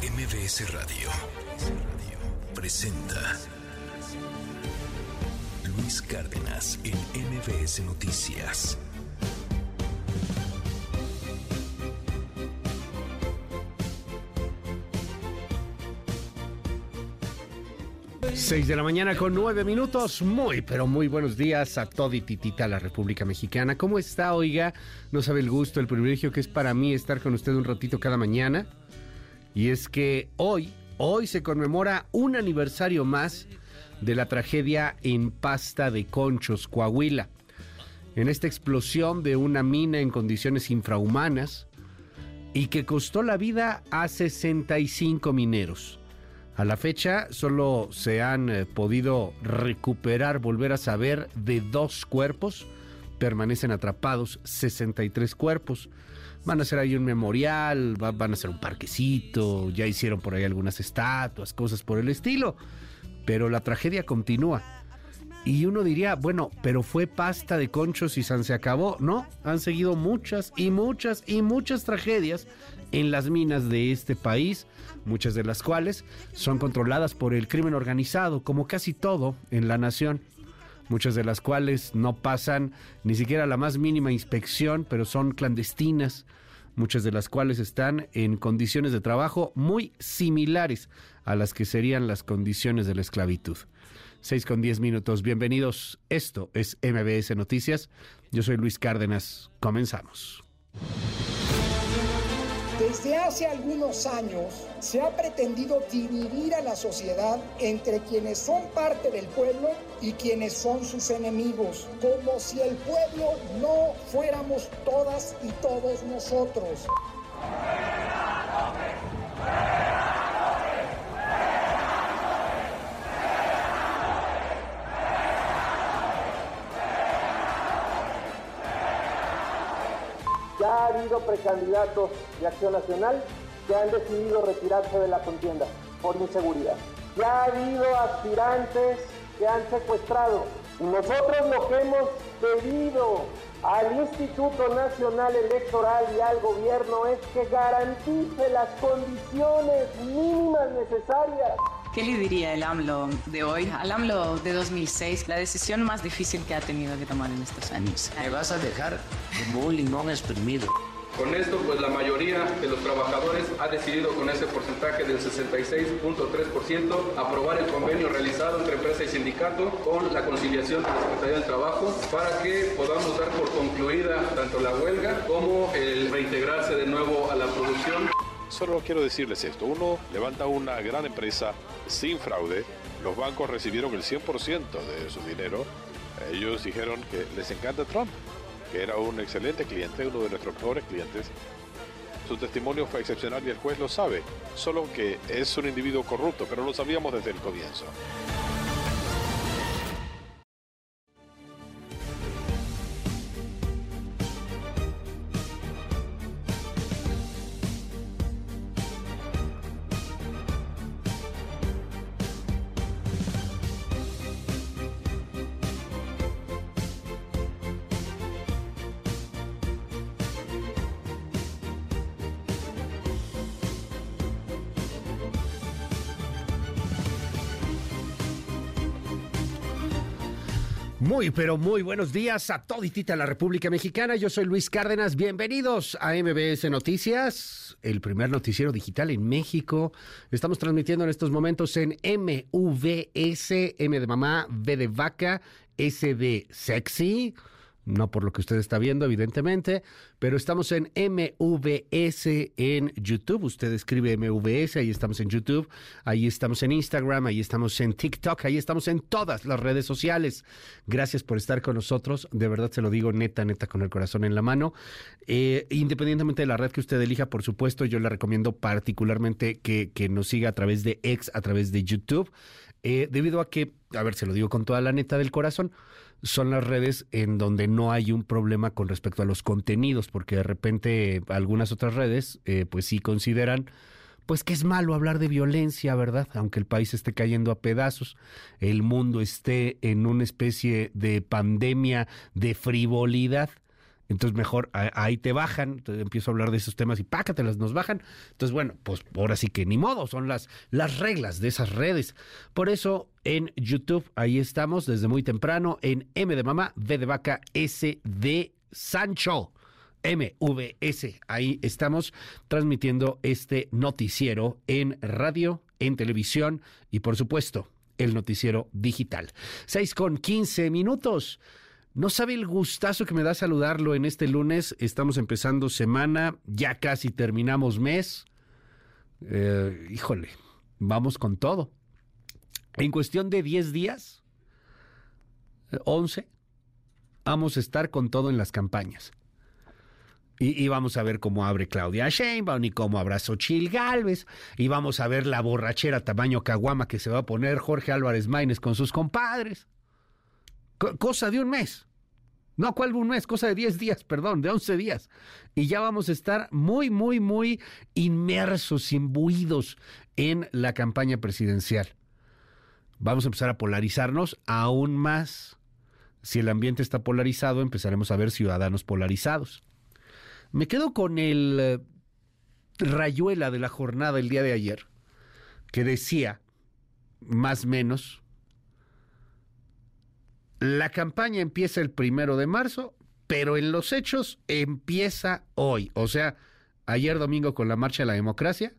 MBS Radio presenta Luis Cárdenas en MBS Noticias. Seis de la mañana con nueve minutos. Muy, pero muy buenos días a todo titita la República Mexicana. ¿Cómo está, oiga? No sabe el gusto, el privilegio que es para mí estar con usted un ratito cada mañana. Y es que hoy, hoy se conmemora un aniversario más de la tragedia en Pasta de Conchos, Coahuila. En esta explosión de una mina en condiciones infrahumanas y que costó la vida a 65 mineros. A la fecha solo se han eh, podido recuperar, volver a saber de dos cuerpos. Permanecen atrapados 63 cuerpos. Van a hacer ahí un memorial, van a hacer un parquecito, ya hicieron por ahí algunas estatuas, cosas por el estilo. Pero la tragedia continúa. Y uno diría, bueno, pero fue pasta de conchos y San se acabó. No, han seguido muchas y muchas y muchas tragedias en las minas de este país, muchas de las cuales son controladas por el crimen organizado, como casi todo en la nación. Muchas de las cuales no pasan ni siquiera la más mínima inspección, pero son clandestinas. Muchas de las cuales están en condiciones de trabajo muy similares a las que serían las condiciones de la esclavitud. 6 con 10 minutos. Bienvenidos. Esto es MBS Noticias. Yo soy Luis Cárdenas. Comenzamos. Desde hace algunos años se ha pretendido dividir a la sociedad entre quienes son parte del pueblo y quienes son sus enemigos, como si el pueblo no fuéramos todas y todos nosotros. Ya ha habido precandidatos de Acción Nacional que han decidido retirarse de la contienda por inseguridad. Ya ha habido aspirantes que han secuestrado. Y nosotros lo que hemos pedido al Instituto Nacional Electoral y al gobierno es que garantice las condiciones mínimas necesarias ¿Qué le diría el AMLO de hoy? Al AMLO de 2006, la decisión más difícil que ha tenido que tomar en estos años. Me vas a dejar como un limón exprimido. Con esto, pues la mayoría de los trabajadores ha decidido con ese porcentaje del 66.3% aprobar el convenio realizado entre empresa y sindicato con la conciliación de la Secretaría del Trabajo para que podamos dar por concluida tanto la huelga como el reintegrarse de nuevo a la producción. Solo quiero decirles esto. Uno levanta una gran empresa sin fraude. Los bancos recibieron el 100% de su dinero. Ellos dijeron que les encanta Trump, que era un excelente cliente, uno de nuestros mejores clientes. Su testimonio fue excepcional y el juez lo sabe, solo que es un individuo corrupto, pero lo sabíamos desde el comienzo. Muy, pero muy buenos días a toditita la República Mexicana. Yo soy Luis Cárdenas. Bienvenidos a MBS Noticias, el primer noticiero digital en México. Estamos transmitiendo en estos momentos en MVS, M de mamá, V de vaca, S de sexy no por lo que usted está viendo, evidentemente, pero estamos en MVS en YouTube. Usted escribe MVS, ahí estamos en YouTube, ahí estamos en Instagram, ahí estamos en TikTok, ahí estamos en todas las redes sociales. Gracias por estar con nosotros. De verdad se lo digo neta, neta, con el corazón en la mano. Eh, independientemente de la red que usted elija, por supuesto, yo le recomiendo particularmente que, que nos siga a través de X, a través de YouTube, eh, debido a que, a ver, se lo digo con toda la neta del corazón son las redes en donde no hay un problema con respecto a los contenidos, porque de repente algunas otras redes, eh, pues sí consideran pues que es malo hablar de violencia, ¿verdad? Aunque el país esté cayendo a pedazos, el mundo esté en una especie de pandemia de frivolidad Entonces mejor ahí te bajan, entonces empiezo a hablar de esos temas y pácatelas, nos bajan. Entonces bueno, pues ahora sí que ni modo, son las, las reglas de esas redes. Por eso en YouTube, ahí estamos desde muy temprano, en M de mamá, V de vaca, S de Sancho. MVS. Ahí estamos transmitiendo este noticiero en radio, en televisión y por supuesto el noticiero digital. 6 con 15 minutos. No sabe el gustazo que me da saludarlo en este lunes. Estamos empezando semana, ya casi terminamos mes. Eh, híjole, vamos con todo. En cuestión de 10 días, 11, vamos a estar con todo en las campañas. Y, vamos a ver cómo abre Claudia Sheinbaum y cómo abrazó Chil Galvez. Y vamos a ver la borrachera tamaño caguama que se va a poner Jorge Álvarez Maínez con sus compadres. cosa de un mes. No, ¿cuál un mes? Cosa de 10 días, perdón, de 11 días. Y ya vamos a estar muy, muy, muy inmersos, imbuidos en la campaña presidencial. Vamos a empezar a polarizarnos aún más. Si el ambiente está polarizado, empezaremos a ver ciudadanos polarizados. Me quedo con el eh, rayuela de la jornada el día de ayer, que decía, más menos, la campaña empieza el primero de marzo, pero en los hechos empieza hoy, o sea, ayer domingo con la Marcha de la Democracia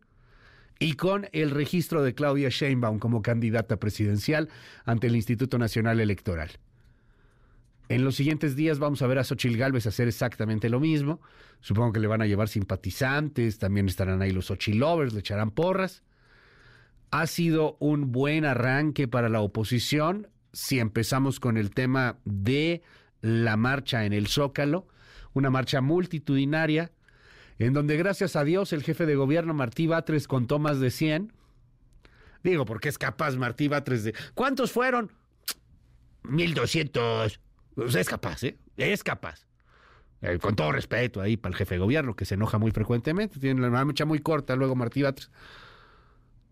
y con el registro de Claudia Sheinbaum como candidata presidencial ante el Instituto Nacional Electoral. En los siguientes días vamos a ver a Xochil Gálvez hacer exactamente lo mismo. Supongo que le van a llevar simpatizantes, también estarán ahí los Xochil lovers, le echarán porras. Ha sido un buen arranque para la oposición. Si empezamos con el tema de la marcha en el Zócalo, una marcha multitudinaria, en donde gracias a Dios el jefe de gobierno Martí Batres contó más de 100. Digo, porque es capaz Martí Batres de... ¿Cuántos fueron? 1200 es capaz, ¿eh? Es capaz. Eh, con todo respeto ahí para el jefe de gobierno, que se enoja muy frecuentemente, tiene la mecha muy corta, luego Martí Batres.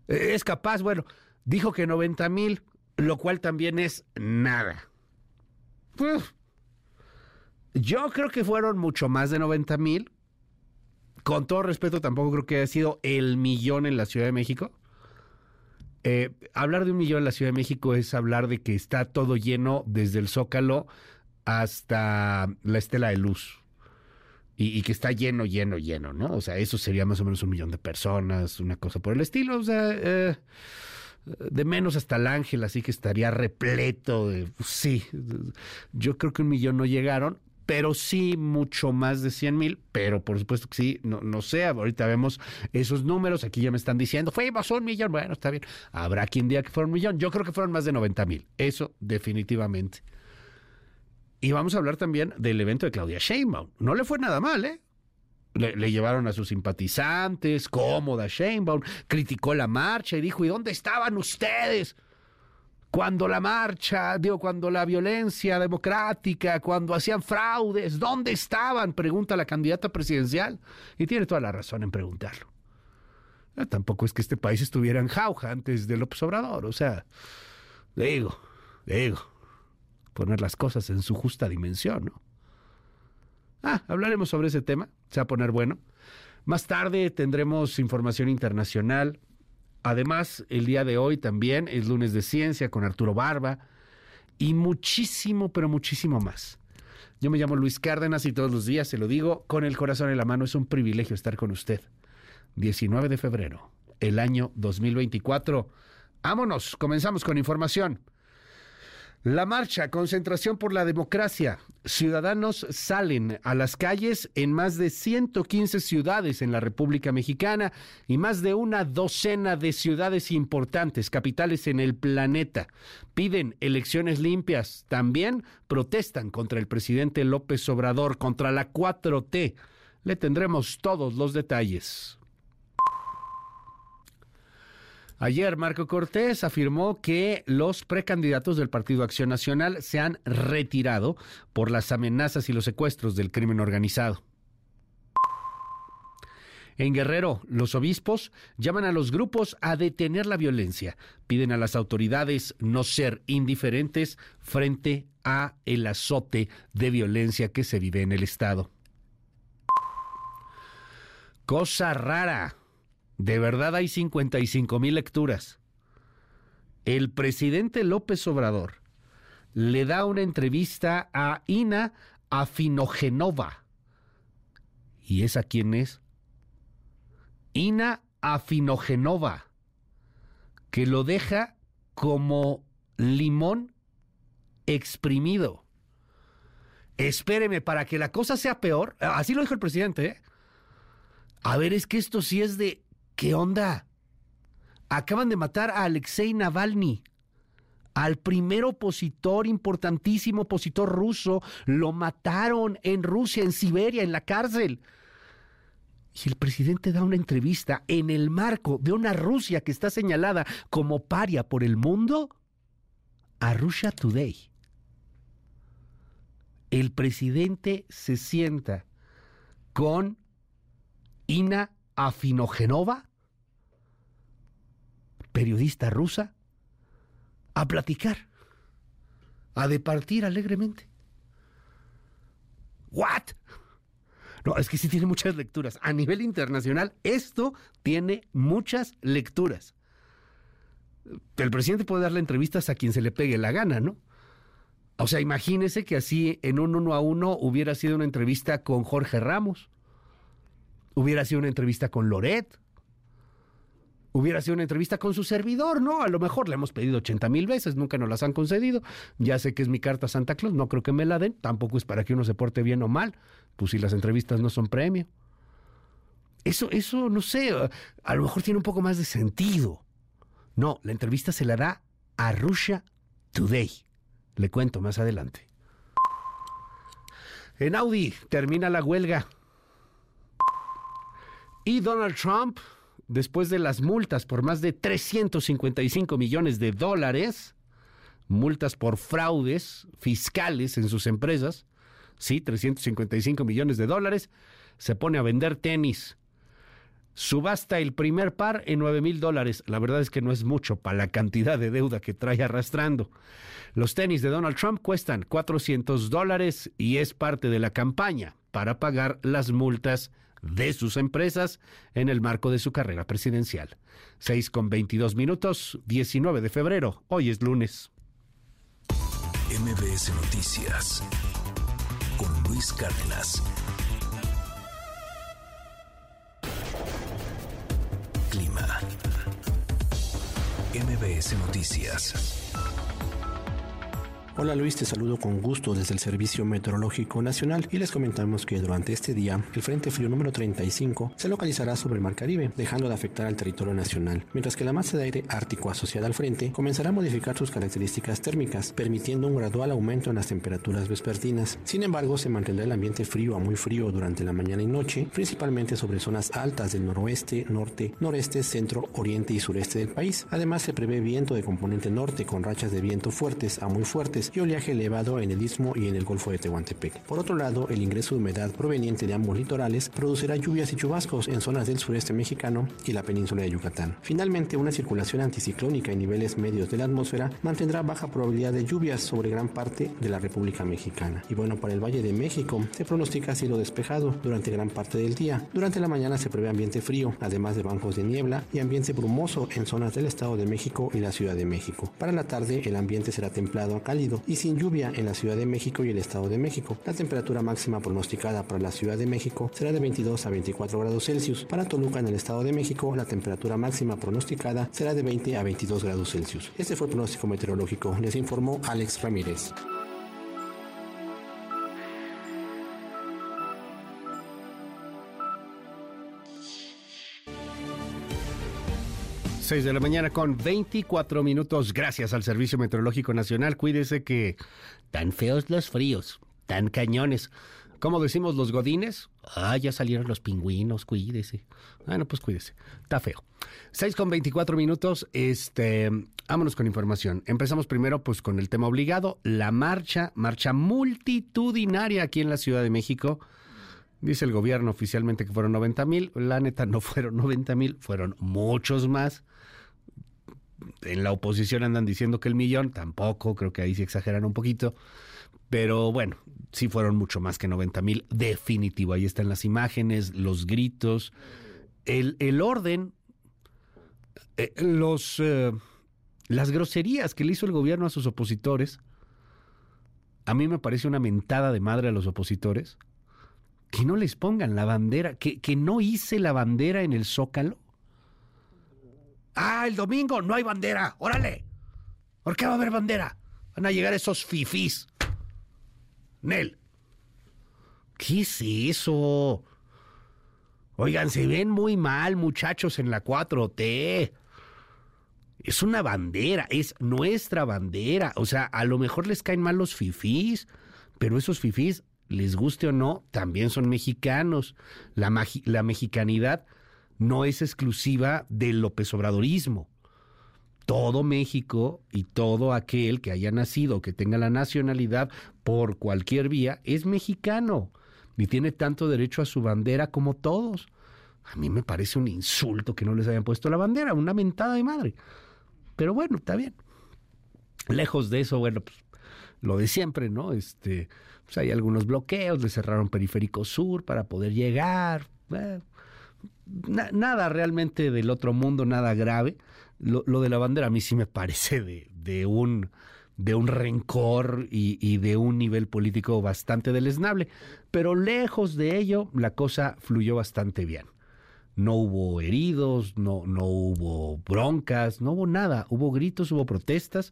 Eh, es capaz, bueno, dijo que 90 mil, lo cual también es nada. yo creo que fueron mucho más de 90 mil. Con todo respeto, tampoco creo que haya sido el millón en la Ciudad de México. Eh, hablar de un millón en la Ciudad de México es hablar de que está todo lleno desde el Zócalo hasta la Estela de Luz. Y, que está lleno, lleno, lleno, ¿no? O sea, eso sería más o menos un millón de personas, una cosa por el estilo. O sea, eh, de menos hasta el ángel, así que estaría repleto. De, sí, yo creo que un millón no llegaron, pero sí mucho más de 100 mil, pero por supuesto que sí, no, no sé, ahorita vemos esos números, aquí ya me están diciendo, fuimos un millón, bueno, está bien, habrá quien diga que fueron un millón, yo creo que fueron más de 90 mil, eso definitivamente. Y vamos a hablar también del evento de Claudia Sheinbaum, no le fue nada mal, ¿eh? Le, le, llevaron a sus simpatizantes, cómoda Sheinbaum, criticó la marcha y dijo, ¿y dónde estaban ustedes? Cuando la marcha, digo, cuando la violencia democrática, cuando hacían fraudes, ¿dónde estaban? Pregunta la candidata presidencial. Y tiene toda la razón en preguntarlo. Ah, tampoco es que este país estuviera en jauja antes de López Obrador. O sea, digo, digo, poner las cosas en su justa dimensión, ¿no? Ah, hablaremos sobre ese tema, se va a poner bueno. Más tarde tendremos información internacional Además, el día de hoy también es lunes de ciencia con Arturo Barba y muchísimo, pero muchísimo más. Yo me llamo Luis Cárdenas y todos los días se lo digo con el corazón en la mano. Es un privilegio estar con usted. 19 de febrero, el año 2024. Vámonos, comenzamos con información. La marcha, concentración por la democracia. Ciudadanos salen a las calles en más de 115 ciudades en la República Mexicana y más de una docena de ciudades importantes, capitales en el planeta. Piden elecciones limpias. También protestan contra el presidente López Obrador, contra la 4T. Le tendremos todos los detalles. Ayer Marco Cortés afirmó que los precandidatos del Partido Acción Nacional se han retirado por las amenazas y los secuestros del crimen organizado. En Guerrero, los obispos llaman a los grupos a detener la violencia. Piden a las autoridades no ser indiferentes frente a el azote de violencia que se vive en el estado. Cosa rara. De verdad hay 55 mil lecturas. El presidente López Obrador le da una entrevista a Ina Afinogenova. ¿Y esa quién es? Ina Afinogenova, que lo deja como limón exprimido. Espéreme, para que la cosa sea peor, así lo dijo el presidente, ¿eh? A ver, es que esto sí es de... ¿Qué onda? Acaban de matar a Alexei Navalny, al primer opositor, importantísimo opositor ruso. Lo mataron en Rusia, en Siberia, en la cárcel. Y el presidente da una entrevista en el marco de una Rusia que está señalada como paria por el mundo a Russia Today. El presidente se sienta con Ina Afinogenova, periodista rusa, a platicar, a departir alegremente. ¿What? No, es que sí tiene muchas lecturas. A nivel internacional, esto tiene muchas lecturas. El presidente puede darle entrevistas a quien se le pegue la gana, ¿no? O sea, imagínese que así en un uno a uno hubiera sido una entrevista con Jorge Ramos Hubiera sido una entrevista con Loret. Hubiera sido una entrevista con su servidor, ¿no? A lo mejor le hemos pedido 80 mil veces, nunca nos las han concedido. Ya sé que es mi carta a Santa Claus, no creo que me la den. Tampoco es para que uno se porte bien o mal. Pues si las entrevistas no son premio. Eso, eso, no sé, a lo mejor tiene un poco más de sentido. No, la entrevista se la da a Russia Today. Le cuento más adelante. En Audi termina la huelga. Y Donald Trump, después de las multas por más de 355 millones de dólares, multas por fraudes fiscales en sus empresas, sí, 355 millones de dólares, se pone a vender tenis. Subasta el primer par en 9 mil dólares. La verdad es que no es mucho para la cantidad de deuda que trae arrastrando. Los tenis de Donald Trump cuestan 400 dólares y es parte de la campaña para pagar las multas de sus empresas en el marco de su carrera presidencial. 6 con 22 minutos, 19 de febrero. Hoy es lunes. MBS Noticias con Luis Cárdenas. Clima. MBS Noticias. Hola Luis, te saludo con gusto desde el Servicio Meteorológico Nacional y les comentamos que durante este día el Frente Frío número 35 se localizará sobre el Mar Caribe, dejando de afectar al territorio nacional, mientras que la masa de aire ártico asociada al frente comenzará a modificar sus características térmicas, permitiendo un gradual aumento en las temperaturas vespertinas. Sin embargo, se mantendrá el ambiente frío a muy frío durante la mañana y noche, principalmente sobre zonas altas del noroeste, norte, noreste, centro, oriente y sureste del país. Además, se prevé viento de componente norte con rachas de viento fuertes a muy fuertes y oleaje elevado en el istmo y en el Golfo de Tehuantepec. Por otro lado, el ingreso de humedad proveniente de ambos litorales producirá lluvias y chubascos en zonas del sureste mexicano y la península de Yucatán. Finalmente, una circulación anticiclónica en niveles medios de la atmósfera mantendrá baja probabilidad de lluvias sobre gran parte de la República Mexicana. Y bueno, para el Valle de México se pronostica cielo despejado durante gran parte del día. Durante la mañana se prevé ambiente frío, además de bancos de niebla y ambiente brumoso en zonas del Estado de México y la Ciudad de México. Para la tarde el ambiente será templado a cálido y sin lluvia en la Ciudad de México y el Estado de México. La temperatura máxima pronosticada para la Ciudad de México será de 22 a 24 grados Celsius. Para Toluca en el Estado de México la temperatura máxima pronosticada será de 20 a 22 grados Celsius. Este fue el pronóstico meteorológico. Les informó Alex Ramírez. 6 de la mañana con 24 minutos. Gracias al Servicio Meteorológico Nacional. Cuídese que tan feos los fríos, tan cañones. ¿Cómo decimos los godines? Ah, ya salieron los pingüinos, cuídese. Bueno, pues cuídese. Está feo. 6 con 24 minutos. Este, vámonos con información. Empezamos primero pues con el tema obligado, la marcha, marcha multitudinaria aquí en la Ciudad de México. Dice el gobierno oficialmente que fueron 90 mil. La neta no fueron 90 mil, fueron muchos más en la oposición andan diciendo que el millón, tampoco, creo que ahí sí exageran un poquito. Pero bueno, sí fueron mucho más que 90 mil, definitivo. Ahí están las imágenes, los gritos, el, el orden, eh, los, eh, las groserías que le hizo el gobierno a sus opositores. A mí me parece una mentada de madre a los opositores. Que no les pongan la bandera, que, que no hice la bandera en el zócalo. Ah, el domingo no hay bandera, órale. ¿Por qué va a haber bandera? Van a llegar esos fifís. Nel. ¿Qué es eso? Oigan, se ven muy mal, muchachos, en la 4T. Es una bandera, es nuestra bandera. O sea, a lo mejor les caen mal los fifís, pero esos fifís, les guste o no, también son mexicanos. La, la mexicanidad no es exclusiva del López Obradorismo. Todo México y todo aquel que haya nacido, que tenga la nacionalidad por cualquier vía, es mexicano y tiene tanto derecho a su bandera como todos. A mí me parece un insulto que no les hayan puesto la bandera, una mentada de madre. Pero bueno, está bien. Lejos de eso, bueno, pues lo de siempre, ¿no? Este, pues hay algunos bloqueos, le cerraron Periférico Sur para poder llegar. Nada realmente del otro mundo, nada grave. Lo, de la bandera a mí sí me parece de, de un de un rencor y, y, de un nivel político bastante deleznable. Pero lejos de ello, la cosa fluyó bastante bien. No hubo heridos, no, no hubo broncas, no hubo nada. Hubo gritos, hubo protestas,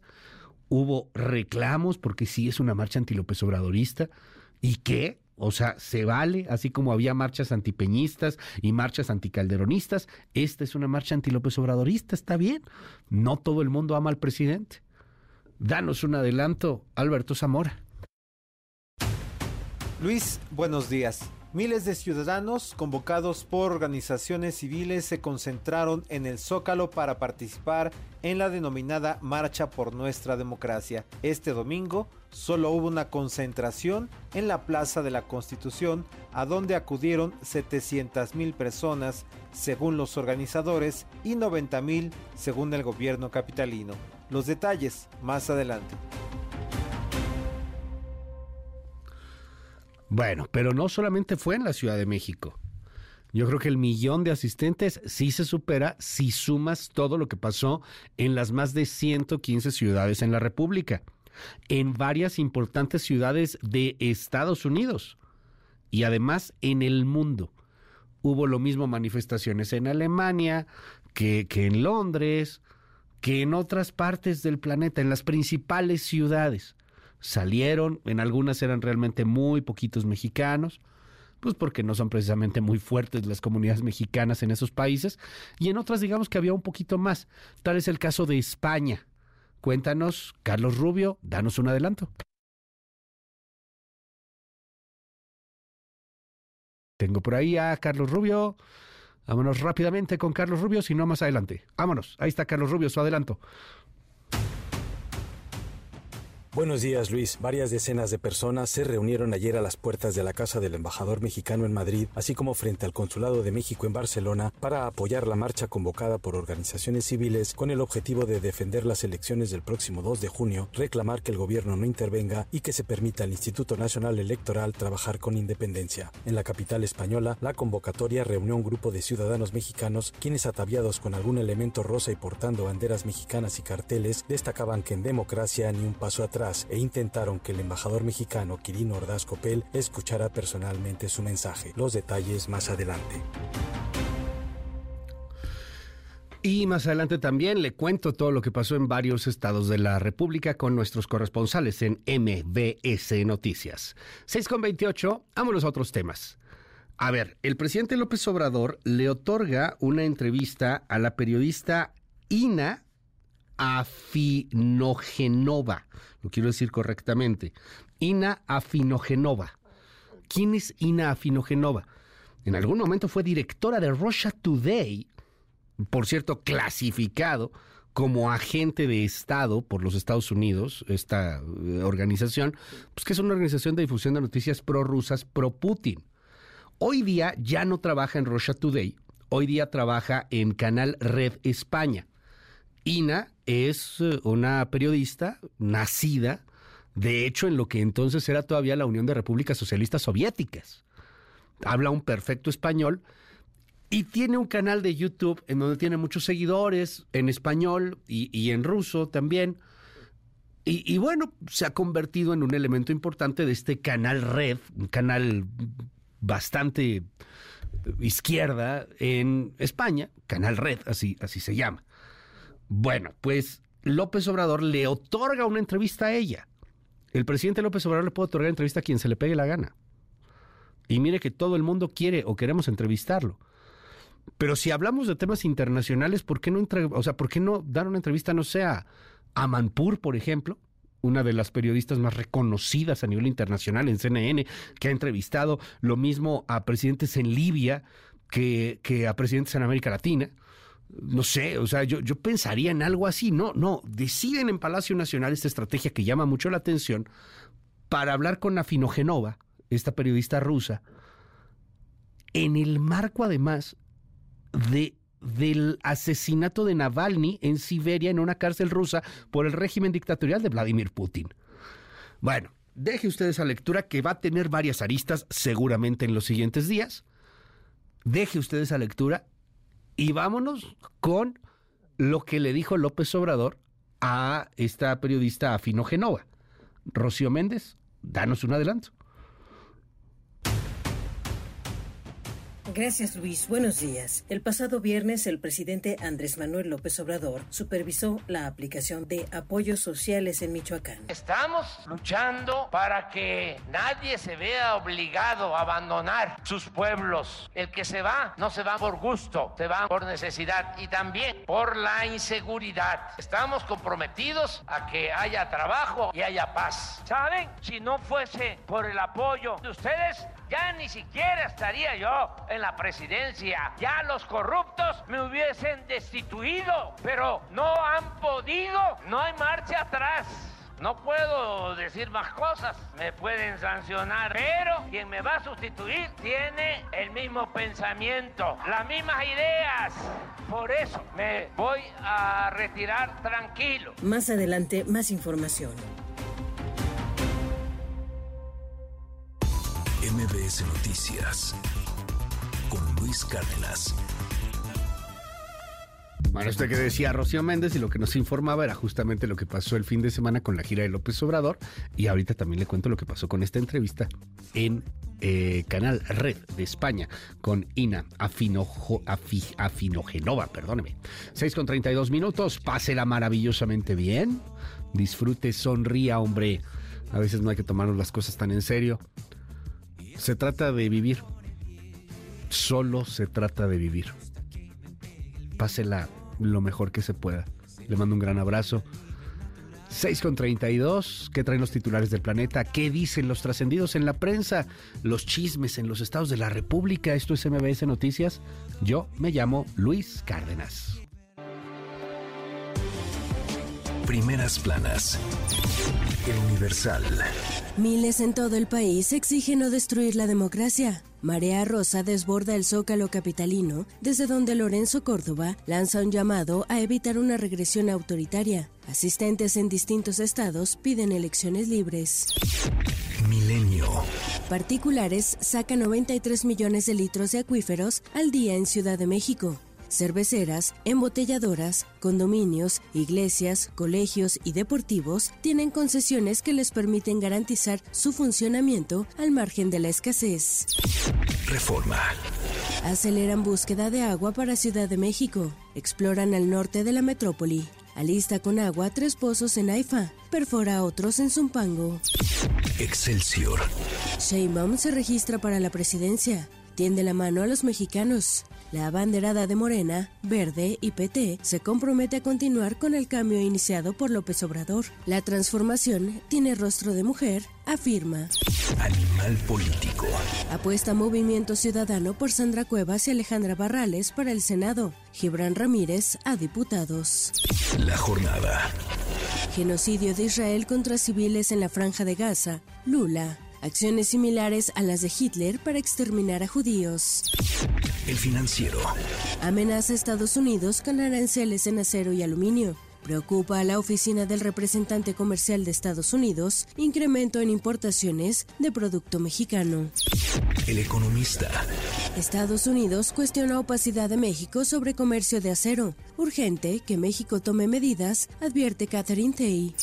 hubo reclamos, porque sí es una marcha antilópez obradorista. ¿Y qué? O sea, se vale, así como había marchas antipeñistas y marchas anticalderonistas, esta es una marcha antilópez obradorista, está bien. No todo el mundo ama al presidente. Danos un adelanto, Alberto Zamora. Luis, buenos días. Miles de ciudadanos convocados por organizaciones civiles se concentraron en el Zócalo para participar en la denominada Marcha por Nuestra Democracia. Este domingo solo hubo una concentración en la Plaza de la Constitución, a donde acudieron 700 mil personas según los organizadores y 90 mil según el gobierno capitalino. Los detalles más adelante. Bueno, pero no solamente fue en la Ciudad de México. Yo creo que el millón de asistentes sí se supera si sumas todo lo que pasó en las más de 115 ciudades en la República, en varias importantes ciudades de Estados Unidos y además en el mundo. Hubo lo mismo manifestaciones en Alemania que, que en Londres, que en otras partes del planeta, en las principales ciudades salieron, en algunas eran realmente muy poquitos mexicanos, pues porque no son precisamente muy fuertes las comunidades mexicanas en esos países, y en otras digamos que había un poquito más. Tal es el caso de España. Cuéntanos, Carlos Rubio, danos un adelanto. Tengo por ahí a Carlos Rubio. Vámonos rápidamente con Carlos Rubio, si no más adelante. Vámonos, ahí está Carlos Rubio, su adelanto. Buenos días, Luis. Varias decenas de personas se reunieron ayer a las puertas de la casa del embajador mexicano en Madrid, así como frente al Consulado de México en Barcelona, para apoyar la marcha convocada por organizaciones civiles con el objetivo de defender las elecciones del próximo 2 de junio, reclamar que el gobierno no intervenga y que se permita al Instituto Nacional Electoral trabajar con independencia. En la capital española, la convocatoria reunió un grupo de ciudadanos mexicanos quienes ataviados con algún elemento rosa y portando banderas mexicanas y carteles destacaban que en democracia ni un paso atrás e intentaron que el embajador mexicano Quirino Ordaz Copel escuchara personalmente su mensaje. Los detalles más adelante. Y más adelante también le cuento todo lo que pasó en varios estados de la República con nuestros corresponsales en MBS Noticias. 6 con 28, vámonos a otros temas. A ver, el presidente López Obrador le otorga una entrevista a la periodista Ina Afinogenova, quiero decir correctamente, Ina Afinogenova. ¿Quién es Ina Afinogenova? En algún momento fue directora de Russia Today, por cierto, clasificado como agente de Estado por los Estados Unidos, esta eh, organización, pues que es una organización de difusión de noticias pro-rusas, pro-Putin. Hoy día ya no trabaja en Russia Today, hoy día trabaja en Canal Red España. Ina es eh, una periodista nacida de hecho en lo que entonces era todavía la Unión de Repúblicas Socialistas Soviéticas. Habla un perfecto español y tiene un canal de YouTube en donde tiene muchos seguidores en español y, en ruso también. Y, y, bueno, se ha convertido en un elemento importante de este canal red, un canal bastante izquierda en España, Canal Red, así, así se llama. Bueno, pues López Obrador le otorga una entrevista a ella. El presidente López Obrador le puede otorgar entrevista a quien se le pegue la gana. Y mire que todo el mundo quiere o queremos entrevistarlo. Pero si hablamos de temas internacionales, ¿por qué no, o sea, ¿por qué no dar una entrevista, no sea a Manpur, por ejemplo? una de las periodistas más reconocidas a nivel internacional en CNN, que ha entrevistado lo mismo a presidentes en Libia que, a presidentes en América Latina. No sé, o sea, yo, yo pensaría en algo así. No, no, deciden en Palacio Nacional esta estrategia que llama mucho la atención para hablar con Afinogenova, esta periodista rusa, en el marco además de del asesinato de Navalny en Siberia en una cárcel rusa por el régimen dictatorial de Vladimir Putin. Bueno, deje usted esa lectura que va a tener varias aristas seguramente en los siguientes días. Deje usted esa lectura y vámonos con lo que le dijo López Obrador a esta periodista Afino Genova. Rocío Méndez, danos un adelanto. Gracias, Luis. Buenos días. El pasado viernes, el presidente Andrés Manuel López Obrador supervisó la aplicación de apoyos sociales en Michoacán. Estamos luchando para que nadie se vea obligado a abandonar sus pueblos. El que se va, no se va por gusto, se va por necesidad y también por la inseguridad. Estamos comprometidos a que haya trabajo y haya paz. ¿Saben? Si no fuese por el apoyo de ustedes, ya ni siquiera estaría yo en la presidencia. Ya los corruptos me hubiesen destituido, pero no han podido, no hay marcha atrás. No puedo decir más cosas, me pueden sancionar, pero quien me va a sustituir tiene el mismo pensamiento, las mismas ideas. Por eso me voy a retirar tranquilo. Más adelante, más información. MBS Noticias Luis Cárdenas. Bueno, esto que decía Rocío Méndez y lo que nos informaba era justamente lo que pasó el fin de semana con la gira de López Obrador y ahorita también le cuento lo que pasó con esta entrevista en eh, Canal Red de España con Ina Afinojo, Afinogenova, perdóneme. 6 con 32 minutos, pásela maravillosamente bien, disfrute, sonría, hombre. A veces no hay que tomarnos las cosas tan en serio. Se trata de vivir. Solo se trata de vivir. Pásela lo mejor que se pueda. Le mando un gran abrazo. 6 con 32. ¿Qué traen los titulares del planeta? ¿Qué dicen los trascendidos en la prensa? Los chismes en los estados de la República. Esto es MBS Noticias. Yo me llamo Luis Cárdenas. Primeras planas. El Universal. Miles en todo el país exigen no destruir la democracia. Marea Rosa desborda el zócalo capitalino, desde donde Lorenzo Córdoba lanza un llamado a evitar una regresión autoritaria. Asistentes en distintos estados piden elecciones libres. Milenio. Particulares sacan 93 millones de litros de acuíferos al día en Ciudad de México cerveceras, embotelladoras, condominios, iglesias, colegios y deportivos tienen concesiones que les permiten garantizar su funcionamiento al margen de la escasez. Reforma. Aceleran búsqueda de agua para Ciudad de México. Exploran al norte de la metrópoli. Alista con agua tres pozos en Haifa. Perfora otros en Zumpango. Excelsior. Sheinbaum se registra para la presidencia. Tiende la mano a los mexicanos. La abanderada de Morena, Verde y PT se compromete a continuar con el cambio iniciado por López Obrador. La transformación tiene rostro de mujer, afirma. Animal político. Apuesta Movimiento Ciudadano por Sandra Cuevas y Alejandra Barrales para el Senado. Gibran Ramírez a diputados. La jornada. Genocidio de Israel contra civiles en la franja de Gaza. Lula. Acciones similares a las de Hitler para exterminar a judíos. El financiero. Amenaza a Estados Unidos con aranceles en acero y aluminio. Preocupa a la oficina del representante comercial de Estados Unidos incremento en importaciones de producto mexicano. El economista. Estados Unidos cuestiona opacidad de México sobre comercio de acero. Urgente que México tome medidas, advierte Catherine Tay.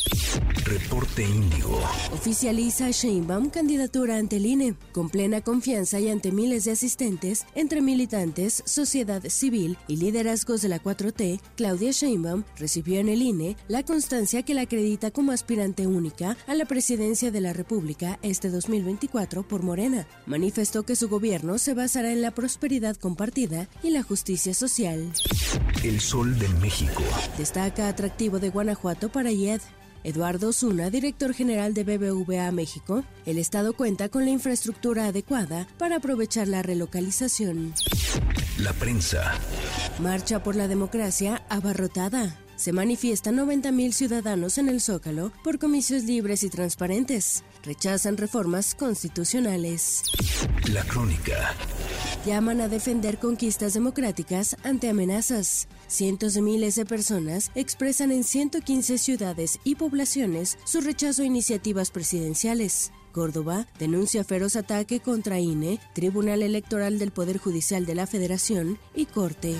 Reporte Índigo. Oficializa Sheinbaum candidatura ante el INE. Con plena confianza y ante miles de asistentes, entre militantes, sociedad civil y liderazgos de la 4T, Claudia Sheinbaum recibió en el INE la constancia que la acredita como aspirante única a la presidencia de la República este 2024 por Morena. Manifestó que su gobierno se basará en la prosperidad compartida y la justicia social. El sol de México. Destaca atractivo de Guanajuato para IED. Eduardo Zuna, director general de BBVA México, el Estado cuenta con la infraestructura adecuada para aprovechar la relocalización. La prensa. Marcha por la democracia abarrotada. Se manifiestan 90.000 ciudadanos en el Zócalo por comicios libres y transparentes. Rechazan reformas constitucionales. La crónica. Llaman a defender conquistas democráticas ante amenazas. Cientos de miles de personas expresan en 115 ciudades y poblaciones su rechazo a iniciativas presidenciales. Córdoba denuncia feroz ataque contra INE, Tribunal Electoral del Poder Judicial de la Federación y Corte.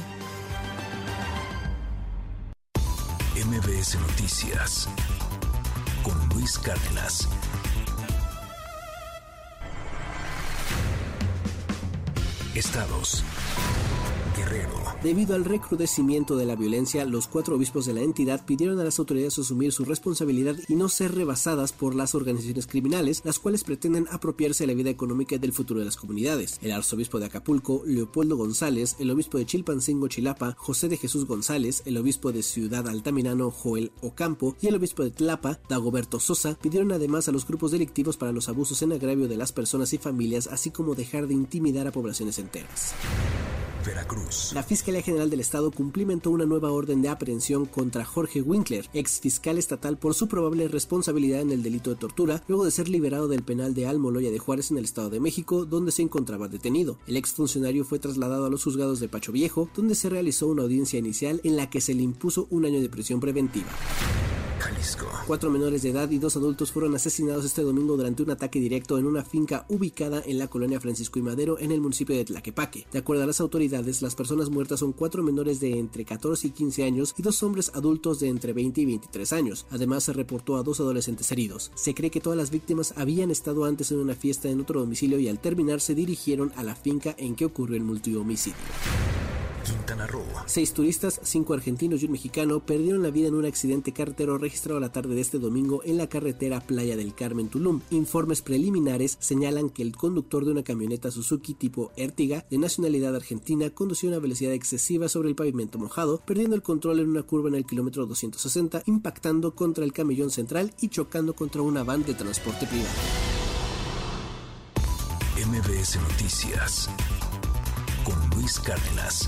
MBS Noticias con Luis Cárdenas. Estados. Guerrero. Debido al recrudecimiento de la violencia, los cuatro obispos de la entidad pidieron a las autoridades asumir su responsabilidad y no ser rebasadas por las organizaciones criminales, las cuales pretenden apropiarse de la vida económica y del futuro de las comunidades. El arzobispo de Acapulco, Leopoldo González, el obispo de Chilpancingo, Chilapa, José de Jesús González, el obispo de Ciudad Altamirano, Joel Ocampo, y el obispo de Tlapa, Dagoberto Sosa, pidieron además a los grupos delictivos para los abusos en agravio de las personas y familias, así como dejar de intimidar a poblaciones enteras. Veracruz. La Fiscalía General del Estado cumplimentó una nueva orden de aprehensión contra Jorge Winkler, ex fiscal estatal, por su probable responsabilidad en el delito de tortura, luego de ser liberado del penal de Almoloya de Juárez en el Estado de México, donde se encontraba detenido. El ex funcionario fue trasladado a los juzgados de Pacho Viejo, donde se realizó una audiencia inicial en la que se le impuso un año de prisión preventiva. Cuatro menores de edad y dos adultos fueron asesinados este domingo durante un ataque directo en una finca ubicada en la colonia Francisco y Madero en el municipio de Tlaquepaque. De acuerdo a las autoridades, las personas muertas son cuatro menores de entre 14 y 15 años y dos hombres adultos de entre 20 y 23 años. Además, se reportó a dos adolescentes heridos. Se cree que todas las víctimas habían estado antes en una fiesta en otro domicilio y al terminar se dirigieron a la finca en que ocurrió el multihomicidio. Quintana Roo. Seis turistas, cinco argentinos y un mexicano perdieron la vida en un accidente carretero registrado la tarde de este domingo en la carretera Playa del Carmen Tulum. Informes preliminares señalan que el conductor de una camioneta Suzuki tipo Ertiga de nacionalidad argentina condució a una velocidad excesiva sobre el pavimento mojado, perdiendo el control en una curva en el kilómetro 260, impactando contra el camellón central y chocando contra una van de transporte privado. MBS Noticias con Luis Cárdenas.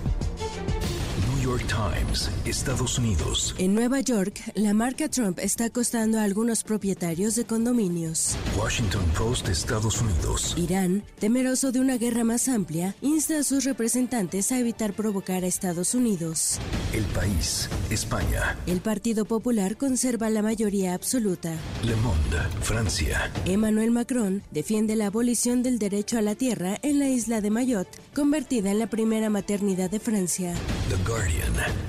New York Times, Estados Unidos. En Nueva York, la marca Trump está costando a algunos propietarios de condominios. Washington Post, Estados Unidos. Irán, temeroso de una guerra más amplia, insta a sus representantes a evitar provocar a Estados Unidos. El país, España. El Partido Popular conserva la mayoría absoluta. Le Monde, Francia. Emmanuel Macron defiende la abolición del derecho a la tierra en la isla de Mayotte, convertida en la primera maternidad de Francia. The Guardian,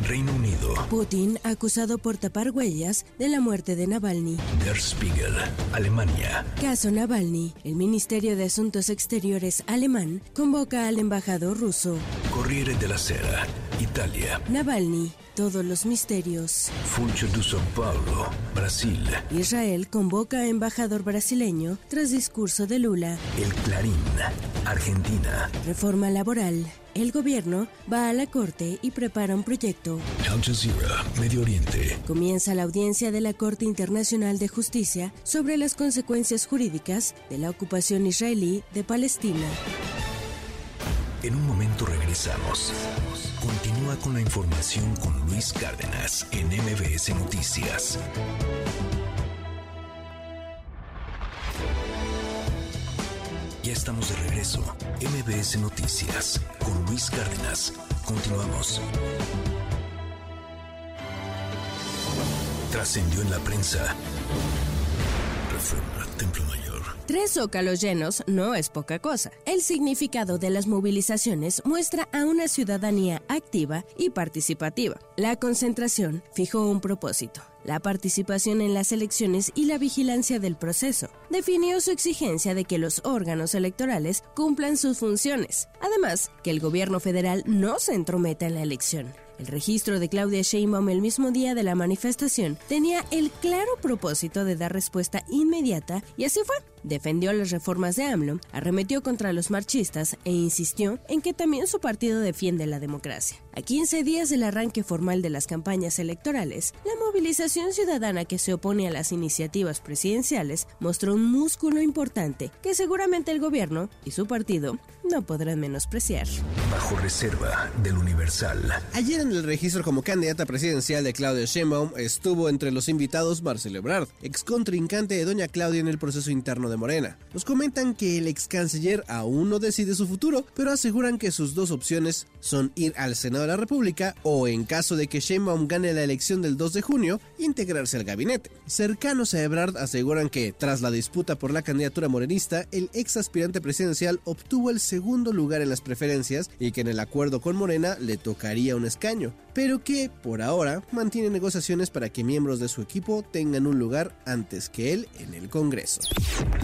Reino Unido. Putin acusado por tapar huellas de la muerte de Navalny. Der Spiegel, Alemania. Caso Navalny. El Ministerio de Asuntos Exteriores alemán convoca al embajador ruso. Corriere della Sera, Italia. Navalny. Todos los misterios. Funcho de São Paulo, Brasil. Israel convoca a embajador brasileño tras discurso de Lula. El Clarín, Argentina. Reforma laboral. El gobierno va a la corte y prepara un proyecto. Al Jazeera, Medio Oriente. Comienza la audiencia de la Corte Internacional de Justicia sobre las consecuencias jurídicas de la ocupación israelí de Palestina. En un momento regresamos. Con la información con Luis Cárdenas en MBS Noticias. Ya estamos de regreso. MBS Noticias con Luis Cárdenas. Continuamos. Trascendió en la prensa. Reforma Templo Mayor. Tres zócalos llenos no es poca cosa. El significado de las movilizaciones muestra a una ciudadanía activa y participativa. La concentración fijó un propósito, la participación en las elecciones y la vigilancia del proceso. Definió su exigencia de que los órganos electorales cumplan sus funciones. Además, que el gobierno federal no se entrometa en la elección. El registro de Claudia Sheinbaum el mismo día de la manifestación tenía el claro propósito de dar respuesta inmediata y así fue. Defendió las reformas de AMLO, arremetió contra los marchistas e insistió en que también su partido defiende la democracia. A 15 días del arranque formal de las campañas electorales, la movilización ciudadana que se opone a las iniciativas presidenciales mostró un músculo importante que seguramente el gobierno y su partido no podrán menospreciar. Bajo reserva del Universal. Ayer en el registro como candidata presidencial de Claudia Sheinbaum estuvo entre los invitados Marcelo Ebrard, ex contrincante de doña Claudia en el proceso interno de Morena. Nos comentan que el ex canciller aún no decide su futuro, pero aseguran que sus dos opciones son ir al Senado de la República o, en caso de que Sheinbaum gane la elección del 2 de junio, integrarse al gabinete. Cercanos a Ebrard aseguran que, tras la disputa por la candidatura morenista, el ex aspirante presidencial obtuvo el segundo lugar en las preferencias y que en el acuerdo con Morena le tocaría un escaño, pero que, por ahora, mantiene negociaciones para que miembros de su equipo tengan un lugar antes que él en el Congreso.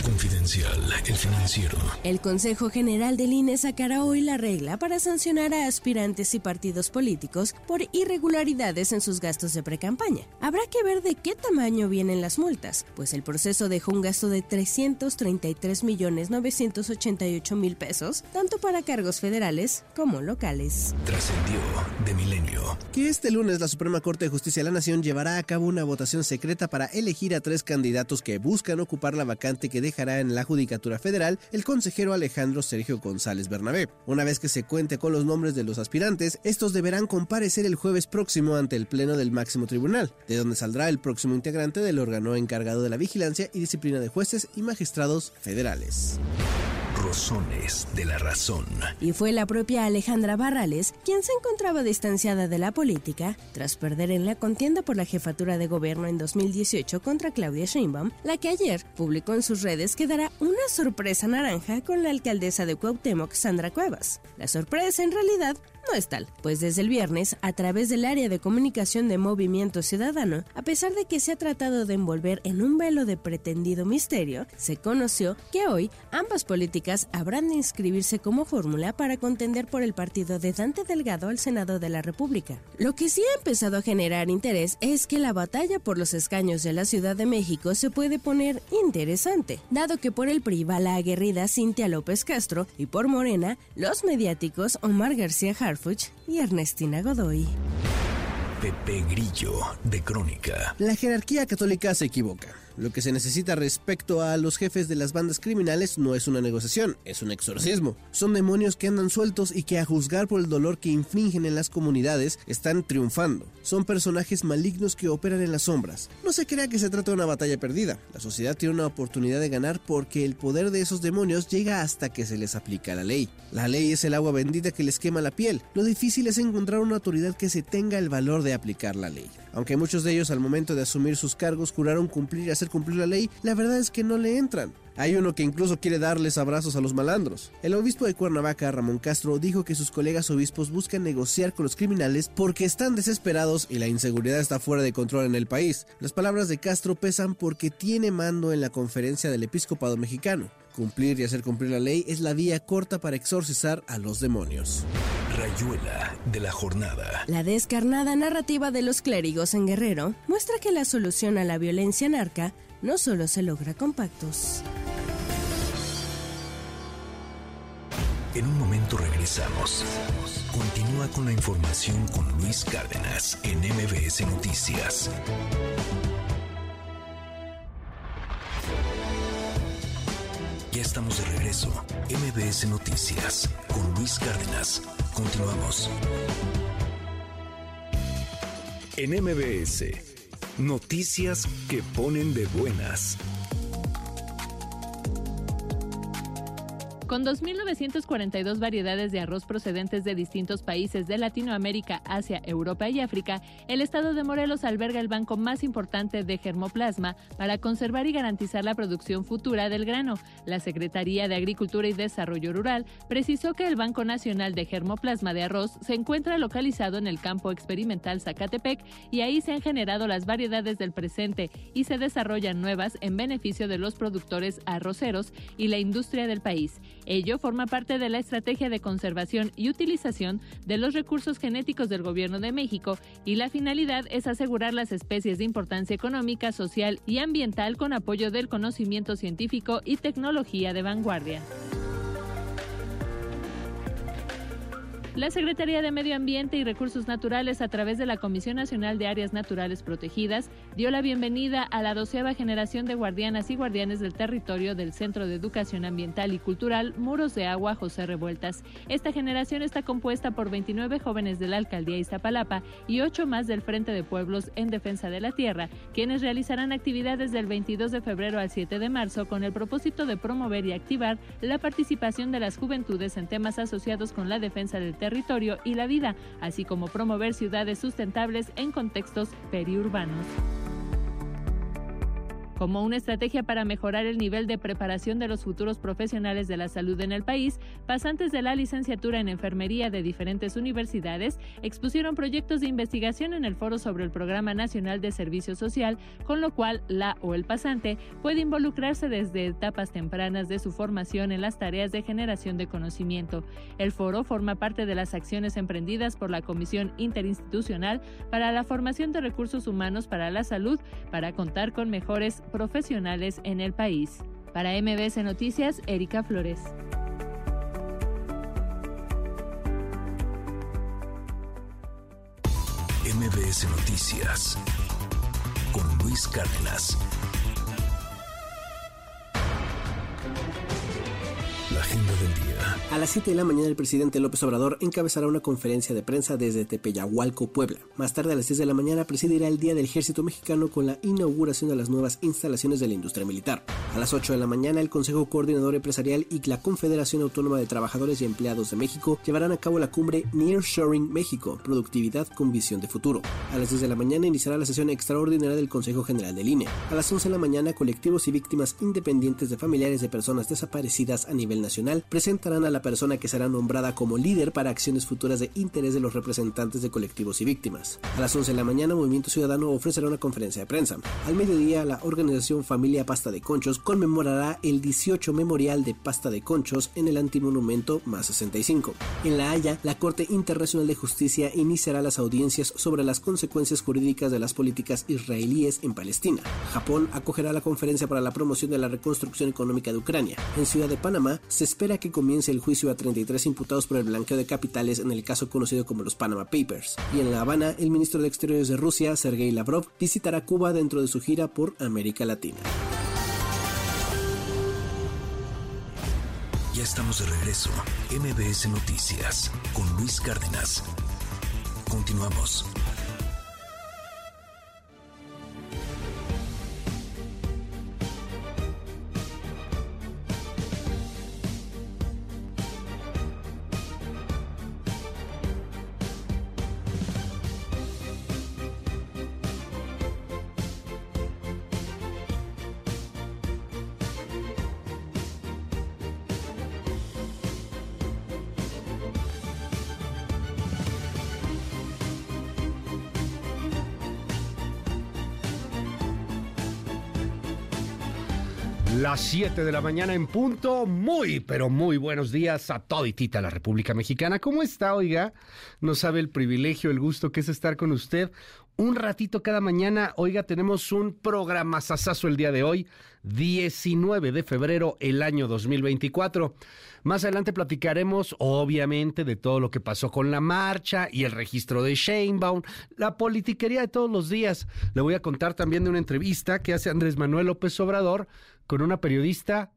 Confidencial, el financiero. El Consejo General del INE sacará hoy la regla para sancionar a aspirantes y partidos políticos por irregularidades en sus gastos de precampaña. Habrá que ver de qué tamaño vienen las multas, pues el proceso dejó un gasto de 333 millones 988 mil pesos, tanto para cargos federales como locales. Trascendió de milenio. Que este lunes la Suprema Corte de Justicia de la Nación llevará a cabo una votación secreta para elegir a tres candidatos que buscan ocupar la vacante que dejará en la Judicatura Federal el consejero Alejandro Sergio González Bernabé. Una vez que se cuente con los nombres de los aspirantes, estos deberán comparecer el jueves próximo ante el Pleno del Máximo Tribunal, de donde saldrá el próximo integrante del órgano encargado de la vigilancia y disciplina de jueces y magistrados federales. Rosones de la razón. Y fue la propia Alejandra Barrales quien se encontraba distanciada de la política tras perder en la contienda por la jefatura de gobierno en 2018 contra Claudia Sheinbaum, la que ayer publicó en sus redes que dará una sorpresa naranja con la alcaldesa de Cuauhtémoc, Sandra Cuevas. La sorpresa en realidad no es tal, pues desde el viernes, a través del área de comunicación de Movimiento Ciudadano, a pesar de que se ha tratado de envolver en un velo de pretendido misterio, se conoció que hoy ambas políticas habrán de inscribirse como fórmula para contender por el partido de Dante Delgado al Senado de la República. Lo que sí ha empezado a generar interés es que la batalla por los escaños de la Ciudad de México se puede poner interesante, dado que por el PRI va la aguerrida Cintia López Castro y por Morena los mediáticos Omar García Harf y Ernestina Godoy. Pepe Grillo, de Crónica. La jerarquía católica se equivoca. Lo que se necesita respecto a los jefes de las bandas criminales no es una negociación, es un exorcismo. Son demonios que andan sueltos y que a juzgar por el dolor que infligen en las comunidades están triunfando. Son personajes malignos que operan en las sombras. No se crea que se trata de una batalla perdida. La sociedad tiene una oportunidad de ganar porque el poder de esos demonios llega hasta que se les aplica la ley. La ley es el agua bendita que les quema la piel. Lo difícil es encontrar una autoridad que se tenga el valor de aplicar la ley. Aunque muchos de ellos al momento de asumir sus cargos juraron cumplir y hacer cumplir la ley, la verdad es que no le entran. Hay uno que incluso quiere darles abrazos a los malandros. El obispo de Cuernavaca, Ramón Castro, dijo que sus colegas obispos buscan negociar con los criminales porque están desesperados y la inseguridad está fuera de control en el país. Las palabras de Castro pesan porque tiene mando en la conferencia del episcopado mexicano. Cumplir y hacer cumplir la ley es la vía corta para exorcizar a los demonios. Rayuela de la jornada. La descarnada narrativa de los clérigos en Guerrero muestra que la solución a la violencia narca no solo se logra con pactos. En un momento regresamos. Continúa con la información con Luis Cárdenas en MBS Noticias. Estamos de regreso. MBS Noticias con Luis Cárdenas. Continuamos. En MBS, noticias que ponen de buenas. Con 2.942 variedades de arroz procedentes de distintos países de Latinoamérica, Asia, Europa y África, el estado de Morelos alberga el banco más importante de germoplasma para conservar y garantizar la producción futura del grano. La Secretaría de Agricultura y Desarrollo Rural precisó que el Banco Nacional de Germoplasma de Arroz se encuentra localizado en el campo experimental Zacatepec y ahí se han generado las variedades del presente y se desarrollan nuevas en beneficio de los productores arroceros y la industria del país. Ello forma parte de la estrategia de conservación y utilización de los recursos genéticos del Gobierno de México y la finalidad es asegurar las especies de importancia económica, social y ambiental con apoyo del conocimiento científico y tecnología de vanguardia. La Secretaría de Medio Ambiente y Recursos Naturales, a través de la Comisión Nacional de Áreas Naturales Protegidas, dio la bienvenida a la doceava generación de guardianas y guardianes del territorio del Centro de Educación Ambiental y Cultural Muros de Agua José Revueltas. Esta generación está compuesta por 29 jóvenes de la Alcaldía Iztapalapa y 8 más del Frente de Pueblos en Defensa de la Tierra, quienes realizarán actividades del 22 de febrero al 7 de marzo con el propósito de promover y activar la participación de las juventudes en temas asociados con la defensa del territorio territorio y la vida, así como promover ciudades sustentables en contextos periurbanos como una estrategia para mejorar el nivel de preparación de los futuros profesionales de la salud en el país, pasantes de la licenciatura en enfermería de diferentes universidades expusieron proyectos de investigación en el foro sobre el Programa Nacional de Servicio Social, con lo cual la o el pasante puede involucrarse desde etapas tempranas de su formación en las tareas de generación de conocimiento. El foro forma parte de las acciones emprendidas por la Comisión Interinstitucional para la Formación de Recursos Humanos para la Salud para contar con mejores profesionales en el país. Para MBS Noticias, Erika Flores. MBS Noticias con Luis Cárdenas. La agenda del día. A las 7 de la mañana el presidente López Obrador encabezará una conferencia de prensa desde Tepeyahualco, Puebla. Más tarde a las 6 de la mañana presidirá el Día del Ejército Mexicano con la inauguración de las nuevas instalaciones de la industria militar. A las 8 de la mañana el Consejo Coordinador Empresarial y la Confederación Autónoma de Trabajadores y Empleados de México llevarán a cabo la cumbre Nearshoring México, Productividad con Visión de Futuro. A las 10 de la mañana iniciará la sesión extraordinaria del Consejo General del INE. A las 11 de la mañana colectivos y víctimas independientes de familiares de personas desaparecidas a nivel nacional a la persona que será nombrada como líder para acciones futuras de interés de los representantes de colectivos y víctimas. A las 11 de la mañana, Movimiento Ciudadano ofrecerá una conferencia de prensa. Al mediodía, la organización Familia Pasta de Conchos conmemorará el 18 Memorial de Pasta de Conchos en el antimonumento más 65. En La Haya, la Corte Internacional de Justicia iniciará las audiencias sobre las consecuencias jurídicas de las políticas israelíes en Palestina. Japón acogerá la conferencia para la promoción de la reconstrucción económica de Ucrania. En Ciudad de Panamá, se espera que comience el juicio a 33 imputados por el blanqueo de capitales en el caso conocido como los Panama Papers. Y en La Habana, el ministro de Exteriores de Rusia, Sergei Lavrov, visitará Cuba dentro de su gira por América Latina. Ya estamos de regreso. MBS Noticias con Luis Cárdenas. Continuamos. Las 7 de la mañana en punto. Muy, pero muy buenos días a toditita la República Mexicana. ¿Cómo está, oiga? No sabe el privilegio, el gusto que es estar con usted un ratito cada mañana. Oiga, tenemos un programa sasazo el día de hoy, 19 de febrero, el año 2024. Más adelante platicaremos, obviamente, de todo lo que pasó con la marcha y el registro de Sheinbaum, la politiquería de todos los días. Le voy a contar también de una entrevista que hace Andrés Manuel López Obrador con una periodista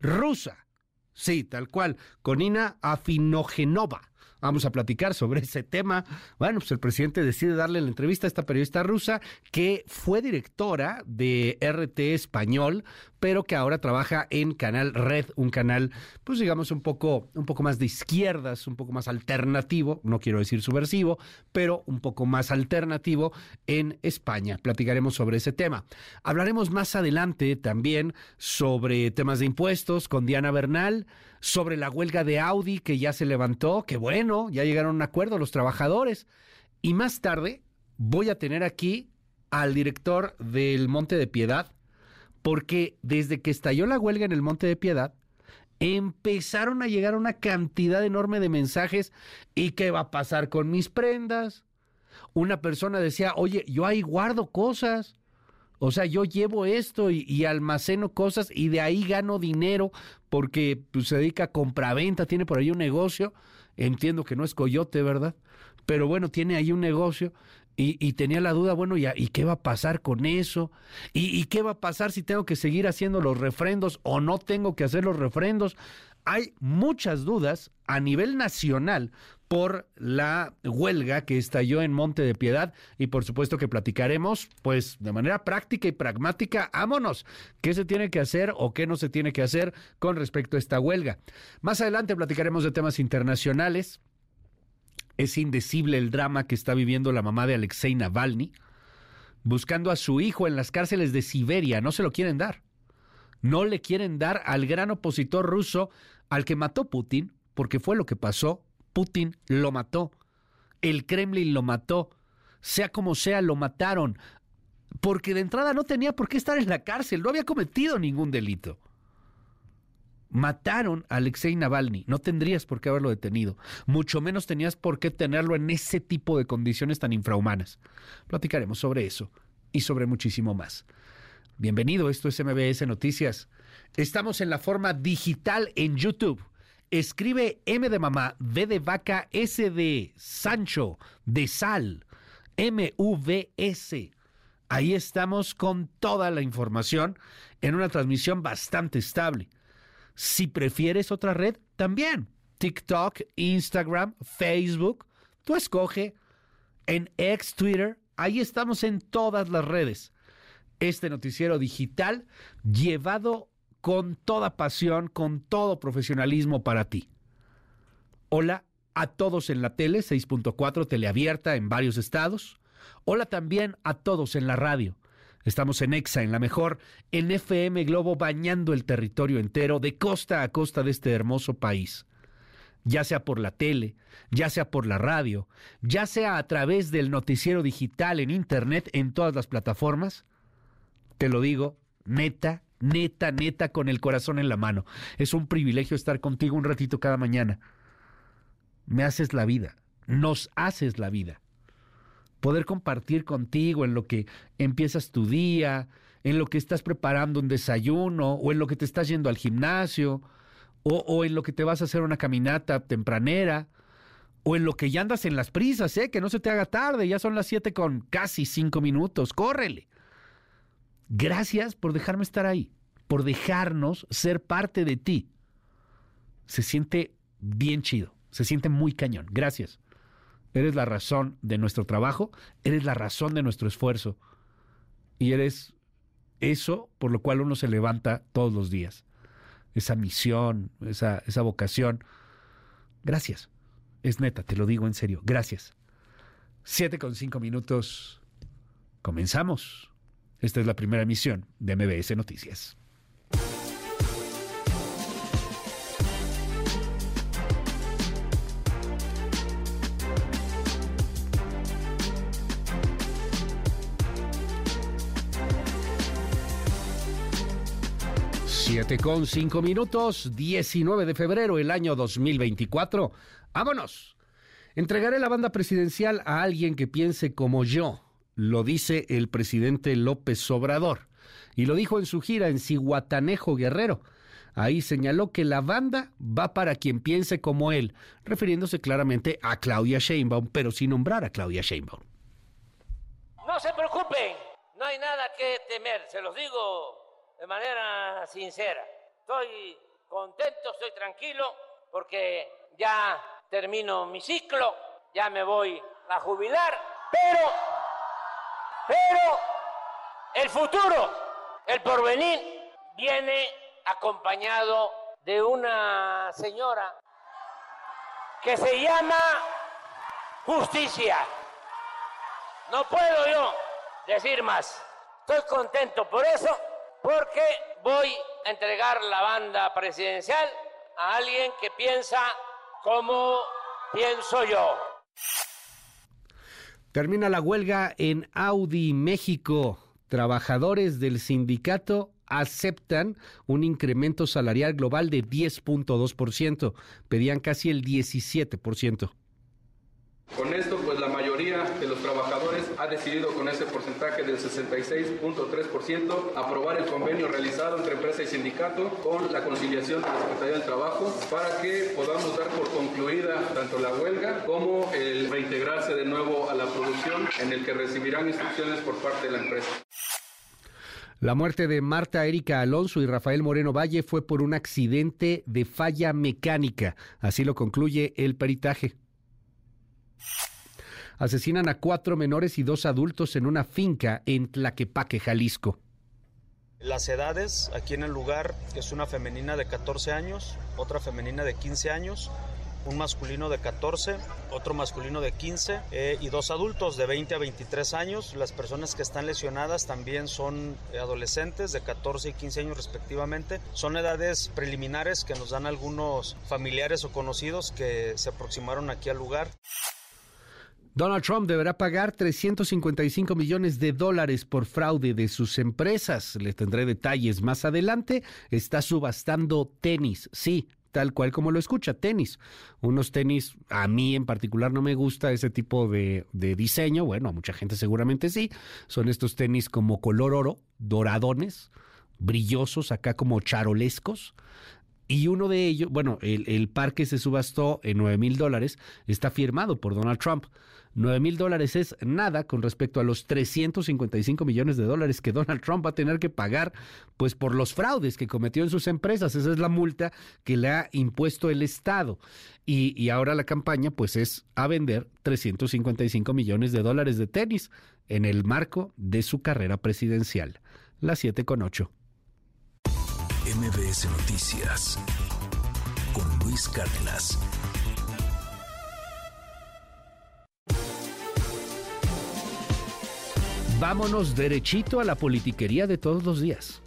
rusa. Sí, tal cual, con Ina Afinogenova. Vamos a platicar sobre ese tema. Bueno, pues el presidente decide darle la entrevista a esta periodista rusa que fue directora de RT Español, pero que ahora trabaja en Canal Red, un canal, pues digamos, un poco, un poco más de izquierdas, un poco más alternativo, no quiero decir subversivo, pero un poco más alternativo en España. Platicaremos sobre ese tema. Hablaremos más adelante también sobre temas de impuestos con Diana Bernal sobre la huelga de Audi que ya se levantó, que bueno, ya llegaron a un acuerdo los trabajadores. Y más tarde voy a tener aquí al director del Monte de Piedad, porque desde que estalló la huelga en el Monte de Piedad, empezaron a llegar una cantidad enorme de mensajes y qué va a pasar con mis prendas. Una persona decía, oye, yo ahí guardo cosas. O sea, yo llevo esto y, almaceno cosas y de ahí gano dinero porque pues, se dedica a compraventa, tiene por ahí un negocio. Entiendo que no es coyote, ¿verdad? Pero bueno, tiene ahí un negocio y, tenía la duda, bueno, ¿y, ¿y, qué va a pasar con eso? ¿Y, ¿Y qué va a pasar si tengo que seguir haciendo los refrendos o no tengo que hacer los refrendos? Hay muchas dudas a nivel nacional por la huelga que estalló en Monte de Piedad y por supuesto que platicaremos pues de manera práctica y pragmática, ámonos, qué se tiene que hacer o qué no se tiene que hacer con respecto a esta huelga. Más adelante platicaremos de temas internacionales. Es indecible el drama que está viviendo la mamá de Alexei Navalny, buscando a su hijo en las cárceles de Siberia, no se lo quieren dar. No le quieren dar al gran opositor ruso al que mató Putin, porque fue lo que pasó Putin lo mató. El Kremlin lo mató. Sea como sea, lo mataron. Porque de entrada no tenía por qué estar en la cárcel, no había cometido ningún delito. Mataron a Alexei Navalny, no tendrías por qué haberlo detenido, mucho menos tenías por qué tenerlo en ese tipo de condiciones tan infrahumanas. Platicaremos sobre eso y sobre muchísimo más. Bienvenido, esto es MBS Noticias. Estamos en la forma digital en YouTube Escribe M de mamá, V de vaca, S de Sancho, de sal, M-U-V-S. Ahí estamos con toda la información en una transmisión bastante estable. Si prefieres otra red, también. TikTok, Instagram, Facebook. Tú escoge. En ex Twitter, ahí estamos en todas las redes. Este noticiero digital llevado con toda pasión, con todo profesionalismo para ti. Hola a todos en la tele, 6.4 teleabierta en varios estados. Hola también a todos en la radio. Estamos en EXA, en la mejor, en FM Globo, bañando el territorio entero, de costa a costa de este hermoso país. Ya sea por la tele, ya sea por la radio, ya sea a través del noticiero digital en Internet, en todas las plataformas. Te lo digo, neta, neta, neta, con el corazón en la mano. Es un privilegio estar contigo un ratito cada mañana. Me haces la vida, nos haces la vida. Poder compartir contigo en lo que empiezas tu día, en lo que estás preparando un desayuno, o en lo que te estás yendo al gimnasio, o, en lo que te vas a hacer una caminata tempranera, o en lo que ya andas en las prisas, ¿eh? que no se te haga tarde, ya son las siete con casi cinco minutos, córrele. Gracias por dejarme estar ahí, por dejarnos ser parte de ti. Se siente bien chido, se siente muy cañón. Gracias. Eres la razón de nuestro trabajo, eres la razón de nuestro esfuerzo y eres eso por lo cual uno se levanta todos los días. Esa misión, esa, esa vocación. Gracias. Es neta, te lo digo en serio. Gracias. Siete con cinco minutos. Comenzamos. Esta es la primera emisión de MBS Noticias. Siete con cinco minutos, 19 de febrero, el año 2024. ¡Vámonos! Entregaré la banda presidencial a alguien que piense como yo lo dice el presidente López Obrador. Y lo dijo en su gira en Cihuatanejo Guerrero. Ahí señaló que la banda va para quien piense como él, refiriéndose claramente a Claudia Sheinbaum, pero sin nombrar a Claudia Sheinbaum. No se preocupen, no hay nada que temer, se los digo de manera sincera. Estoy contento, estoy tranquilo, porque ya termino mi ciclo, ya me voy a jubilar, pero, pero el futuro, el porvenir, viene acompañado de una señora que se llama justicia. No puedo yo decir más. Estoy contento por eso, porque voy a entregar la banda presidencial a alguien que piensa como pienso yo. Termina la huelga en Audi, México. Trabajadores del sindicato aceptan un incremento salarial global de 10.2%. Pedían casi el 17%. Con esto, pues la mayoría de los ha decidido con ese porcentaje del 66.3% aprobar el convenio realizado entre empresa y sindicato con la conciliación de la Secretaría del Trabajo para que podamos dar por concluida tanto la huelga como el reintegrarse de nuevo a la producción en el que recibirán instrucciones por parte de la empresa. La muerte de Marta Erika Alonso y Rafael Moreno Valle fue por un accidente de falla mecánica. Así lo concluye el peritaje. Asesinan a cuatro menores y dos adultos en una finca en Tlaquepaque, Jalisco. Las edades aquí en el lugar es una femenina de 14 años, otra femenina de 15 años, un masculino de 14, otro masculino de 15 eh, y dos adultos de 20 a 23 años. Las personas que están lesionadas también son adolescentes de 14 y 15 años respectivamente. Son edades preliminares que nos dan algunos familiares o conocidos que se aproximaron aquí al lugar. Donald Trump deberá pagar 355 millones de dólares por fraude de sus empresas. Le tendré detalles más adelante. Está subastando tenis. Sí, tal cual como lo escucha, tenis. Unos tenis, a mí en particular no me gusta ese tipo de, de, diseño, bueno, a mucha gente seguramente sí. Son estos tenis como color oro, doradones, brillosos, acá como charolescos. Y uno de ellos, bueno, el, el par que se subastó en 9 mil dólares está firmado por Donald Trump. 9 mil dólares es nada con respecto a los 355 millones de dólares que Donald Trump va a tener que pagar pues por los fraudes que cometió en sus empresas. Esa es la multa que le ha impuesto el Estado. Y, ahora la campaña pues es a vender 355 millones de dólares de tenis en el marco de su carrera presidencial. Las 7 con 8. MBS Noticias con Luis Cárdenas. Vámonos derechito a la politiquería de todos los días.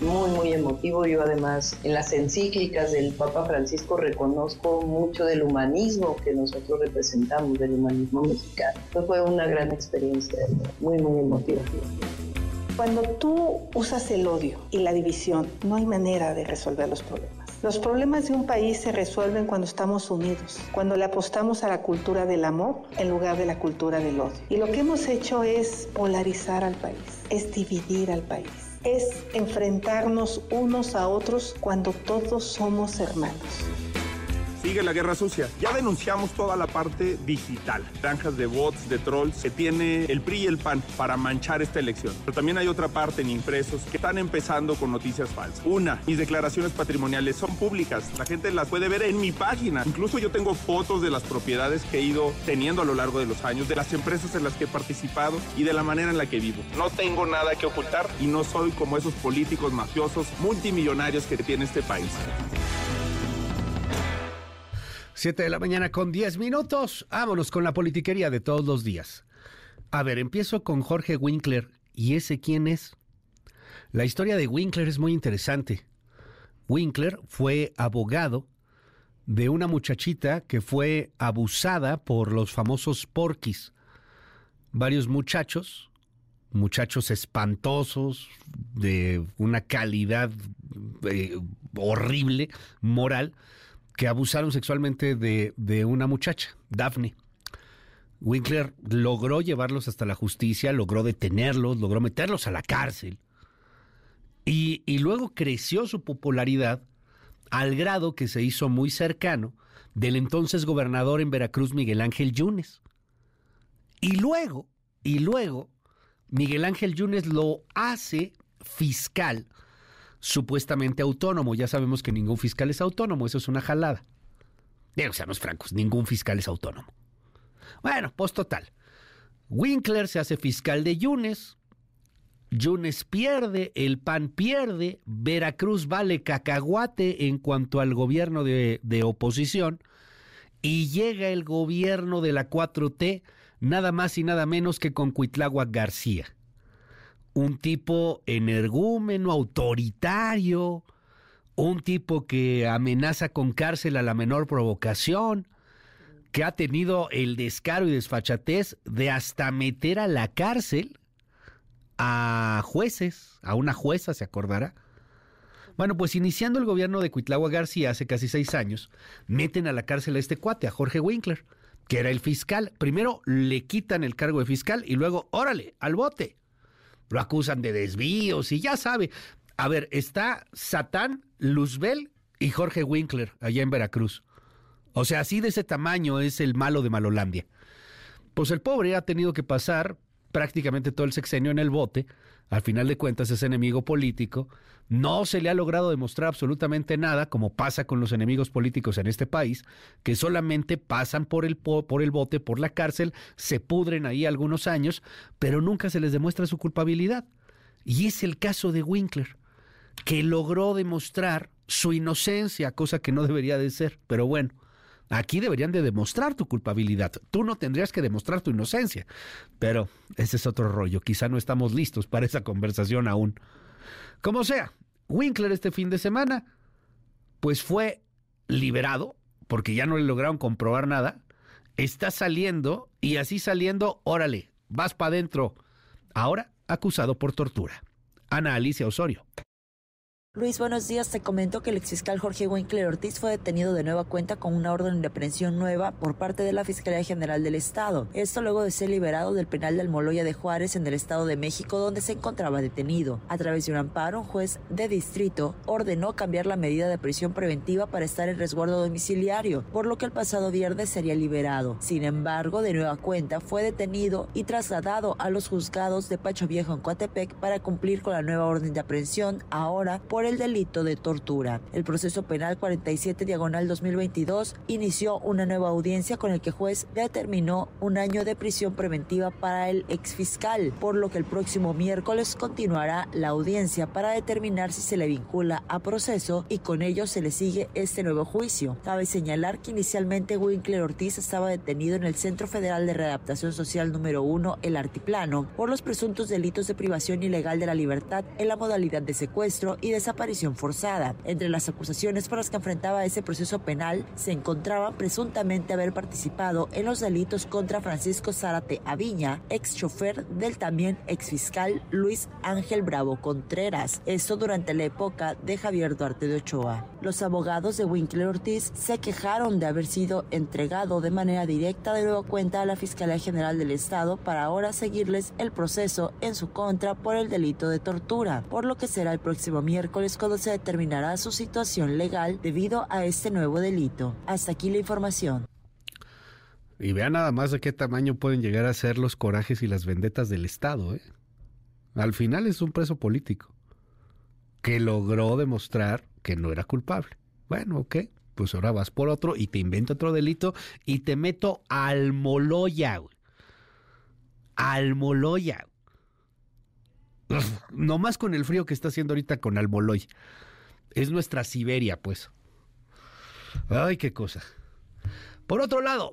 Muy, muy emotivo. Yo además en las encíclicas del Papa Francisco reconozco mucho del humanismo que nosotros representamos, del humanismo mexicano. Pues fue una gran experiencia, muy, muy emotiva. Cuando tú usas el odio y la división, no hay manera de resolver los problemas. Los problemas de un país se resuelven cuando estamos unidos, cuando le apostamos a la cultura del amor en lugar de la cultura del odio. Y lo que hemos hecho es polarizar al país, es dividir al país, es enfrentarnos unos a otros cuando todos somos hermanos. Sigue la guerra sucia. Ya denunciamos toda la parte digital, granjas de bots, de trolls que tiene el PRI y el PAN para manchar esta elección. Pero también hay otra parte en impresos que están empezando con noticias falsas. Una, mis declaraciones patrimoniales son públicas. La gente las puede ver en mi página. Incluso yo tengo fotos de las propiedades que he ido teniendo a lo largo de los años, de las empresas en las que he participado y de la manera en la que vivo. No tengo nada que ocultar y no soy como esos políticos mafiosos multimillonarios que tiene este país. 7 de la mañana con 10 minutos. Vámonos con la politiquería de todos los días. A ver, empiezo con Jorge Winkler. ¿Y ese quién es? La historia de Winkler es muy interesante. Winkler fue abogado de una muchachita que fue abusada por los famosos porquis. Varios muchachos, muchachos espantosos, de una calidad eh, horrible, moral, que abusaron sexualmente de, de, una muchacha, Daphne. Winkler logró llevarlos hasta la justicia, logró detenerlos, logró meterlos a la cárcel. Y, y, luego creció su popularidad al grado que se hizo muy cercano del entonces gobernador en Veracruz, Miguel Ángel Yunes. Y luego, y luego, Miguel Ángel Yunes lo hace fiscal supuestamente autónomo. Ya sabemos que ningún fiscal es autónomo, eso es una jalada. Digo, seamos francos, ningún fiscal es autónomo. Bueno, pues total. Winkler se hace fiscal de Yunes. Yunes pierde, el PAN pierde, Veracruz vale cacahuate en cuanto al gobierno de, de oposición y llega el gobierno de la 4T nada más y nada menos que con Cuitláhuac García. Un tipo energúmeno, autoritario, un tipo que amenaza con cárcel a la menor provocación, que ha tenido el descaro y desfachatez de hasta meter a la cárcel a jueces, a una jueza, se acordará. Bueno, pues iniciando el gobierno de Cuitlagua García hace casi seis años, meten a la cárcel a este cuate, a Jorge Winkler, que era el fiscal. Primero le quitan el cargo de fiscal y luego, órale, al bote. Lo acusan de desvíos y ya sabe. A ver, está Satán, Luzbel y Jorge Winkler allá en Veracruz. O sea, así de ese tamaño es el malo de Malolandia. Pues el pobre ha tenido que pasar prácticamente todo el sexenio en el bote, al final de cuentas es enemigo político, no se le ha logrado demostrar absolutamente nada, como pasa con los enemigos políticos en este país, que solamente pasan por el, por el bote, por la cárcel, se pudren ahí algunos años, pero nunca se les demuestra su culpabilidad. Y es el caso de Winkler, que logró demostrar su inocencia, cosa que no debería de ser, pero bueno, Aquí deberían de demostrar tu culpabilidad. Tú no tendrías que demostrar tu inocencia. Pero ese es otro rollo. Quizá no estamos listos para esa conversación aún. Como sea, Winkler este fin de semana, pues fue liberado, porque ya no le lograron comprobar nada. Está saliendo y así saliendo, órale, vas para adentro. Ahora acusado por tortura. Ana Alicia Osorio. Luis, buenos días. Te comento que el exfiscal Jorge Winkler Ortiz fue detenido de nueva cuenta con una orden de aprehensión nueva por parte de la Fiscalía General del Estado. Esto luego de ser liberado del penal de Almoloya de Juárez en el Estado de México, donde se encontraba detenido. A través de un amparo, un juez de distrito ordenó cambiar la medida de prisión preventiva para estar en resguardo domiciliario, por lo que el pasado viernes sería liberado. Sin embargo, de nueva cuenta fue detenido y trasladado a los juzgados de Pacho Viejo en Coatepec para cumplir con la nueva orden de aprehensión, ahora por el delito de tortura. El proceso penal 47 diagonal 2022 inició una nueva audiencia con el que juez determinó un año de prisión preventiva para el exfiscal, por lo que el próximo miércoles continuará la audiencia para determinar si se le vincula a proceso y con ello se le sigue este nuevo juicio. Cabe señalar que inicialmente Winkler Ortiz estaba detenido en el Centro Federal de Readaptación Social número 1, el Artiplano, por los presuntos delitos de privación ilegal de la libertad en la modalidad de secuestro y desaparición aparición forzada. Entre las acusaciones por las que enfrentaba ese proceso penal se encontraba presuntamente haber participado en los delitos contra Francisco Zárate Aviña, ex chofer del también ex fiscal Luis Ángel Bravo Contreras. Esto durante la época de Javier Duarte de Ochoa. Los abogados de Winkler Ortiz se quejaron de haber sido entregado de manera directa de nueva cuenta a la Fiscalía General del Estado para ahora seguirles el proceso en su contra por el delito de tortura, por lo que será el próximo miércoles cuando se determinará su situación legal debido a este nuevo delito. Hasta aquí la información. Y vean nada más de qué tamaño pueden llegar a ser los corajes y las vendetas del Estado. ¿eh? Al final es un preso político que logró demostrar que no era culpable. Bueno, ok, pues ahora vas por otro y te invento otro delito y te meto al Moloya. Al Moloya no más con el frío que está haciendo ahorita con Almoloy. Es nuestra Siberia, pues. Ay, qué cosa. Por otro lado,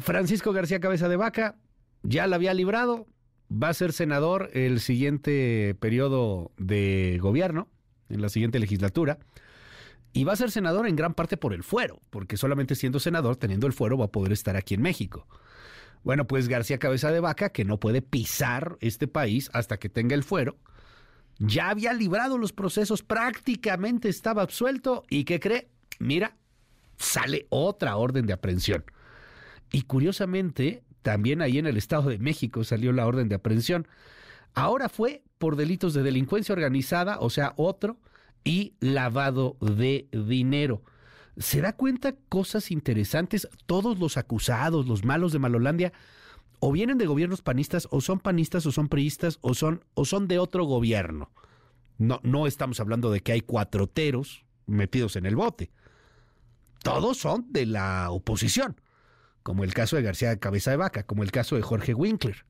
Francisco García Cabeza de Vaca ya la había librado, va a ser senador el siguiente periodo de gobierno, en la siguiente legislatura, y va a ser senador en gran parte por el fuero, porque solamente siendo senador, teniendo el fuero, va a poder estar aquí en México. Bueno, pues García Cabeza de Vaca, que no puede pisar este país hasta que tenga el fuero, ya había librado los procesos, prácticamente estaba absuelto y ¿qué cree? Mira, sale otra orden de aprehensión. Y curiosamente, también ahí en el Estado de México salió la orden de aprehensión. Ahora fue por delitos de delincuencia organizada, o sea, otro, y lavado de dinero se da cuenta cosas interesantes. Todos los acusados, los malos de Malolandia, o vienen de gobiernos panistas, o son panistas, o son priistas, o son, o son de otro gobierno. No, no estamos hablando de que hay cuatroteros metidos en el bote. Todos son de la oposición, como el caso de García Cabeza de Vaca, como el caso de Jorge Winkler.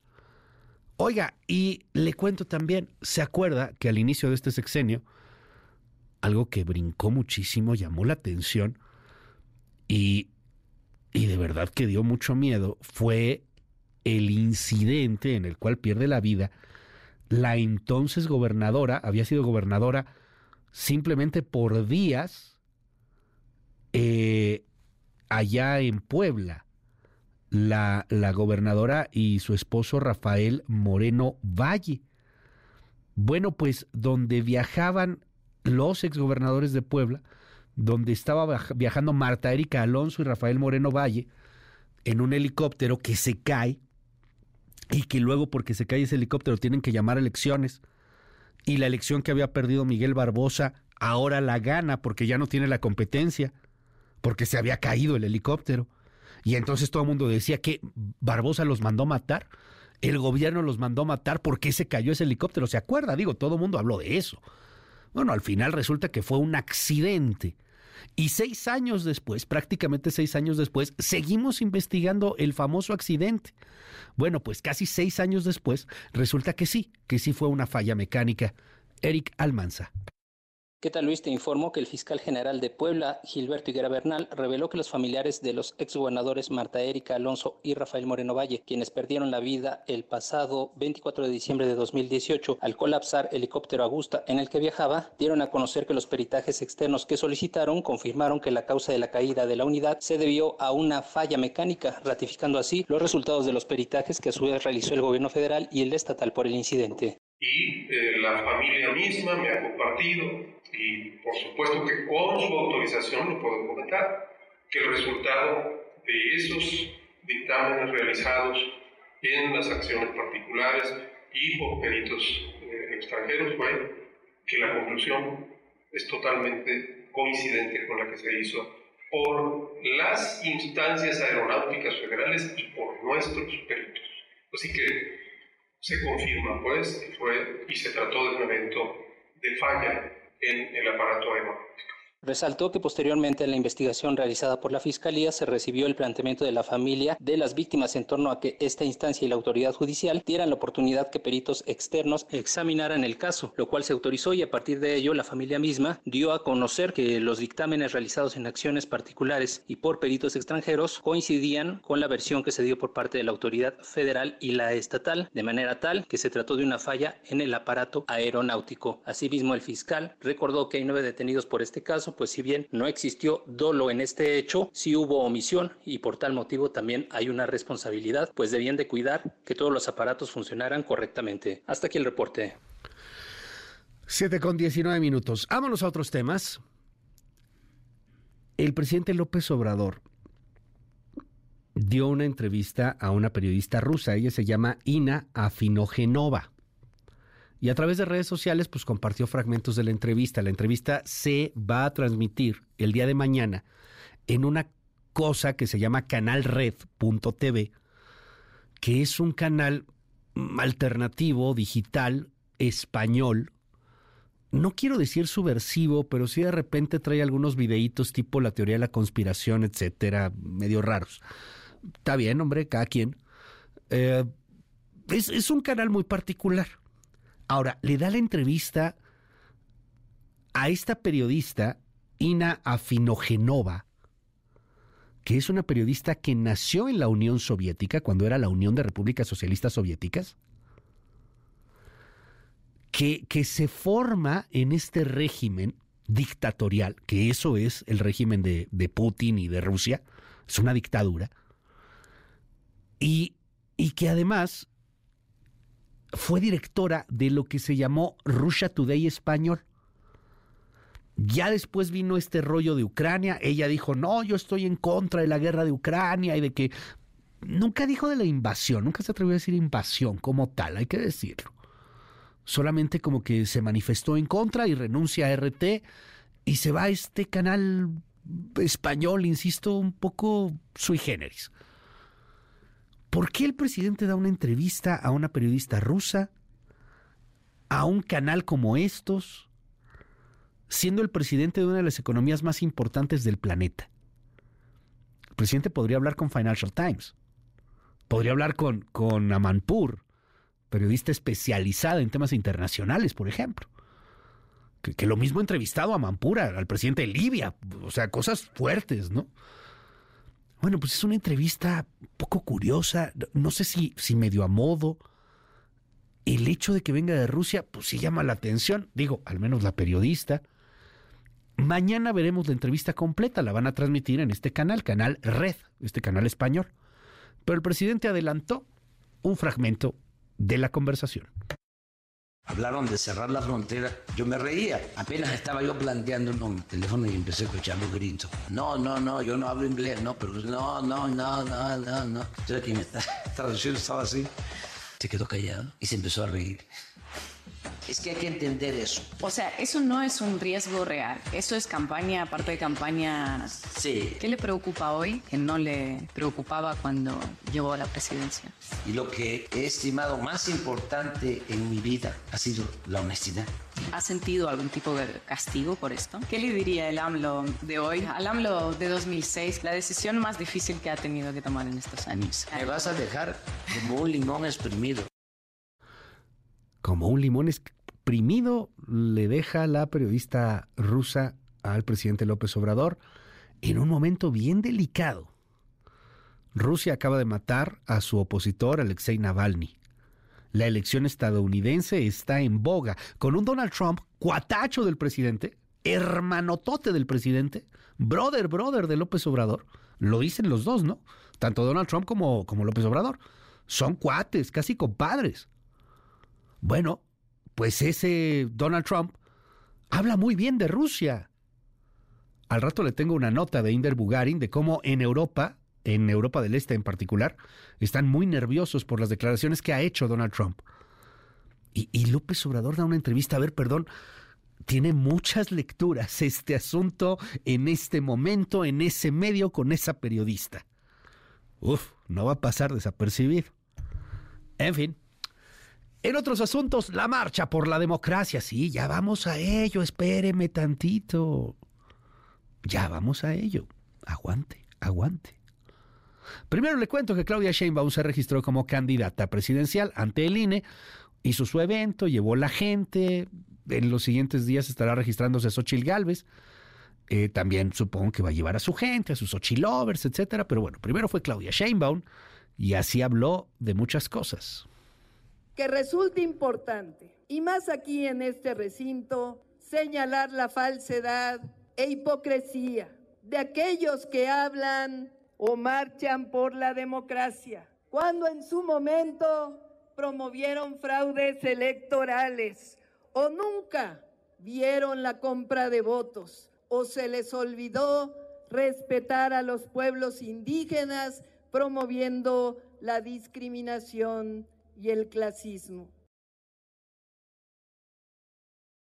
Oiga, y le cuento también, ¿se acuerda que al inicio de este sexenio, algo que brincó muchísimo, llamó la atención y, y de verdad que dio mucho miedo, fue el incidente en el cual pierde la vida la entonces gobernadora, había sido gobernadora simplemente por días eh, allá en Puebla, la, la gobernadora y su esposo Rafael Moreno Valle. Bueno, pues donde viajaban los exgobernadores de Puebla, donde estaba viajando Marta Erika Alonso y Rafael Moreno Valle en un helicóptero que se cae y que luego porque se cae ese helicóptero tienen que llamar a elecciones y la elección que había perdido Miguel Barbosa ahora la gana porque ya no tiene la competencia, porque se había caído el helicóptero. Y entonces todo el mundo decía que Barbosa los mandó matar, el gobierno los mandó matar porque se cayó ese helicóptero. ¿Se acuerda? Digo, todo el mundo habló de eso. Bueno, al final resulta que fue un accidente. Y seis años después, prácticamente seis años después, seguimos investigando el famoso accidente. Bueno, pues casi seis años después, resulta que sí, que sí fue una falla mecánica. Eric Almanza. ¿Qué tal Luis? Te informo que el fiscal general de Puebla, Gilberto Higuera Bernal, reveló que los familiares de los exgobernadores Marta Erika Alonso y Rafael Moreno Valle, quienes perdieron la vida el pasado 24 de diciembre de 2018 al colapsar helicóptero Augusta en el que viajaba, dieron a conocer que los peritajes externos que solicitaron confirmaron que la causa de la caída de la unidad se debió a una falla mecánica, ratificando así los resultados de los peritajes que a su vez realizó el gobierno federal y el estatal por el incidente. Y eh, la familia misma me ha compartido y por supuesto que con su autorización lo puedo comentar, que el resultado de esos dictámenes realizados en las acciones particulares y por peritos eh, extranjeros fue que la conclusión es totalmente coincidente con la que se hizo por las instancias aeronáuticas federales y por nuestros peritos. Así que se confirma, pues, fue y se trató de un evento de falla en el aparato aeronáutico. Resaltó que posteriormente en la investigación realizada por la Fiscalía se recibió el planteamiento de la familia de las víctimas en torno a que esta instancia y la autoridad judicial dieran la oportunidad que peritos externos examinaran el caso, lo cual se autorizó y a partir de ello la familia misma dio a conocer que los dictámenes realizados en acciones particulares y por peritos extranjeros coincidían con la versión que se dio por parte de la autoridad federal y la estatal, de manera tal que se trató de una falla en el aparato aeronáutico. Asimismo, el fiscal recordó que hay nueve detenidos por este caso pues si bien no existió dolo en este hecho, sí hubo omisión y por tal motivo también hay una responsabilidad, pues debían de cuidar que todos los aparatos funcionaran correctamente. Hasta aquí el reporte. 7 con 19 minutos. Vámonos a otros temas. El presidente López Obrador dio una entrevista a una periodista rusa. Ella se llama Ina Afinogenova y a través de redes sociales pues compartió fragmentos de la entrevista. La entrevista se va a transmitir el día de mañana en una cosa que se llama canalred.tv, que es un canal alternativo, digital, español. No quiero decir subversivo, pero sí de repente trae algunos videitos tipo la teoría de la conspiración, etcétera, medio raros. Está bien, hombre, cada quien. Eh, es, es un canal muy particular Ahora, le da la entrevista a esta periodista, Ina Afinogenova, que es una periodista que nació en la Unión Soviética, cuando era la Unión de Repúblicas Socialistas Soviéticas, que, que se forma en este régimen dictatorial, que eso es el régimen de, de Putin y de Rusia, es una dictadura, y, y que además fue directora de lo que se llamó Russia Today Español. Ya después vino este rollo de Ucrania. Ella dijo, no, yo estoy en contra de la guerra de Ucrania y de que... Nunca dijo de la invasión, nunca se atrevió a decir invasión como tal, hay que decirlo. Solamente como que se manifestó en contra y renuncia a RT y se va a este canal español, insisto, un poco sui generis. ¿Por qué el presidente da una entrevista a una periodista rusa a un canal como estos, siendo el presidente de una de las economías más importantes del planeta. El presidente podría hablar con Financial Times, podría hablar con, con periodista especializada en temas internacionales, por ejemplo. Que, lo mismo entrevistado a Mampura, al presidente de Libia, o sea, cosas fuertes, ¿no? Bueno, pues es una entrevista poco curiosa, no sé si, si medio a modo. El hecho de que venga de Rusia, pues sí llama la atención, digo, al menos la periodista. Mañana veremos la entrevista completa, la van a transmitir en este canal, canal Red, este canal español. Pero el presidente adelantó un fragmento de la conversación. Hablaron de cerrar la frontera. Yo me reía. Apenas estaba yo planteando un teléfono y empecé a escuchar los gritos. No, no, no, yo no hablo inglés. No, pero no, no, no, no, no, no. Entonces aquí me está traduciendo, estaba así. Se quedó callado y se empezó a reír. Es que hay que entender eso. O sea, eso no es un riesgo real. Eso es campaña, aparte de campaña. Sí. ¿Qué le preocupa hoy que no le preocupaba cuando llegó a la presidencia? Y lo que he estimado más importante en mi vida ha sido la honestidad. ¿Ha sentido algún tipo de castigo por esto? ¿Qué le diría el AMLO de hoy al AMLO de 2006? La decisión más difícil que ha tenido que tomar en estos años. Me vas a dejar como un limón exprimido. Como un limón exprimido le deja la periodista rusa al presidente López Obrador en un momento bien delicado. Rusia acaba de matar a su opositor Alexei Navalny. La elección estadounidense está en boga, con un Donald Trump cuatacho del presidente, hermanotote del presidente, brother, brother de López Obrador. Lo dicen los dos, ¿no? Tanto Donald Trump como, como López Obrador. Son cuates, casi compadres. Bueno, pues ese Donald Trump habla muy bien de Rusia. Al rato le tengo una nota de Inder Bugarin de cómo en Europa, en Europa del Este en particular, están muy nerviosos por las declaraciones que ha hecho Donald Trump. Y, y López Obrador da una entrevista, a ver, perdón, tiene muchas lecturas este asunto en este momento, en ese medio, con esa periodista. Uf, no va a pasar desapercibido. En fin, en otros asuntos, la marcha por la democracia. Sí, ya vamos a ello, espéreme tantito. Ya vamos a ello. Aguante, aguante. Primero le cuento que Claudia Sheinbaum se registró como candidata presidencial ante el INE, hizo su evento, llevó la gente. En los siguientes días estará registrándose Xochil Gálvez. Eh, también supongo que va a llevar a su gente, a sus Xochilovers, etcétera. Pero bueno, primero fue Claudia Sheinbaum y así habló de muchas cosas que resulta importante, y más aquí en este recinto, señalar la falsedad e hipocresía de aquellos que hablan o marchan por la democracia, cuando en su momento promovieron fraudes electorales o nunca vieron la compra de votos o se les olvidó respetar a los pueblos indígenas promoviendo la discriminación y el clasismo.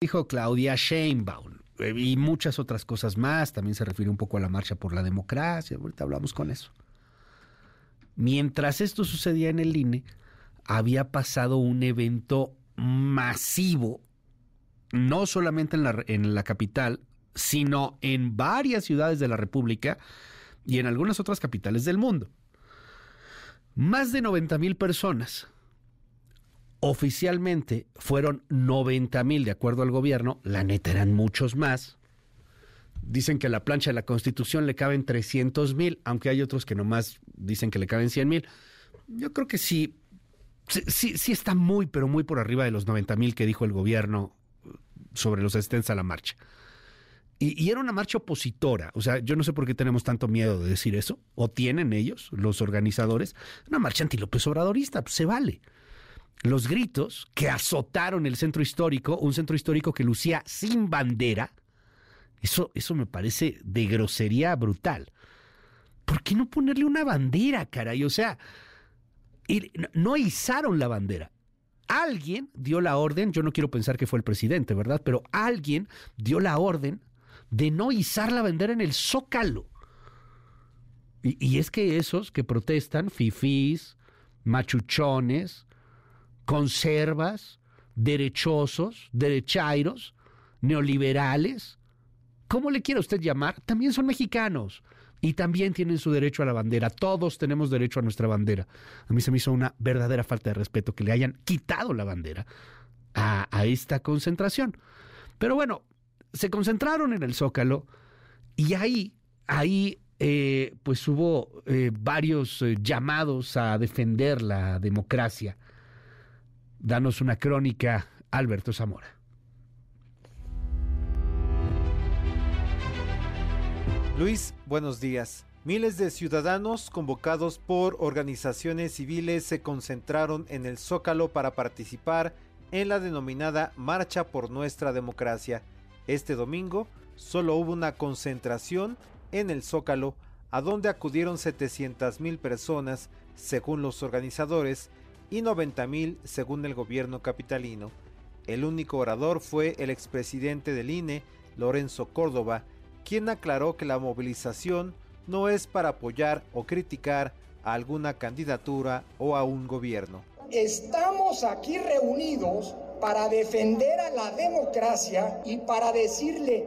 Dijo Claudia Sheinbaum eh, y muchas otras cosas más. También se refiere un poco a la marcha por la democracia. Ahorita hablamos con eso. Mientras esto sucedía en el INE, había pasado un evento masivo, no solamente en la, en la capital, sino en varias ciudades de la República y en algunas otras capitales del mundo. Más de 90 mil personas Oficialmente fueron 90 mil, de acuerdo al gobierno, la neta eran muchos más. Dicen que la plancha de la Constitución le caben 300 mil, aunque hay otros que nomás dicen que le caben 100 mil. Yo creo que sí, sí, sí está muy, pero muy por arriba de los 90 mil que dijo el gobierno sobre los asistentes a la marcha. Y, era una marcha opositora. O sea, yo no sé por qué tenemos tanto miedo de decir eso. O tienen ellos, los organizadores. Una marcha anti-López Obradorista. Pues se vale los gritos que azotaron el centro histórico, un centro histórico que lucía sin bandera, eso, eso me parece de grosería brutal. ¿Por qué no ponerle una bandera, caray? O sea, no izaron la bandera. Alguien dio la orden, yo no quiero pensar que fue el presidente, ¿verdad? Pero alguien dio la orden de no izar la bandera en el zócalo. Y, y es que esos que protestan, fifís, machuchones, conservas, derechosos, derechairos, neoliberales, ¿cómo le quiera usted llamar? También son mexicanos y también tienen su derecho a la bandera. Todos tenemos derecho a nuestra bandera. A mí se me hizo una verdadera falta de respeto que le hayan quitado la bandera a, esta concentración. Pero bueno, se concentraron en el Zócalo y ahí, ahí eh, pues hubo eh, varios eh, llamados a defender la democracia. Danos una crónica, Alberto Zamora. Luis, buenos días. Miles de ciudadanos convocados por organizaciones civiles se concentraron en el Zócalo para participar en la denominada Marcha por Nuestra Democracia. Este domingo solo hubo una concentración en el Zócalo, a donde acudieron 700 mil personas, según los organizadores, y 90 mil según el gobierno capitalino. El único orador fue el expresidente del INE, Lorenzo Córdoba, quien aclaró que la movilización no es para apoyar o criticar a alguna candidatura o a un gobierno. Estamos aquí reunidos para defender a la democracia y para decirle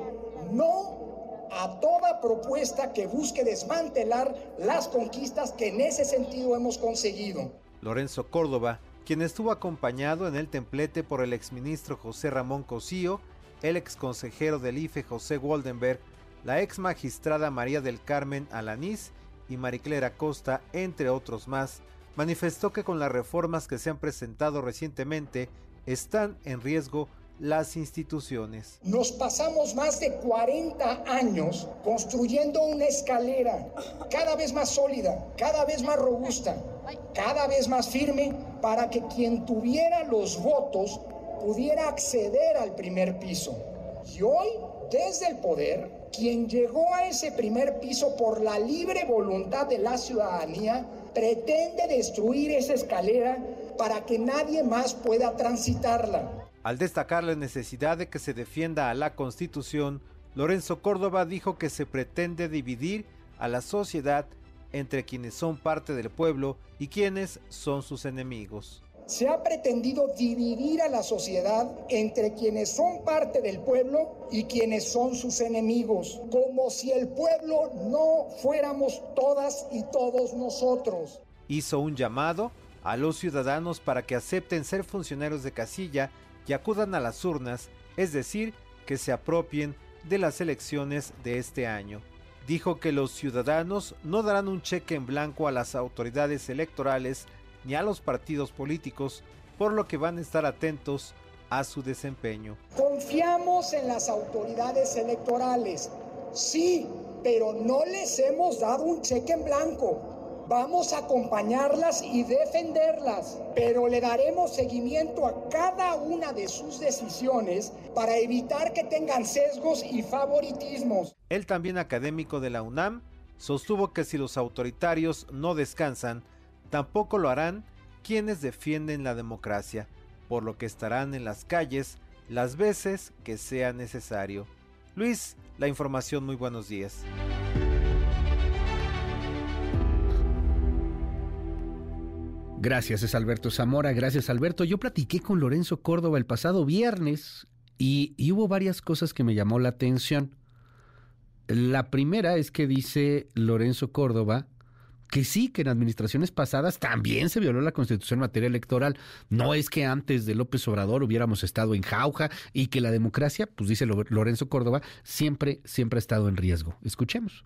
no a toda propuesta que busque desmantelar las conquistas que en ese sentido hemos conseguido. Lorenzo Córdoba, quien estuvo acompañado en el templete por el exministro José Ramón Cosío, el exconsejero del IFE José Waldenberg, la ex magistrada María del Carmen Alanís y Mariclera Costa, entre otros más, manifestó que con las reformas que se han presentado recientemente están en riesgo las instituciones. Nos pasamos más de 40 años construyendo una escalera cada vez más sólida, cada vez más robusta, cada vez más firme para que quien tuviera los votos pudiera acceder al primer piso. Y hoy, desde el poder, quien llegó a ese primer piso por la libre voluntad de la ciudadanía pretende destruir esa escalera para que nadie más pueda transitarla. Al destacar la necesidad de que se defienda a la Constitución, Lorenzo Córdoba dijo que se pretende dividir a la sociedad entre quienes son parte del pueblo y quienes son sus enemigos se ha pretendido dividir a la sociedad entre quienes son parte del pueblo y quienes son sus enemigos, como si el pueblo no fuéramos todas y todos nosotros. Hizo un llamado a los ciudadanos para que acepten ser funcionarios de casilla y acudan a las urnas, es decir, que se apropien de las elecciones de este año. Dijo que los ciudadanos no darán un cheque en blanco a las autoridades electorales ni a los partidos políticos, por lo que van a estar atentos a su desempeño. Confiamos en las autoridades electorales, sí, pero no les hemos dado un cheque en blanco. Vamos a acompañarlas y defenderlas, pero le daremos seguimiento a cada una de sus decisiones para evitar que tengan sesgos y favoritismos. El también académico de la UNAM sostuvo que si los autoritarios no descansan, Tampoco lo harán quienes defienden la democracia, por lo que estarán en las calles las veces que sea necesario. Luis, la información, muy buenos días. Gracias, es Alberto Zamora. Gracias, Alberto. Yo platiqué con Lorenzo Córdoba el pasado viernes y, hubo varias cosas que me llamó la atención. La primera es que dice Lorenzo Córdoba que sí, que en administraciones pasadas también se violó la constitución en materia electoral. No es que antes de López Obrador hubiéramos estado en jauja y que la democracia, pues dice Lorenzo Córdoba, siempre, siempre ha estado en riesgo. Escuchemos.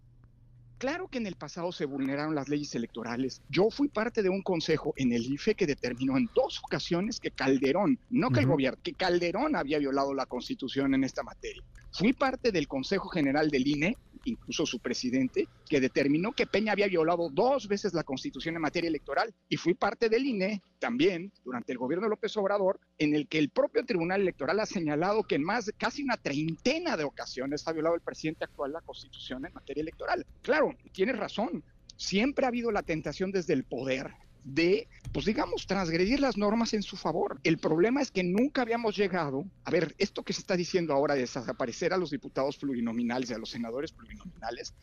Claro que en el pasado se vulneraron las leyes electorales. Yo fui parte de un consejo en el IFE que determinó en dos ocasiones que Calderón, no que el gobierno, que Calderón había violado la constitución en esta materia. Fui parte del Consejo General del INE incluso su presidente, que determinó que Peña había violado dos veces la constitución en materia electoral y fui parte del INE también durante el gobierno de López Obrador, en el que el propio Tribunal Electoral ha señalado que en más de casi una treintena de ocasiones ha violado el presidente actual la constitución en materia electoral. Claro, tienes razón, siempre ha habido la tentación desde el poder de, pues digamos, transgredir las normas en su favor. El problema es que nunca habíamos llegado, a ver, esto que se está diciendo ahora de desaparecer a los diputados plurinominales y a los senadores plurinominales,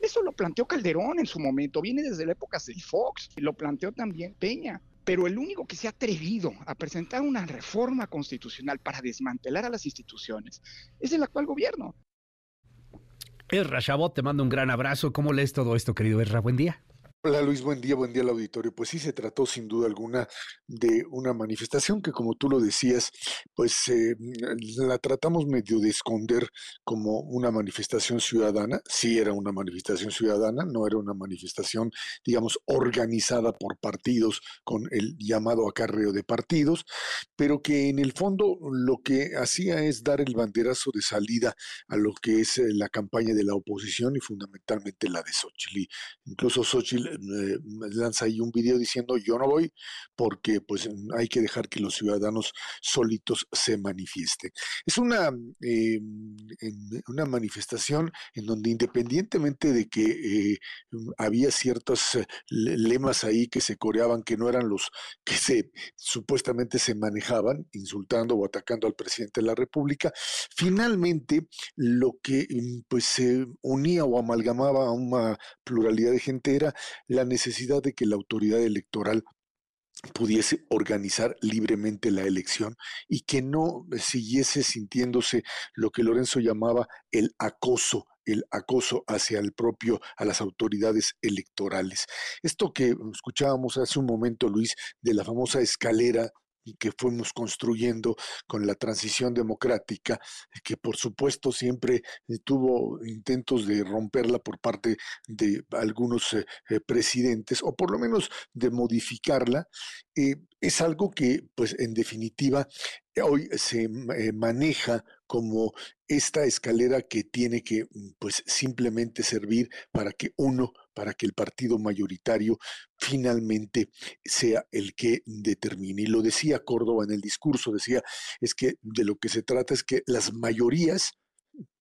eso lo planteó Calderón en su momento, viene desde la época del Fox, lo planteó también Peña. pero el único que se ha atrevido a presentar una reforma constitucional para desmantelar a las instituciones es el actual gobierno. Erra Chabot, te mando un gran abrazo. ¿Cómo lees todo esto, querido Erra? Buen día. Hola Luis, buen día, buen día al auditorio. Pues sí, se trató sin duda alguna de una manifestación que como tú lo decías, pues eh, la tratamos medio de esconder como una manifestación ciudadana. Sí era una manifestación ciudadana, no era una manifestación, digamos, organizada por partidos con el llamado acarreo de partidos, pero que en el fondo lo que hacía es dar el banderazo de salida a lo que es eh, la campaña de la oposición y fundamentalmente la de Xochitl. Incluso Xochitl eh, lanza ahí un video diciendo yo no voy porque pues hay que dejar que los ciudadanos solitos se manifiesten. Es una, eh, una manifestación en donde independientemente de que eh, había ciertos lemas ahí que se coreaban que no eran los que se supuestamente se manejaban, insultando o atacando al presidente de la República, finalmente lo que pues se unía o amalgamaba a una pluralidad de gente era la necesidad de que la autoridad electoral pudiese organizar libremente la elección y que no siguiese sintiéndose lo que Lorenzo llamaba el acoso el acoso hacia el propio, a las autoridades electorales. Esto que escuchábamos hace un momento, Luis, de la famosa escalera y que fuimos construyendo con la transición democrática, que por supuesto siempre eh, tuvo intentos de romperla por parte de algunos eh, eh, presidentes, o por lo menos de modificarla, es algo que, pues en definitiva, hoy se maneja como esta escalera que tiene que, pues simplemente servir para que uno para que el partido mayoritario finalmente sea el que determine. Y lo decía Córdoba en el discurso, decía, es que de lo que se trata es que las mayorías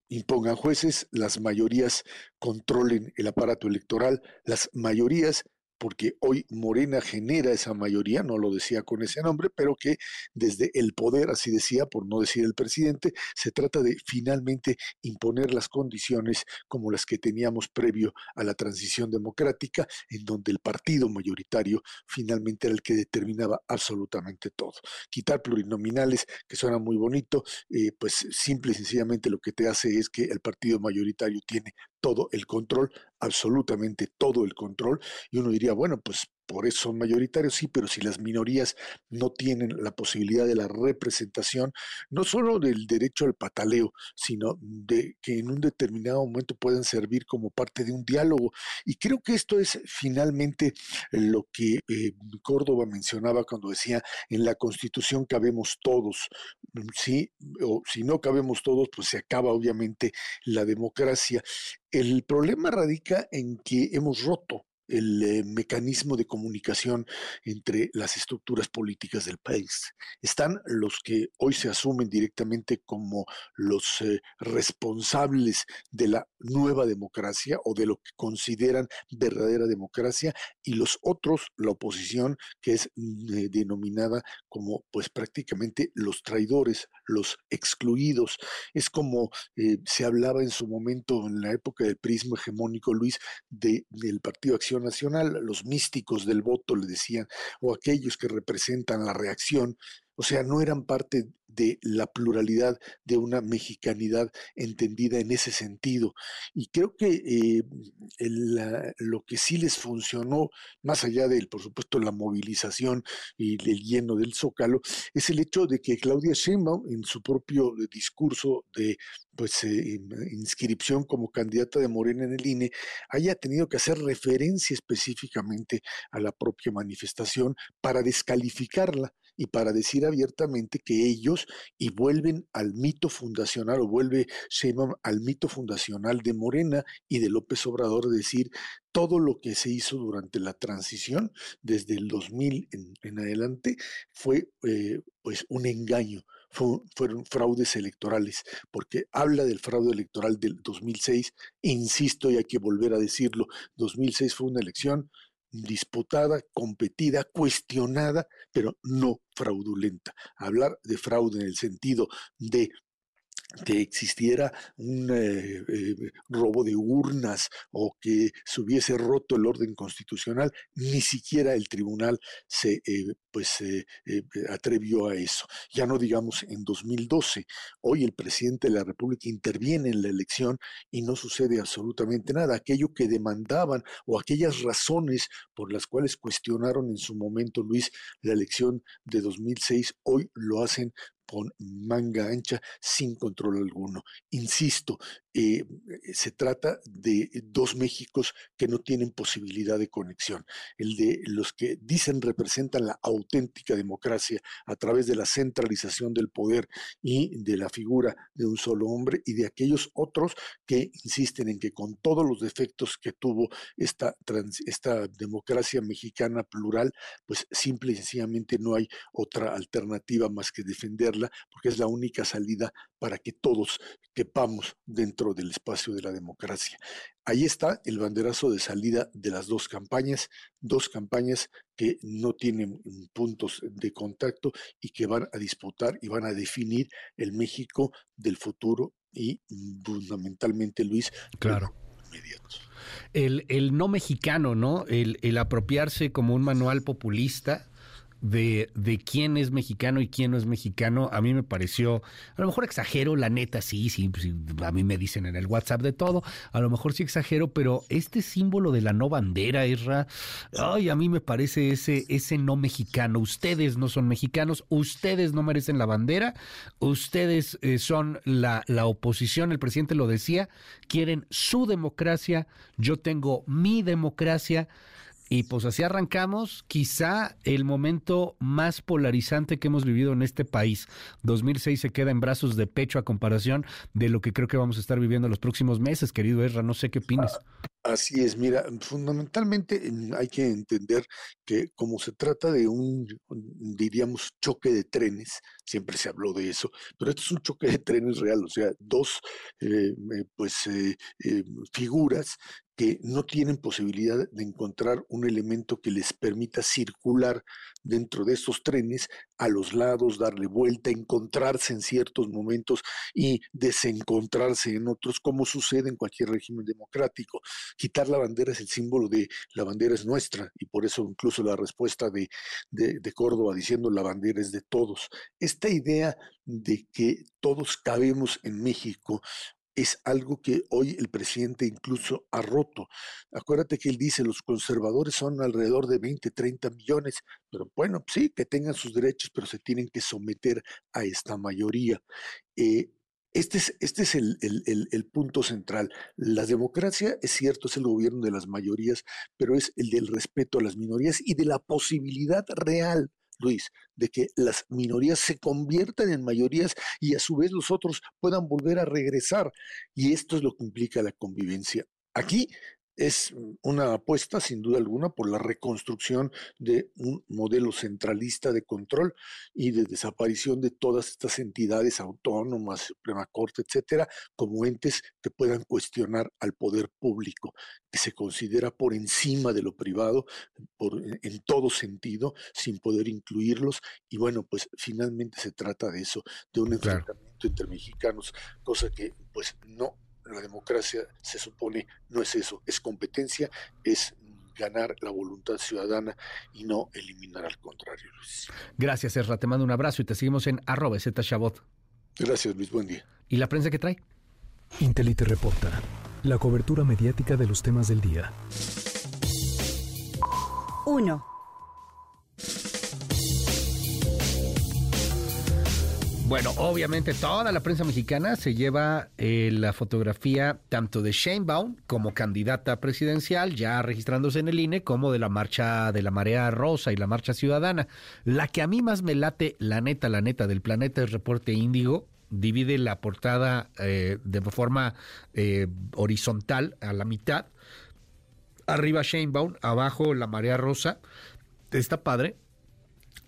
impongan jueces, las mayorías controlen el aparato electoral, las mayorías porque hoy Morena genera esa mayoría, no lo decía con ese nombre, pero que desde el poder, así decía, por no decir el presidente, se trata de finalmente imponer las condiciones como las que teníamos previo a la transición democrática, en donde el partido mayoritario finalmente era el que determinaba absolutamente todo. Quitar plurinominales, que suena muy bonito, eh, pues simple y sencillamente lo que te hace es que el partido mayoritario tiene todo el control, absolutamente todo el control, y uno diría, bueno, pues por eso son mayoritarios, sí, pero si las minorías no tienen la posibilidad de la representación, no solo del derecho al pataleo, sino de que en un determinado momento puedan servir como parte de un diálogo. Y creo que esto es finalmente lo que eh, Córdoba mencionaba cuando decía, en la constitución cabemos todos, sí, o si no cabemos todos, pues se acaba obviamente la democracia. El problema radica en que hemos roto el eh, mecanismo de comunicación entre las estructuras políticas del país. Están los que hoy se asumen directamente como los eh, responsables de la nueva democracia o de lo que consideran verdadera democracia y los otros, la oposición, que es eh, denominada como pues prácticamente los traidores, los excluidos. Es como se hablaba en su momento en la época del prismo hegemónico, Luis, de, del Partido Acción Nacional, los místicos del voto le decían, o aquellos que representan la reacción, o sea, no eran parte de la pluralidad de una mexicanidad entendida en ese sentido. Y creo que eh, lo que sí les funcionó, más allá del, por supuesto, la movilización y el lleno del zócalo, es el hecho de que Claudia Sheinbaum, en su propio discurso de pues, eh, inscripción como candidata de Morena en el INE, haya tenido que hacer referencia específicamente a la propia manifestación para descalificarla y para decir abiertamente que ellos, y vuelven al mito fundacional, o vuelve Sheinbaum al mito fundacional de Morena y de López Obrador, decir todo lo que se hizo durante la transición, desde el 2000 en, adelante, fue eh, pues un engaño, fueron fraudes electorales, porque habla del fraude electoral del 2006, insisto y hay que volver a decirlo, 2006 fue una elección disputada, competida, cuestionada, pero no fraudulenta. Hablar de fraude en el sentido de que existiera un eh, eh, robo de urnas o que se hubiese roto el orden constitucional, ni siquiera el tribunal se eh, pues atrevió a eso. Ya no digamos en 2012. Hoy el presidente de la República interviene en la elección y no sucede absolutamente nada. Aquello que demandaban o aquellas razones por las cuales cuestionaron en su momento, Luis, la elección de 2006, hoy lo hacen con manga ancha sin control alguno. Insisto, eh, se trata de dos Méxicos que no tienen posibilidad de conexión. El de los que dicen representan la auténtica democracia a través de la centralización del poder y de la figura de un solo hombre y de aquellos otros que insisten en que con todos los defectos que tuvo esta, esta democracia mexicana plural, pues simple y sencillamente no hay otra alternativa más que defenderla porque es la única salida para que todos quepamos dentro del espacio de la democracia. Ahí está el banderazo de salida de las dos campañas, dos campañas que no tienen puntos de contacto y que van a disputar y van a definir el México del futuro y fundamentalmente, Luis, claro. El, el, no mexicano, ¿no? El, el apropiarse como un manual populista de, de quién es mexicano y quién no es mexicano, a mí me pareció, a lo mejor exagero, la neta, sí, sí, pues, a mí me dicen en el WhatsApp de todo, a lo mejor sí exagero, pero este símbolo de la no bandera, Isra, ay, a mí me parece ese, ese no mexicano. Ustedes no son mexicanos, ustedes no merecen la bandera, ustedes eh, son la, la oposición, el presidente lo decía, quieren su democracia, yo tengo mi democracia. Y pues así arrancamos, quizá el momento más polarizante que hemos vivido en este país. 2006 se queda en brazos de pecho a comparación de lo que creo que vamos a estar viviendo los próximos meses, querido Ezra. No sé qué opinas. Así es, mira, fundamentalmente hay que entender que como se trata de un, diríamos, choque de trenes, siempre se habló de eso, pero esto es un choque de trenes real, o sea, dos eh, eh, pues eh, figuras que no tienen posibilidad de encontrar un elemento que les permita circular dentro de estos trenes a los lados, darle vuelta, encontrarse en ciertos momentos y desencontrarse en otros, como sucede en cualquier régimen democrático. Quitar la bandera es el símbolo de la bandera es nuestra y por eso incluso la respuesta de, de, de Córdoba diciendo la bandera es de todos. Esta idea de que todos cabemos en México es algo que hoy el presidente incluso ha roto. Acuérdate que él dice, los conservadores son alrededor de 20, 30 millones, pero bueno, sí, que tengan sus derechos, pero se tienen que someter a esta mayoría. Eh, este es, este es el, el, punto central. La democracia, es cierto, es el gobierno de las mayorías, pero es el del respeto a las minorías y de la posibilidad real Luis, de que las minorías se conviertan en mayorías y a su vez los otros puedan volver a regresar. Y esto es lo que implica la convivencia. Aquí es una apuesta, sin duda alguna, por la reconstrucción de un modelo centralista de control y de desaparición de todas estas entidades autónomas, Suprema Corte, etcétera, como entes que puedan cuestionar al poder público, que se considera por encima de lo privado, por, en todo sentido, sin poder incluirlos. Y bueno, pues finalmente se trata de eso, de un enfrentamiento entre mexicanos, cosa que pues no la democracia se supone no es eso, es competencia, es ganar la voluntad ciudadana y no eliminar al contrario, Luis. Gracias, Ezra. Te mando un abrazo y te seguimos en arroba Chabot. Gracias, Luis. Buen día. ¿Y la prensa que trae? Intelite reporta. La cobertura mediática de los temas del día. 1. Bueno, obviamente toda la prensa mexicana se lleva eh, la fotografía tanto de Shane Baum como candidata presidencial, ya registrándose en el INE, como de la marcha de la Marea Rosa y la marcha ciudadana. La que a mí más me late, la neta, la neta del planeta es Reporte Índigo, divide la portada eh, de forma eh, horizontal a la mitad. Arriba Shane Baum, abajo la Marea Rosa. Está padre,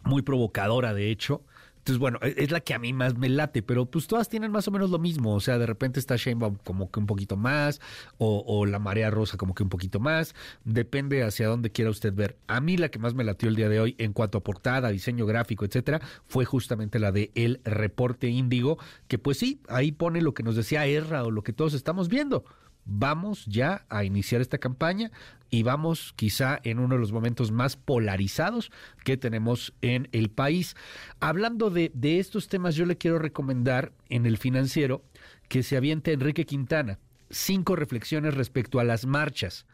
muy provocadora de hecho Entonces, bueno, e, es la que a mí más me late, pero pues todas tienen más o menos lo mismo. O sea, de repente está Sheinbaum como que un poquito más, o, o la marea rosa como que un poquito más. Depende hacia dónde quiera usted ver. A mí la que más me latió el día de hoy en cuanto a portada, diseño gráfico, etcétera, fue justamente la de El Reporte Índigo, que pues sí, ahí pone lo que nos decía Erra o lo que todos estamos viendo vamos ya a iniciar esta campaña y vamos quizá en uno de los momentos más polarizados que tenemos en el país. Hablando de, estos temas, yo le quiero recomendar en el financiero que se aviente Enrique Quintana cinco reflexiones respecto a las marchas.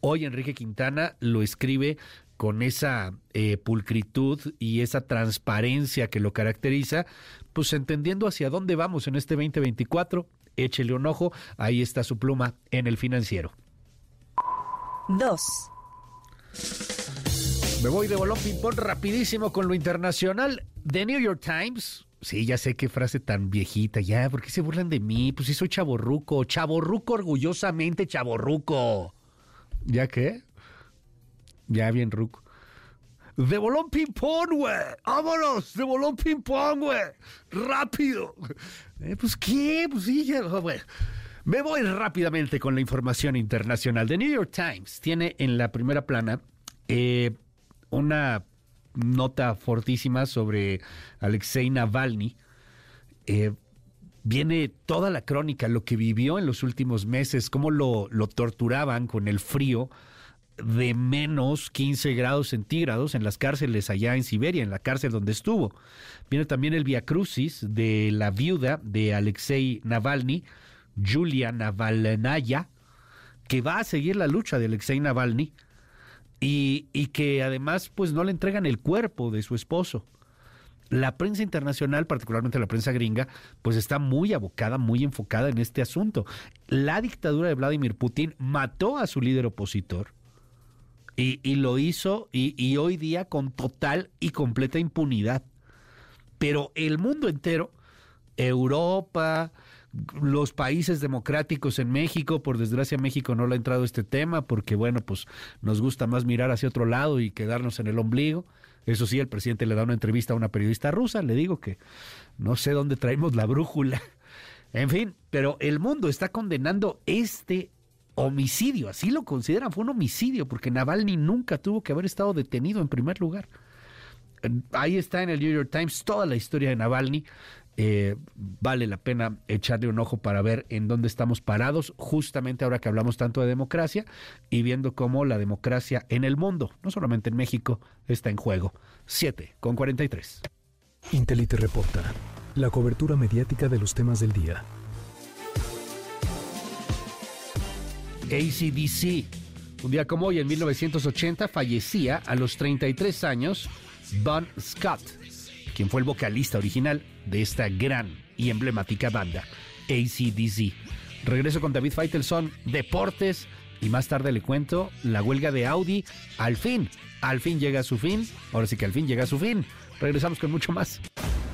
Hoy Enrique Quintana lo escribe con esa eh, pulcritud y esa transparencia que lo caracteriza, pues entendiendo hacia dónde vamos en este 2024 échele un ojo, ahí está su pluma en el financiero. 2. Me voy de bolón ping-pong rapidísimo con lo internacional. The New York Times. Sí, ya sé qué frase tan viejita, ya, ¿por qué se burlan de mí? Pues sí soy chaborruco, chaborruco orgullosamente chaborruco. ¿Ya qué? Ya bien ruco. De bolón ping-pong, güey. Vámonos, de bolón ping-pong, güey. Rápido. Eh, pues qué, pues sí, bueno. Me voy rápidamente con la información internacional. The New York Times tiene en la primera plana eh, una nota fortísima sobre Alexei Navalny. Eh, viene toda la crónica, lo que vivió en los últimos meses, cómo lo, lo torturaban con el frío de menos 15 grados centígrados en las cárceles allá en Siberia, en la cárcel donde estuvo. Viene también el Via Crucis de la viuda de Alexei Navalny, Julia Navalnaya, que va a seguir la lucha de Alexei Navalny y, y que además pues no le entregan el cuerpo de su esposo. La prensa internacional, particularmente la prensa gringa, pues está muy abocada, muy enfocada en este asunto. La dictadura de Vladimir Putin mató a su líder opositor, y, lo hizo y, hoy día con total y completa impunidad. Pero el mundo entero, Europa, los países democráticos en México, por desgracia México no le ha entrado este tema porque bueno, pues nos gusta más mirar hacia otro lado y quedarnos en el ombligo. Eso sí, el presidente le da una entrevista a una periodista rusa, le digo que no sé dónde traemos la brújula. En fin, pero el mundo está condenando este homicidio, así lo consideran, fue un homicidio, porque Navalny nunca tuvo que haber estado detenido en primer lugar. Ahí está en el New York Times toda la historia de Navalny. Eh, vale la pena echarle un ojo para ver en dónde estamos parados, justamente ahora que hablamos tanto de democracia y viendo cómo la democracia en el mundo, no solamente en México, está en juego. 7 con 43. Intelite reporta la cobertura mediática de los temas del día ACDC. Un día como hoy, en 1980, fallecía a los 33 años Bon Scott, quien fue el vocalista original de esta gran y emblemática banda, ACDC. Regreso con David Feitelson, Deportes, y más tarde le cuento la huelga de Audi. Al fin, al fin llega a su fin. Ahora sí que al fin llega a su fin. Regresamos con mucho más.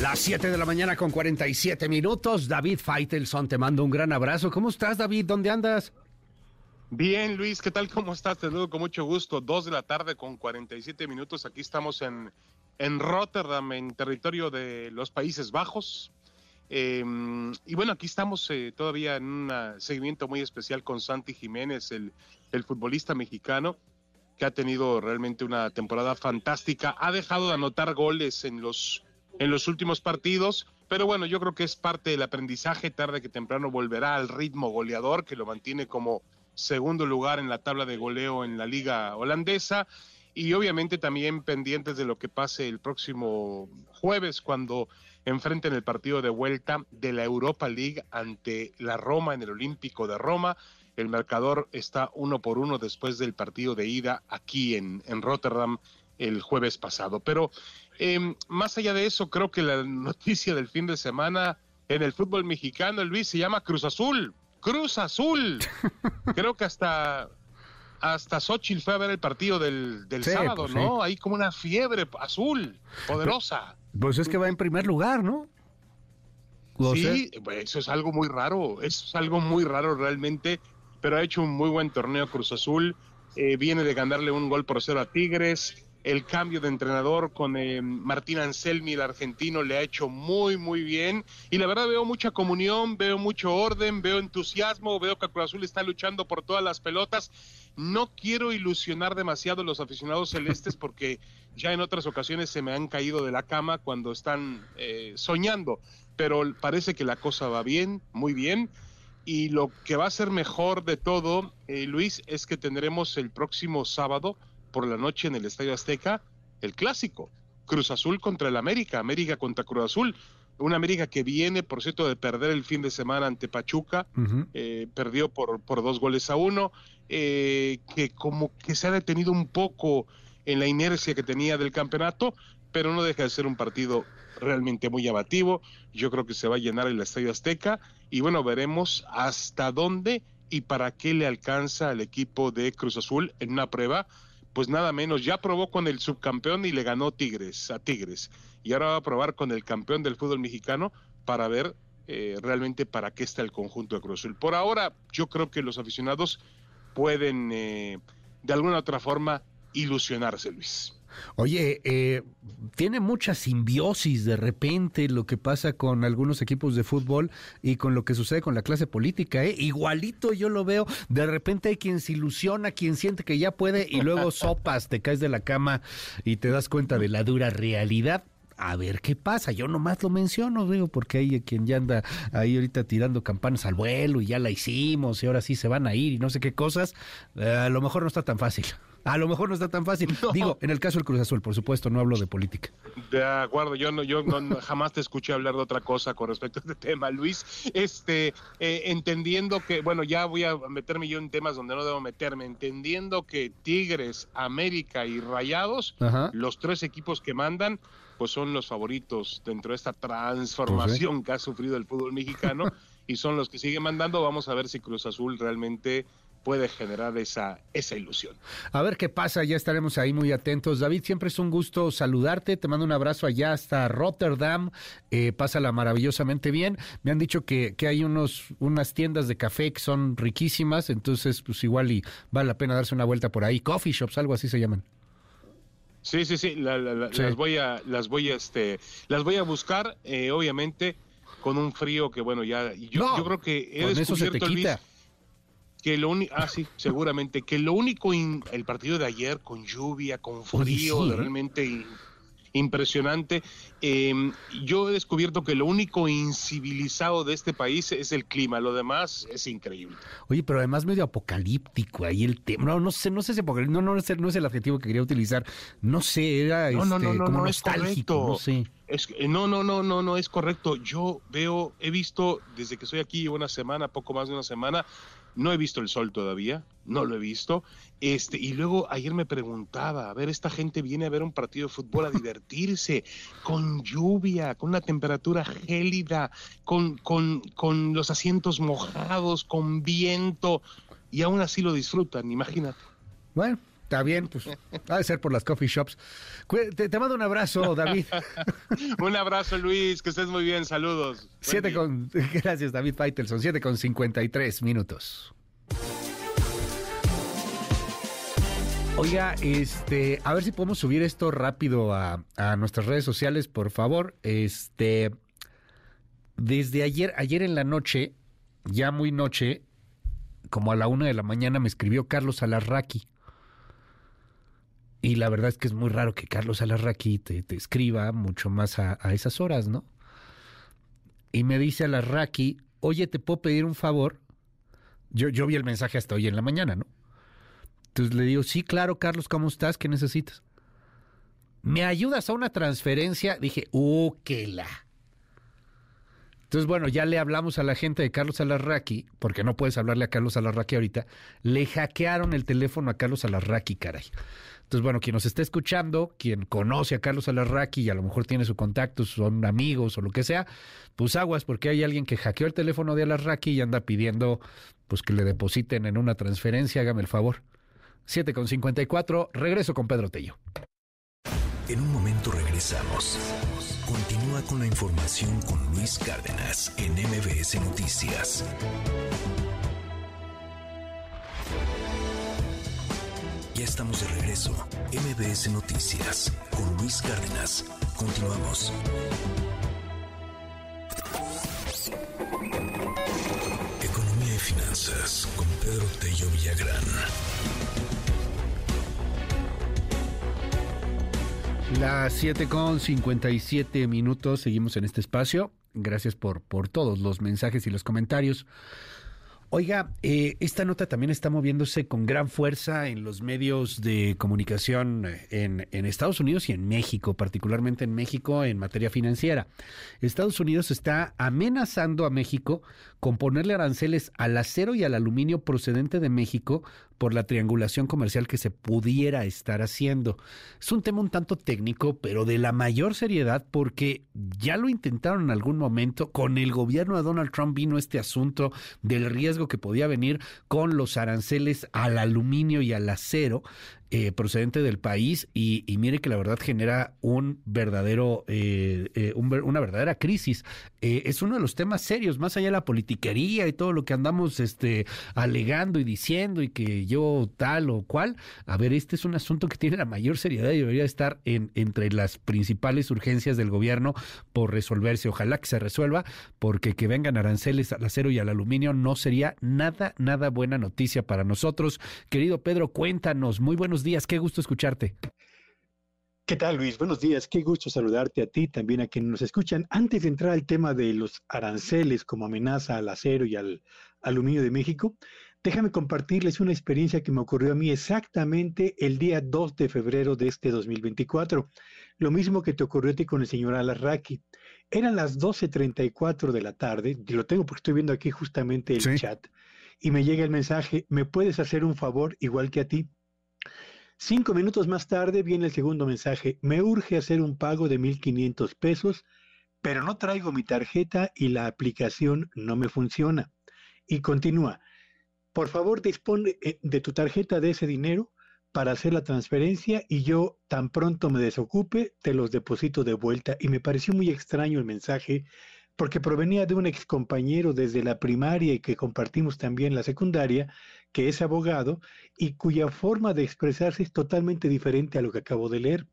Las 7 de la mañana con 47 minutos. David Feitelson, te mando un gran abrazo. ¿Cómo estás, David? ¿Dónde andas? Bien, Luis, ¿qué tal? ¿Cómo estás? Te saludo con mucho gusto. Dos de la tarde con 47 minutos. Aquí estamos en, en Rotterdam, en territorio de los Países Bajos. Em, y bueno, aquí estamos eh, todavía en un seguimiento muy especial con Santi Jiménez, el, el futbolista mexicano que ha tenido realmente una temporada fantástica. Ha dejado de anotar goles en los en los últimos partidos, pero bueno, yo creo que es parte del aprendizaje, tarde que temprano volverá al ritmo goleador que lo mantiene como segundo lugar en la tabla de goleo en la liga holandesa y obviamente también pendientes de lo que pase el próximo jueves cuando enfrenten el partido de vuelta de la Europa League ante la Roma en el Olímpico de Roma. El marcador está uno por uno después del partido de ida aquí en, en Rotterdam el jueves pasado. Pero eh, más allá de eso, creo que la noticia del fin de semana en el fútbol mexicano, Luis, se llama Cruz Azul. Cruz Azul. creo que hasta hasta Xochitl fue a ver el partido del, del Sí, sábado, pues, ¿no? sí. Hay como una fiebre azul, poderosa. Pues es que va en primer lugar, ¿no? O Sí, pues, eso es algo muy raro, eso es algo muy raro realmente, pero ha hecho un muy buen torneo Cruz Azul, eh, viene de ganarle un gol por cero a Tigres, el cambio de entrenador con eh, Martín Anselmi, el argentino, le ha hecho muy, muy bien, y la verdad veo mucha comunión, veo mucho orden, veo entusiasmo, veo que Cruz Azul está luchando por todas las pelotas, no quiero ilusionar demasiado a los aficionados celestes porque ya en otras ocasiones se me han caído de la cama cuando están eh, soñando, pero parece que la cosa va bien, muy bien. Y lo que va a ser mejor de todo, eh, Luis, es que tendremos el próximo sábado por la noche en el Estadio Azteca el clásico. Cruz Azul contra el América, América contra Cruz Azul. Una América que viene, por cierto, de perder el fin de semana ante Pachuca, eh, perdió por, por dos goles a uno, eh, que como que se ha detenido un poco en la inercia que tenía del campeonato, pero no deja de ser un partido realmente muy llamativo. Yo creo que se va a llenar el Estadio Azteca y bueno, veremos hasta dónde y para qué le alcanza al equipo de Cruz Azul en una prueba. Pues nada menos, ya probó con el subcampeón y le ganó Tigres, a Tigres. Y ahora va a probar con el campeón del fútbol mexicano para ver eh, realmente para qué está el conjunto de Cruz Azul. Por ahora, yo creo que los aficionados pueden eh, de alguna u otra forma ilusionarse, Luis. Oye, eh, tiene mucha simbiosis de repente lo que pasa con algunos equipos de fútbol y con lo que sucede con la clase política. ¿eh? Igualito yo lo veo. De repente hay quien se ilusiona, quien siente que ya puede y luego sopas, te caes de la cama y te das cuenta de la dura realidad. A ver qué pasa. Yo nomás lo menciono, digo, porque hay quien ya anda ahí ahorita tirando campanas al vuelo y ya la hicimos y ahora sí se van a ir y no sé qué cosas. Eh, a lo mejor no está tan fácil. A lo mejor no está tan fácil. Digo, en el caso del Cruz Azul, por supuesto, no hablo de política. De acuerdo, yo no, yo no- jamás te escuché hablar de otra cosa con respecto a este tema, Luis. Este, eh, entendiendo que, bueno, ya voy a meterme yo en temas donde no debo meterme, entendiendo que Tigres, América y Rayados, Ajá. los tres equipos que mandan, pues son los favoritos dentro de esta transformación que ha sufrido el fútbol mexicano y son los que siguen mandando. Vamos a ver si Cruz Azul realmente puede generar esa, esa ilusión. A ver qué pasa, ya estaremos ahí muy atentos. David, siempre es un gusto saludarte. Te mando un abrazo allá hasta Rotterdam. Eh, pásala maravillosamente bien. Me han dicho que, que hay unos, unas tiendas de café que son riquísimas, entonces pues igual y vale la pena darse una vuelta por ahí. Coffee shops, algo así se llaman. Sí, sí, sí, la- la- la- Sí. las voy a, las voy a, este, las voy a buscar, eh, obviamente, con un frío que bueno ya, yo, No, yo creo que he con eso se te descubierto, Luis, quita. Que lo único, ah sí, seguramente, que lo único, in- el partido de ayer con lluvia, con frío, sí, ¿eh? realmente in- impresionante. eh, yo he descubierto que lo único incivilizado de este país es el clima, lo demás es increíble. Oye, pero además medio apocalíptico ahí el tema. No, no sé, no sé si apocalíptico, no, no, es el- no es el adjetivo que quería utilizar. No sé, era No, este, no, como nostálgico, no sé. Es no, no, no, no, no es correcto. Yo veo, he visto desde que estoy aquí una semana, poco más de una semana, no he visto el sol todavía, no lo he visto. Este, y luego ayer me preguntaba, a ver, esta gente viene a ver un partido de fútbol a divertirse, con lluvia, con una temperatura gélida, con, con, con los asientos mojados, con viento, y aún así lo disfrutan, imagínate. Bueno, está bien, pues ha de ser por las coffee shops. Te, te mando un abrazo, David. un abrazo, Luis, que estés muy bien, saludos. Siete con, gracias, David Faitelson. Siete con 53 minutos. Oiga, este, a ver si podemos subir esto rápido a, a nuestras redes sociales, por favor. Este, desde ayer, ayer en la noche, ya muy noche, como a la una de la mañana, me escribió Carlos Alarraqui. Y la verdad es que es muy raro que Carlos Alarraqui te, te escriba mucho más a, a esas horas, ¿no? Y me dice Alarraqui, oye, ¿te puedo pedir un favor? Yo, yo vi el mensaje hasta hoy en la mañana, ¿no? Entonces le digo, sí, claro, Carlos, ¿cómo estás? ¿Qué necesitas? ¿Me ayudas a una transferencia? Dije, ¡uh, qué la! Entonces, bueno, ya le hablamos a la gente de Carlos Alarraqui, porque no puedes hablarle a Carlos Alarraqui ahorita, le hackearon el teléfono a Carlos Alarraqui, caray. Entonces, bueno, quien nos esté escuchando, quien conoce a Carlos Alarraqui y a lo mejor tiene su contacto, son amigos o lo que sea, pues aguas, porque hay alguien que hackeó el teléfono de Alarraqui y anda pidiendo pues que le depositen en una transferencia, hágame el favor. 7 con 54, regreso con Pedro Tello. En un momento regresamos. Continúa con la información con Luis Cárdenas en MBS Noticias. Ya estamos de regreso. MBS Noticias con Luis Cárdenas. Continuamos. Economía y finanzas con Pedro Tello Villagrán. Las 7 con 57 minutos, seguimos en este espacio. Gracias por, por todos los mensajes y los comentarios. Oiga, eh, esta nota también está moviéndose con gran fuerza en los medios de comunicación en, en, Estados Unidos y en México, particularmente en México en materia financiera. Estados Unidos está amenazando a México con ponerle aranceles al acero y al aluminio procedente de México por la triangulación comercial que se pudiera estar haciendo. Es un tema un tanto técnico, pero de la mayor seriedad porque ya lo intentaron en algún momento. Con el gobierno de Donald Trump vino este asunto del riesgo que podía venir con los aranceles al aluminio y al acero. Eh, procedente del país y, mire que la verdad genera un verdadero, eh, eh, una verdadera crisis. es uno de los temas serios, más allá de la politiquería y todo lo que andamos este, alegando y diciendo y que yo tal o cual. A ver, este es un asunto que tiene la mayor seriedad y debería estar en, entre las principales urgencias del gobierno por resolverse. Ojalá que se resuelva, porque que vengan aranceles al acero y al aluminio no sería nada, nada buena noticia para nosotros. Querido Pedro, cuéntanos, muy buenos días, qué gusto escucharte. ¿Qué tal, Luis? Buenos días, qué gusto saludarte a ti, también a quienes nos escuchan. Antes de entrar al tema de los aranceles como amenaza al acero y al aluminio de México, déjame compartirles una experiencia que me ocurrió a mí exactamente el día 2 de febrero de este 2024. Lo mismo que te ocurrió a ti con el señor Alarraqui. Eran las 12.34 de la tarde, y lo tengo porque estoy viendo aquí justamente el chat, y me llega el mensaje, ¿me puedes hacer un favor igual que a ti? Cinco minutos más tarde viene el segundo mensaje. Me urge hacer un pago de 1.500 pesos, pero no traigo mi tarjeta y la aplicación no me funciona. Y continúa. Por favor, dispone eh, de tu tarjeta de ese dinero para hacer la transferencia y yo tan pronto me desocupe, te los deposito de vuelta. Y me pareció muy extraño el mensaje porque provenía de un ex compañero desde la primaria y que compartimos también la secundaria, que es abogado y cuya forma de expresarse es totalmente diferente a lo que acabo de leer.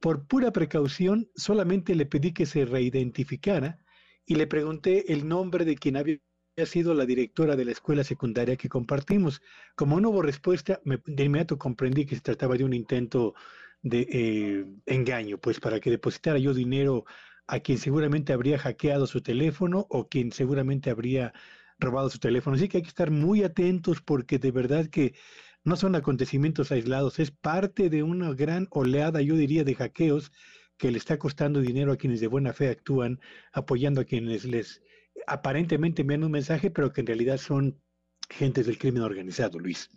Por pura precaución, solamente le pedí que se reidentificara y le pregunté el nombre de quien había sido la directora de la escuela secundaria que compartimos. Como no hubo respuesta, de inmediato comprendí que se trataba de un intento de eh, engaño, pues para que depositara yo dinero a quien seguramente habría hackeado su teléfono o quien seguramente habría robado su teléfono. Así que hay que estar muy atentos porque de verdad que no son acontecimientos aislados, es parte de una gran oleada, yo diría, de hackeos que le está costando dinero a quienes de buena fe actúan, apoyando a quienes les aparentemente envían un mensaje, pero que en realidad son gentes del crimen organizado, Luis.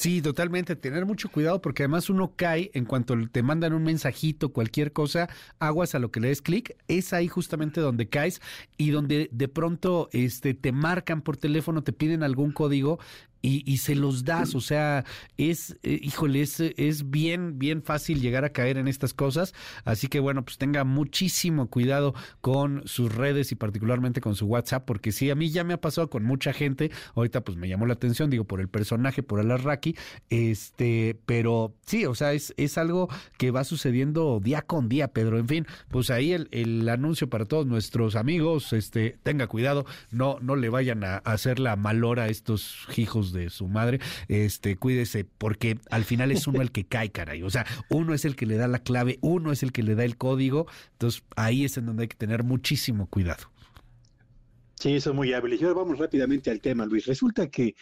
Sí, totalmente. Tener mucho cuidado porque además uno cae en cuanto te mandan un mensajito, cualquier cosa, aguas a lo que le des clic, es ahí justamente donde caes y donde de pronto este, te marcan por teléfono, te piden algún código y, y, se los das. O sea, es, eh, híjole, es, bien, bien fácil llegar a caer en estas cosas. Así que bueno, pues tenga muchísimo cuidado con sus redes y particularmente con su WhatsApp, porque sí, a mí ya me ha pasado con mucha gente. Ahorita pues me llamó la atención, digo, por el personaje, por el Arraki, este, pero sí, o sea, es, es algo que va sucediendo día con día, Pedro. En fin, pues ahí el, el anuncio para todos nuestros amigos, este, tenga cuidado, no, no le vayan a, a hacer la malora a estos hijos de su madre, este, cuídese, porque al final es uno el que cae, caray. O sea, uno es el que le da la clave, uno es el que le da el código. Entonces, ahí es en donde hay que tener muchísimo cuidado. Sí, eso es muy hábil. Y ahora vamos rápidamente al tema, Luis. Resulta que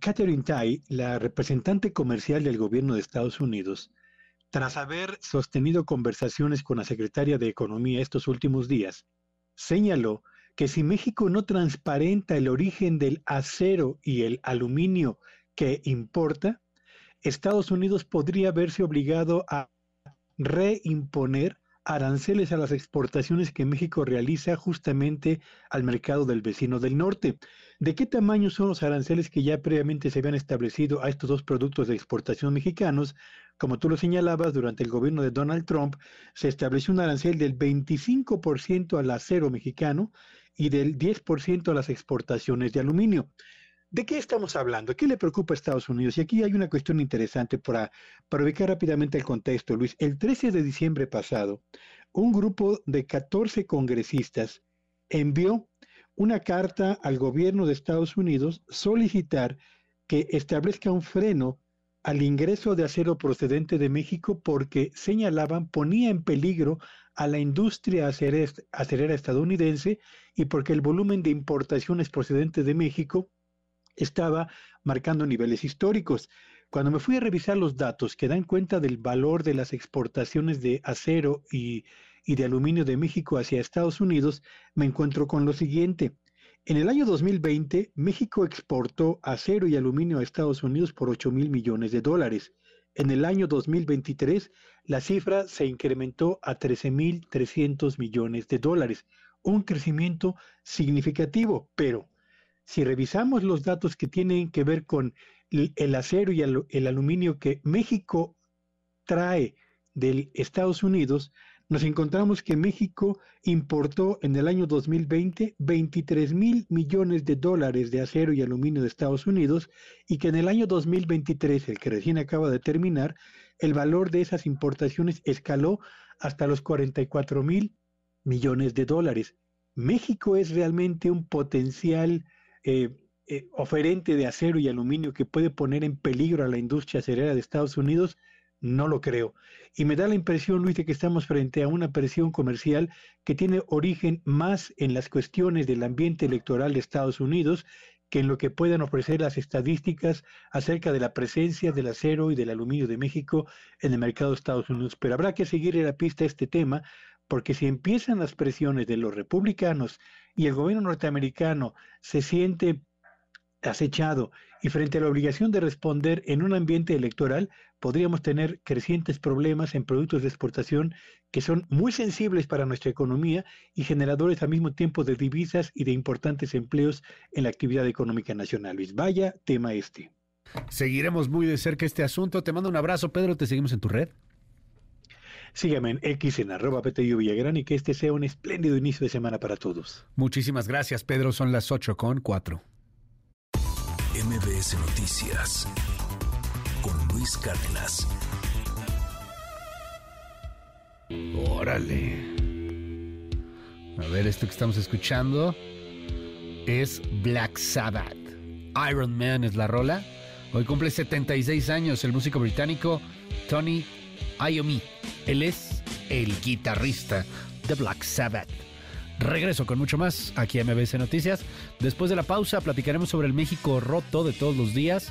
Catherine Tai, la representante comercial del gobierno de Estados Unidos, tras haber sostenido conversaciones con la secretaria de Economía estos últimos días, señaló que si México no transparenta el origen del acero y el aluminio que importa, Estados Unidos podría verse obligado a reimponer aranceles a las exportaciones que México realiza justamente al mercado del vecino del norte. ¿De qué tamaño son los aranceles que ya previamente se habían establecido a estos dos productos de exportación mexicanos? Como tú lo señalabas, durante el gobierno de Donald Trump se estableció un arancel del 25% al acero mexicano y del 10% a las exportaciones de aluminio. ¿De qué estamos hablando? ¿Qué le preocupa a Estados Unidos? Y aquí hay una cuestión interesante para, para ubicar rápidamente el contexto, Luis. El 13 de diciembre pasado, un grupo de 14 congresistas envió una carta al gobierno de Estados Unidos solicitar que establezca un freno al ingreso de acero procedente de México porque señalaban ponía en peligro a la industria acerera estadounidense y porque el volumen de importaciones procedentes de México estaba marcando niveles históricos. Cuando me fui a revisar los datos que dan cuenta del valor de las exportaciones de acero y, de aluminio de México hacia Estados Unidos, me encuentro con lo siguiente. En el año 2020, México exportó acero y aluminio a Estados Unidos por 8 mil millones de dólares. En el año 2023, la cifra se incrementó a 13 mil 300 millones de dólares, un crecimiento significativo, pero si revisamos los datos que tienen que ver con el acero y el aluminio que México trae de Estados Unidos, nos encontramos que México importó en el año 2020 23 mil millones de dólares de acero y aluminio de Estados Unidos y que en el año 2023, el que recién acaba de terminar, el valor de esas importaciones escaló hasta los 44 mil millones de dólares. México es realmente un potencial eh, eh, oferente de acero y aluminio que puede poner en peligro a la industria acerera de Estados Unidos, no lo creo. Y me da la impresión, Luis, de que estamos frente a una presión comercial que tiene origen más en las cuestiones del ambiente electoral de Estados Unidos que en lo que puedan ofrecer las estadísticas acerca de la presencia del acero y del aluminio de México en el mercado de Estados Unidos. Pero habrá que seguir la pista este tema, porque si empiezan las presiones de los republicanos y el gobierno norteamericano se siente acechado y frente a la obligación de responder en un ambiente electoral, podríamos tener crecientes problemas en productos de exportación que son muy sensibles para nuestra economía y generadores al mismo tiempo de divisas y de importantes empleos en la actividad económica nacional. Luis, vaya tema este. Seguiremos muy de cerca este asunto. Te mando un abrazo, Pedro. Te seguimos en tu red. Sígueme en X en arroba Villagrán y que este sea un espléndido inicio de semana para todos. Muchísimas gracias, Pedro. Son las 8 con 4. MBS Noticias Luis Cárdenas. Órale. A ver, esto que estamos escuchando es Black Sabbath. Iron Man es la rola. Hoy cumple 76 años el músico británico Tony Iommi. Él es el guitarrista de Black Sabbath. Regreso con mucho más aquí a MBC Noticias. Después de la pausa platicaremos sobre el México roto de todos los días.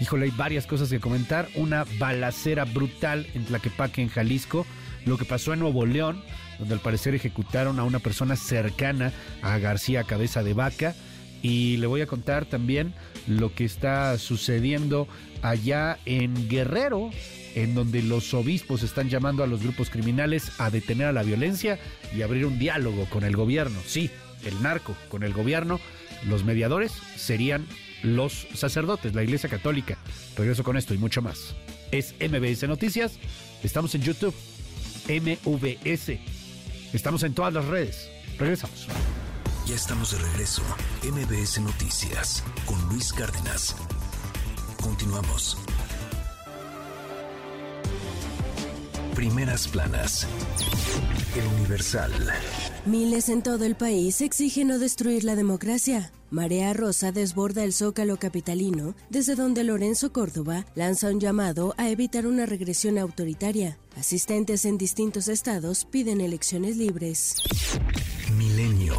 Híjole, hay varias cosas que comentar. Una balacera brutal en Tlaquepaque, en Jalisco. Lo que pasó en Nuevo León, donde al parecer ejecutaron a una persona cercana a García Cabeza de Vaca. Y le voy a contar también lo que está sucediendo allá en Guerrero, en donde los obispos están llamando a los grupos criminales a detener a la violencia y abrir un diálogo con el gobierno. Sí, el narco con el gobierno. Los mediadores serían los sacerdotes, la Iglesia Católica. Regreso con esto y mucho más. Es MBS Noticias. Estamos en YouTube. MVS. Estamos en todas las redes. Regresamos. Ya estamos de regreso. MBS Noticias con Luis Cárdenas. Continuamos. Primeras planas. El Universal. Miles en todo el país exigen no destruir la democracia. Marea Rosa desborda el zócalo capitalino, desde donde Lorenzo Córdoba lanza un llamado a evitar una regresión autoritaria. Asistentes en distintos estados piden elecciones libres. Milenio.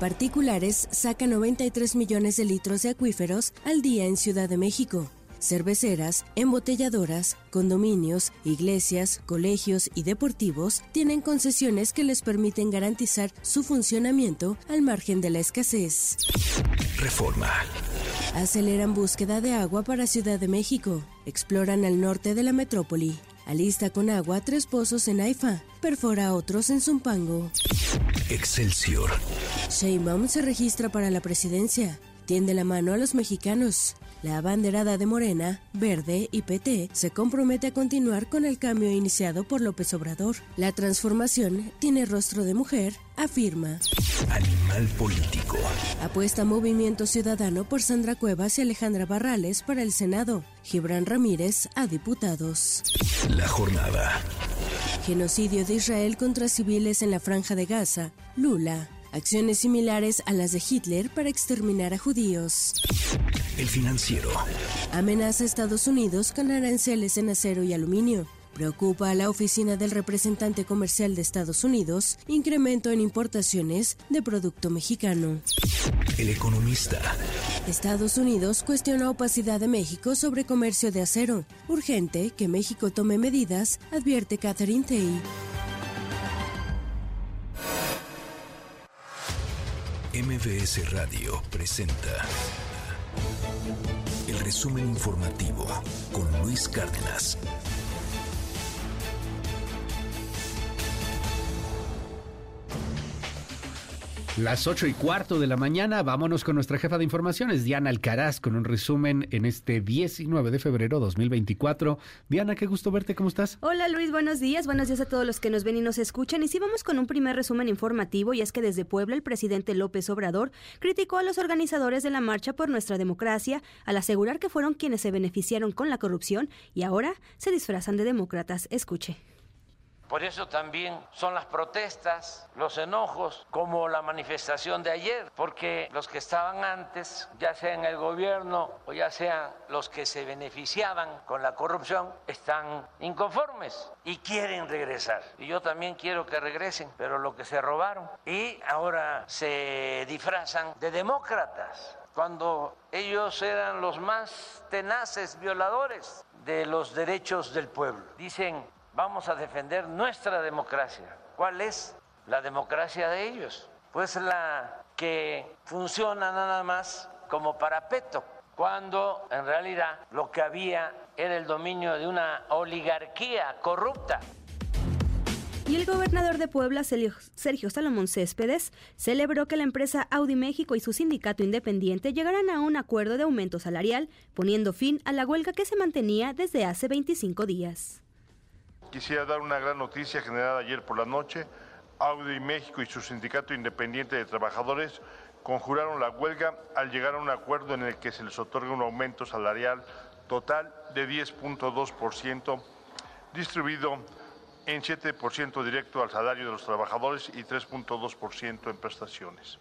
Particulares sacan 93 millones de litros de acuíferos al día en Ciudad de México. Cerveceras, embotelladoras, condominios, iglesias, colegios y deportivos tienen concesiones que les permiten garantizar su funcionamiento al margen de la escasez. Reforma. Aceleran búsqueda de agua para Ciudad de México. Exploran al norte de la metrópoli. Alista con agua tres pozos en Haifa. Perfora otros en Zumpango. Excelsior. Sheinbaum se registra para la presidencia. Tiende la mano a los mexicanos. La abanderada de Morena, Verde y PT se compromete a continuar con el cambio iniciado por López Obrador. La transformación tiene rostro de mujer, afirma. Animal político. Apuesta Movimiento Ciudadano por Sandra Cuevas y Alejandra Barrales para el Senado. Gibran Ramírez a diputados. La jornada. Genocidio de Israel contra civiles en la franja de Gaza. Lula. Acciones similares a las de Hitler para exterminar a judíos. El financiero. Amenaza a Estados Unidos con aranceles en acero y aluminio. Preocupa a la oficina del representante comercial de Estados Unidos incremento en importaciones de producto mexicano. El economista. Estados Unidos cuestiona opacidad de México sobre comercio de acero. Urgente que México tome medidas, advierte Catherine Tay. MBS Radio presenta el resumen informativo con Luis Cárdenas. Las ocho y cuarto de la mañana, vámonos con nuestra jefa de informaciones, Diana Alcaraz, con un resumen en este 19 de febrero 2024. Diana, qué gusto verte, ¿cómo estás? Hola Luis, buenos días, buenos días a todos los que nos ven y nos escuchan. Y sí, vamos con un primer resumen informativo, y es que desde Puebla el presidente López Obrador criticó a los organizadores de la Marcha por Nuestra Democracia al asegurar que fueron quienes se beneficiaron con la corrupción y ahora se disfrazan de demócratas. Escuche. Por eso también son las protestas, los enojos, como la manifestación de ayer, porque los que estaban antes, ya sea en el gobierno o ya sean los que se beneficiaban con la corrupción, están inconformes y quieren regresar. Y yo también quiero que regresen, pero lo que se robaron. Y ahora se disfrazan de demócratas cuando ellos eran los más tenaces violadores de los derechos del pueblo. Dicen, vamos a defender nuestra democracia. ¿Cuál es la democracia de ellos? Pues la que funciona nada más como parapeto, cuando en realidad lo que había era el dominio de una oligarquía corrupta. Y el gobernador de Puebla, Sergio Salomón Céspedes, celebró que la empresa Audi México y su sindicato independiente llegaran a un acuerdo de aumento salarial, poniendo fin a la huelga que se mantenía desde hace 25 días. Quisiera dar una gran noticia generada ayer por la noche. Audi México y su sindicato independiente de trabajadores conjuraron la huelga al llegar a un acuerdo en el que se les otorga un aumento salarial total de 10.2%, distribuido en 7% directo al salario de los trabajadores y 3.2% en prestaciones.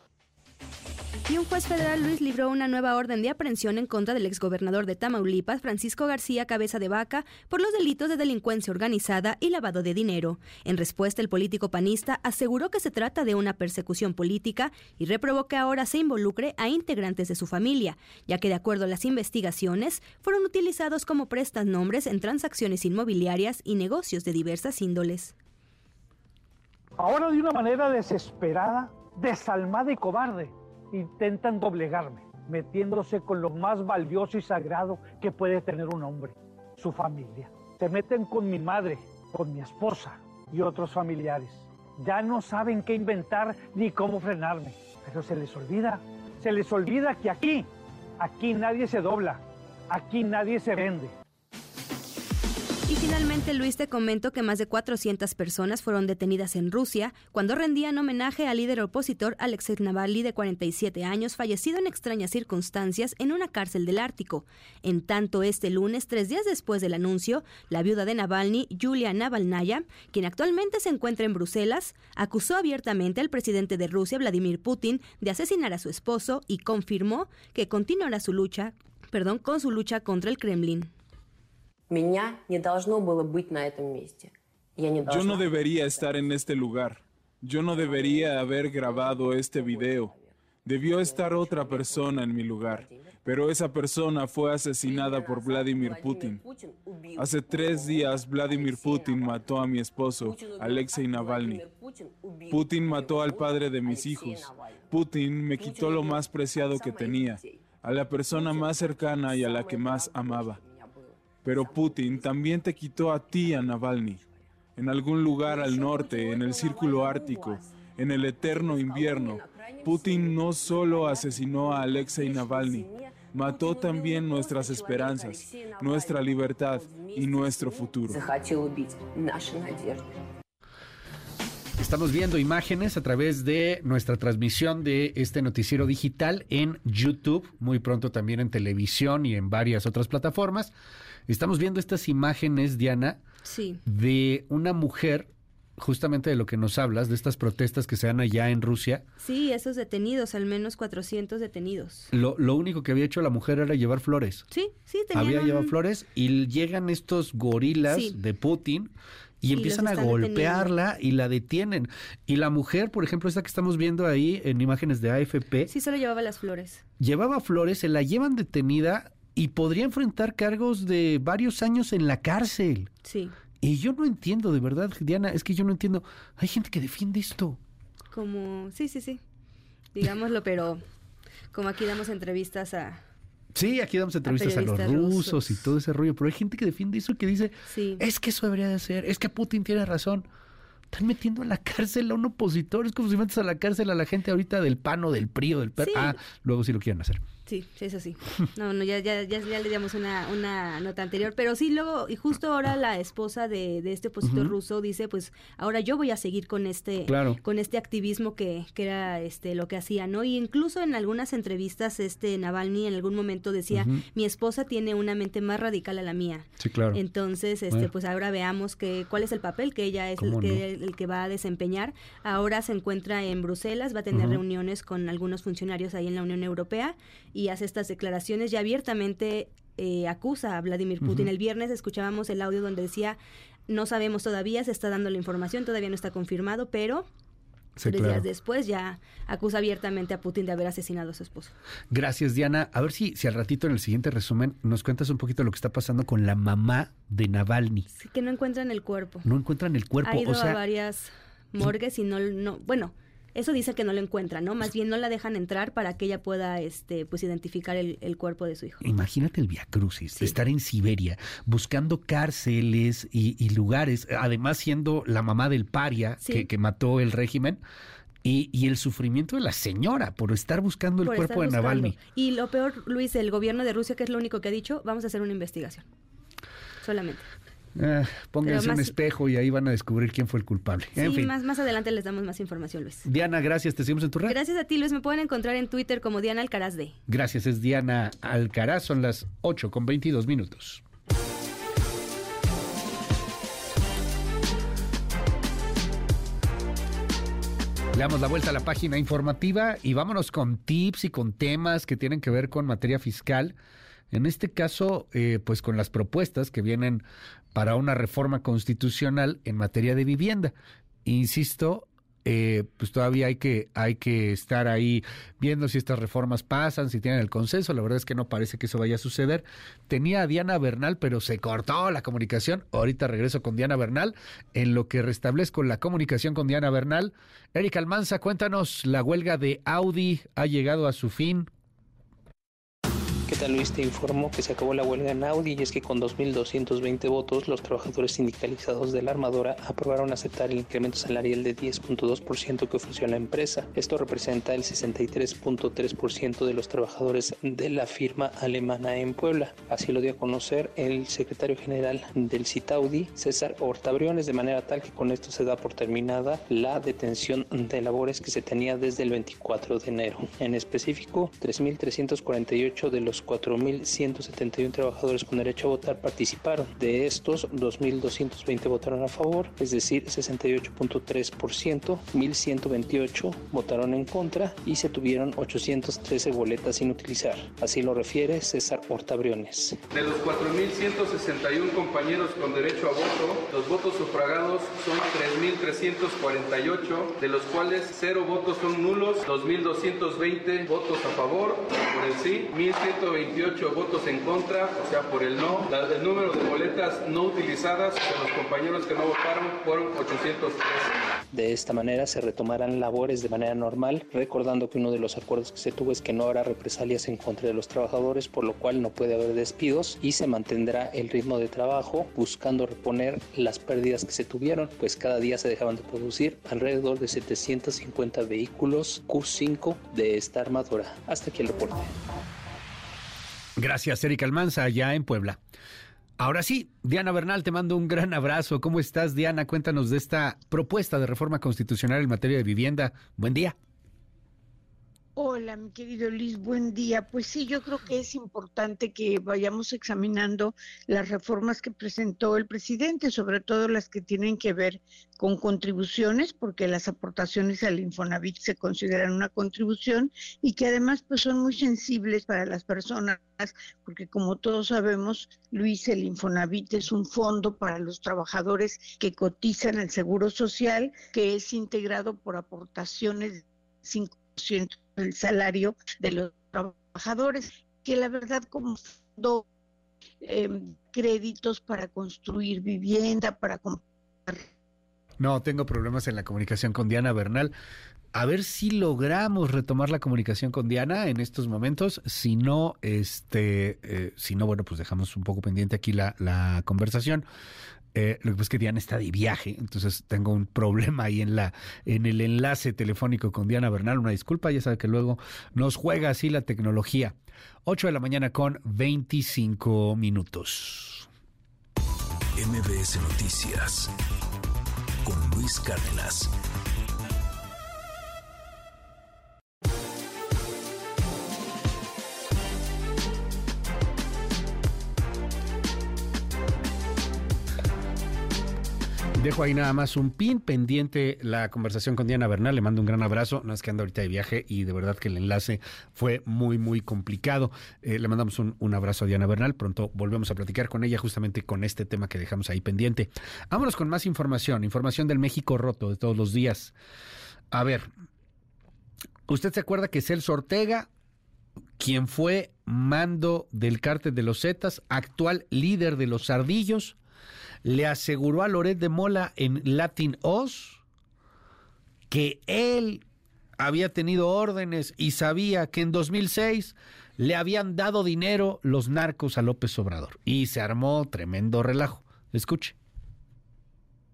Y un juez federal, Luis, libró una nueva orden de aprehensión en contra del exgobernador de Tamaulipas, Francisco García Cabeza de Vaca, por los delitos de delincuencia organizada y lavado de dinero. En respuesta, el político panista aseguró que se trata de una persecución política y reprobó que ahora se involucre a integrantes de su familia, ya que de acuerdo a las investigaciones, fueron utilizados como prestas nombres en transacciones inmobiliarias y negocios de diversas índoles. Ahora de una manera desesperada, desalmada y cobarde intentan doblegarme, metiéndose con lo más valioso y sagrado que puede tener un hombre, su familia. Se meten con mi madre, con mi esposa y otros familiares. Ya no saben qué inventar ni cómo frenarme, pero se les olvida, se les olvida que aquí, aquí nadie se dobla, aquí nadie se vende. Y finalmente, Luis, te comento que más de 400 personas fueron detenidas en Rusia cuando rendían homenaje al líder opositor Alexei Navalny, de 47 años, fallecido en extrañas circunstancias en una cárcel del Ártico. En tanto, este lunes, tres días después del anuncio, la viuda de Navalny, Yulia Navalnaya, quien actualmente se encuentra en Bruselas, acusó abiertamente al presidente de Rusia, Vladimir Putin, de asesinar a su esposo y confirmó que continuará su lucha, perdón, con su lucha contra el Kremlin. Yo no debería estar en este lugar. Yo no debería haber grabado este video. Debió estar otra persona en mi lugar, pero esa persona fue asesinada por Vladimir Putin. Hace tres días Vladimir Putin mató a mi esposo, Alexei Navalny. Putin mató al padre de mis hijos. Putin me quitó lo más preciado que tenía, a la persona más cercana y a la que más amaba. Pero Putin también te quitó a ti, a Navalny, en algún lugar al norte, en el círculo ártico, en el eterno invierno. Putin no solo asesinó a Alexei Navalny, mató también nuestras esperanzas, nuestra libertad y nuestro futuro. Estamos viendo imágenes a través de nuestra transmisión de este noticiero digital en YouTube, muy pronto también en televisión y en varias otras plataformas. Estamos viendo estas imágenes, Diana, Sí. de una mujer, justamente de lo que nos hablas, de estas protestas que se dan allá en Rusia. Sí, esos detenidos, al menos 400 detenidos. Lo, lo único que había hecho la mujer era llevar flores. Sí, sí, tenían Había llevado flores y llegan estos gorilas Sí. de Putin y, Y empiezan a golpearla y la detienen. Y la mujer, por ejemplo, esta que estamos viendo ahí en imágenes de AFP, Sí, solo llevaba las flores. llevaba flores, se la llevan detenida y podría enfrentar cargos de varios años en la cárcel. Sí, Y yo no entiendo, de verdad, Diana, es que yo no entiendo. Hay gente que defiende esto. como... Sí, sí, sí. Digámoslo, pero como aquí damos entrevistas a... Sí, aquí damos entrevistas a, los rusos, rusos. y todo ese rollo, pero hay gente que defiende eso que dice, Sí. es que eso debería de ser, es que Putin tiene razón. Están metiendo a la cárcel a un opositor, es como si metes a la cárcel a la gente ahorita del PAN o del PRI o del PER. Sí. Ah, luego sí lo quieren hacer. Sí, sí, es así. No, no, ya, ya, ya, ya le dimos una, una nota anterior, pero sí, luego, y justo ahora la esposa de, de este opositor ruso dice, pues, ahora yo voy a seguir con este, Claro. con este activismo que, que era este lo que hacía, ¿no? Y incluso en algunas entrevistas, este Navalny en algún momento decía, mi esposa tiene una mente más radical a la mía. Sí, claro. Entonces, este, Bueno. pues ahora veamos que, cuál es el papel que ella es el ¿Cómo que, el que va a desempeñar. Ahora se encuentra en Bruselas, va a tener reuniones con algunos funcionarios ahí en la Unión Europea y hace estas declaraciones y abiertamente eh, acusa a Vladimir Putin. El viernes escuchábamos el audio donde decía, no sabemos todavía, se está dando la información, todavía no está confirmado, pero... Sí, tres claro. días después ya acusa abiertamente a Putin de haber asesinado a su esposo. Gracias, Diana. A ver si, si al ratito en el siguiente resumen nos cuentas un poquito lo que está pasando con la mamá de Navalny. Sí, que no encuentran el cuerpo. No encuentran el cuerpo. Ha ido o sea, a varias morgues y no, no, bueno, eso dice que no lo encuentran, ¿no? Más bien no la dejan entrar para que ella pueda, este, pues identificar el, el cuerpo de su hijo. Imagínate el viacrucis de estar en Siberia buscando cárceles y, y lugares, además siendo la mamá del paria Sí. que, que mató el régimen y, y el sufrimiento de la señora por estar buscando el Por cuerpo de buscando. Navalny. Y lo peor, Luis, el gobierno de Rusia, que es lo único que ha dicho, vamos a hacer una investigación. Solamente. Ah, pónganse un espejo y ahí van a descubrir quién fue el culpable. en sí, fin. más, más adelante les damos más información, Luis. Diana, gracias. Te seguimos en tu red. Gracias a ti, Luis. Me pueden encontrar en Twitter como Diana Alcaraz de. Gracias, es Diana Alcaraz. Son las 8 con 22 minutos. Le damos la vuelta a la página informativa y vámonos con tips y con temas que tienen que ver con materia fiscal. En este caso, eh, pues con las propuestas que vienen para una reforma constitucional en materia de vivienda. Insisto, eh, pues todavía hay que, hay que estar ahí viendo si estas reformas pasan, si tienen el consenso. La verdad es que no parece que eso vaya a suceder. Tenía a Diana Bernal, pero se cortó la comunicación. Ahorita regreso con Diana Bernal. En lo que restablezco la comunicación con Diana Bernal, Erika Almanza, cuéntanos, la huelga de Audi ha llegado a su fin. ¿Qué tal Luis? Te informo que se acabó la huelga en Audi y es que con 2.220 votos los trabajadores sindicalizados de la armadora aprobaron aceptar el incremento salarial de 10.2% que ofreció la empresa. Esto representa el 63.3% de los trabajadores de la firma alemana en Puebla. Así lo dio a conocer el secretario general del Citaudi, César Hortabriones, de manera tal que con esto se da por terminada la detención de labores que se tenía desde el 24 de enero. En específico, 3.348 de los los 4.171 trabajadores con derecho a votar participaron. De estos, 2.220 votaron a favor, es decir, 68.3%, 1.128 votaron en contra y se tuvieron 813 boletas sin utilizar. Así lo refiere César Hortabriones. De los 4.161 compañeros con derecho a voto, los votos sufragados son 3.348, de los cuales cero votos son nulos, 2.220 votos a favor por el sí, 1.128 votos en contra, o sea, por el no. El número de boletas no utilizadas de los compañeros que no votaron fueron 813. De esta manera se retomarán labores de manera normal, recordando que uno de los acuerdos que se tuvo es que no habrá represalias en contra de los trabajadores, por lo cual no puede haber despidos y se mantendrá el ritmo de trabajo buscando reponer las pérdidas que se tuvieron, pues cada día se dejaban de producir alrededor de 750 vehículos Q5 de esta armadura. Hasta aquí el reporte. Gracias, Erika Almanza, allá en Puebla. Ahora sí, Diana Bernal, te mando un gran abrazo. ¿Cómo estás, Diana? Cuéntanos de esta propuesta de reforma constitucional en materia de vivienda. Buen día. Hola, mi querido Luis, buen día. Pues sí, yo creo que es importante que vayamos examinando las reformas que presentó el presidente, sobre todo las que tienen que ver con contribuciones, porque las aportaciones al Infonavit se consideran una contribución y que además pues son muy sensibles para las personas, porque como todos sabemos, Luis, el Infonavit es un fondo para los trabajadores que cotizan el Seguro Social, que es integrado por aportaciones 5% el salario de los trabajadores, que la verdad como fondo eh, créditos para construir vivienda, para comprar. No, tengo problemas en la comunicación con Diana Bernal. A ver si logramos retomar la comunicación con Diana en estos momentos. Si no, este, eh, si no, bueno, pues dejamos un poco pendiente aquí la, la conversación. Eh, lo que pasa es que Diana está de viaje, entonces tengo un problema ahí en la en el enlace telefónico con Diana Bernal. Una disculpa, ya sabe que luego nos juega así la tecnología. 8 de la mañana con 25 minutos. MBS Noticias con Luis Cárdenas. Dejo ahí nada más un pin pendiente la conversación con Diana Bernal. Le mando un gran abrazo. No es que anda ahorita de viaje y de verdad que el enlace fue muy, muy complicado. Eh, le mandamos un, un, abrazo a Diana Bernal. Pronto volvemos a platicar con ella justamente con este tema que dejamos ahí pendiente. Vámonos con más información. Información del México roto de todos los días. A ver, ¿usted se acuerda que Celso Ortega, quien fue mando del cártel de los Zetas, actual líder de los Ardillos, le aseguró a Loret de Mola en Latin Oz que él había tenido órdenes y sabía que en 2006 le habían dado dinero los narcos a López Obrador. Y se armó tremendo relajo. Escuche.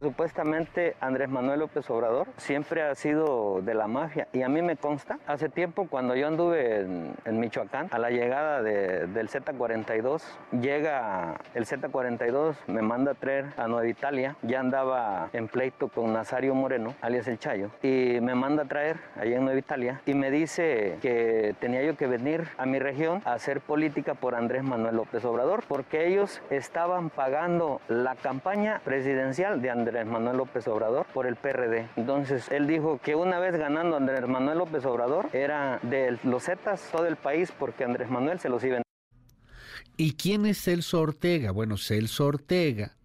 Supuestamente Andrés Manuel López Obrador siempre ha sido de la mafia y a mí me consta, hace tiempo cuando yo anduve en, Michoacán, a la llegada del Z42, llega el Z42, me manda a traer a Nueva Italia, ya andaba en pleito con Nazario Moreno, alias El Chayo, y me manda a traer allá en Nueva Italia y me dice que tenía yo que venir a mi región a hacer política por Andrés Manuel López Obrador, porque ellos estaban pagando la campaña presidencial de Andrés Andrés Manuel López Obrador por el PRD. Entonces él dijo que una vez ganando Andrés Manuel López Obrador era de los Zetas todo el país porque Andrés Manuel se los iba. ¿Y quién es Celso Ortega? Bueno, Celso Ortega,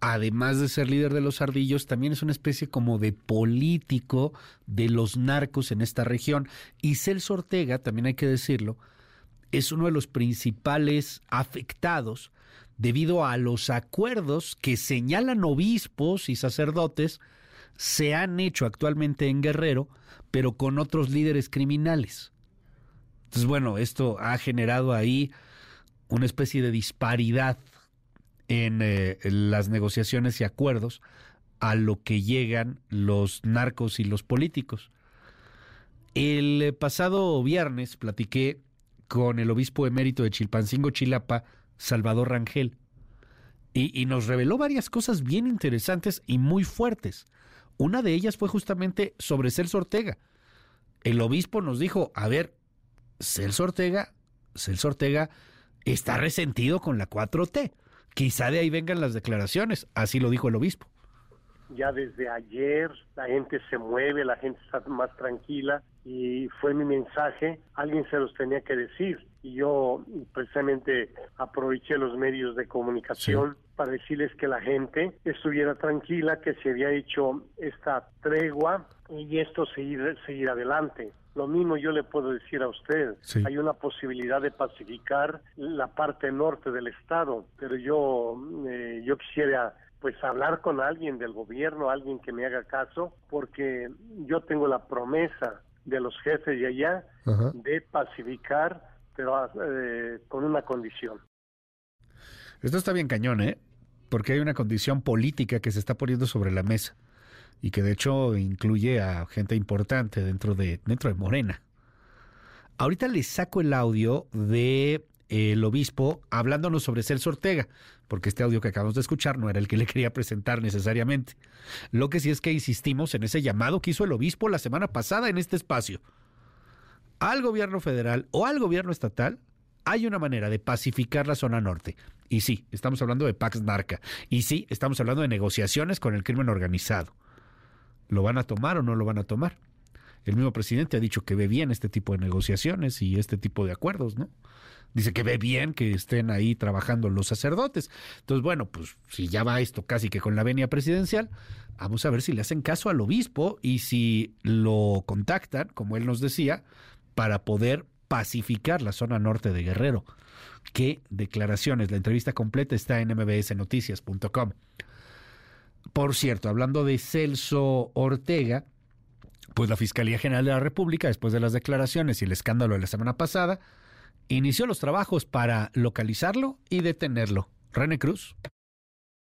además de ser líder de los ardillos, también es una especie como de político de los narcos en esta región. Y Celso Ortega, también hay que decirlo, es uno de los principales afectados debido a los acuerdos que señalan obispos y sacerdotes se han hecho actualmente en Guerrero, pero con otros líderes criminales. Entonces, bueno, esto ha generado ahí una especie de disparidad en, eh, las negociaciones y acuerdos a lo que llegan los narcos y los políticos. El eh, pasado viernes platiqué con el obispo emérito de Chilpancingo, Chilapa, Salvador Rangel, y, nos reveló varias cosas bien interesantes y muy fuertes. Una de ellas fue justamente sobre Celso Ortega. El obispo nos dijo, a ver, Celso Ortega Celso Ortega está resentido con la 4T. Quizá de ahí vengan las declaraciones, así lo dijo el obispo. Ya desde ayer la gente se mueve, la gente está más tranquila y fue mi mensaje, alguien se los tenía que decir y yo precisamente aproveché los medios de comunicación para decirles que la gente estuviera tranquila, que se había hecho esta tregua y esto seguir, seguir adelante. Lo mismo yo le puedo decir a usted. Hay una posibilidad de pacificar la parte norte del estado, pero yo, eh, yo quisiera pues hablar con alguien del gobierno, alguien que me haga caso, porque yo tengo la promesa de los jefes de allá de pacificar, pero eh, con una condición. Esto está bien cañón, ¿eh? Porque hay una condición política que se está poniendo sobre la mesa y que de hecho incluye a gente importante dentro de, dentro de Morena. Ahorita les saco el audio de el obispo hablándonos sobre Celso Ortega, porque este audio que acabamos de escuchar no era el que le quería presentar necesariamente. Lo que sí es que insistimos en ese llamado que hizo el obispo la semana pasada en este espacio. Al gobierno federal o al gobierno estatal hay una manera de pacificar la zona norte. Y sí, estamos hablando de Pax Narca. Y sí, estamos hablando de negociaciones con el crimen organizado. ¿Lo van a tomar o no lo van a tomar? El mismo presidente ha dicho que ve bien este tipo de negociaciones y este tipo de acuerdos, ¿no? Dice que ve bien que estén ahí trabajando los sacerdotes. Entonces, bueno, pues si ya va esto casi que con la venia presidencial, vamos a ver si le hacen caso al obispo y si lo contactan, como él nos decía, para poder pacificar la zona norte de Guerrero. ¿Qué declaraciones? La entrevista completa está en mbsnoticias.com. Por cierto, hablando de Celso Ortega, pues la Fiscalía General de la República, después de las declaraciones y el escándalo de la semana pasada, inició los trabajos para localizarlo y detenerlo. René Cruz.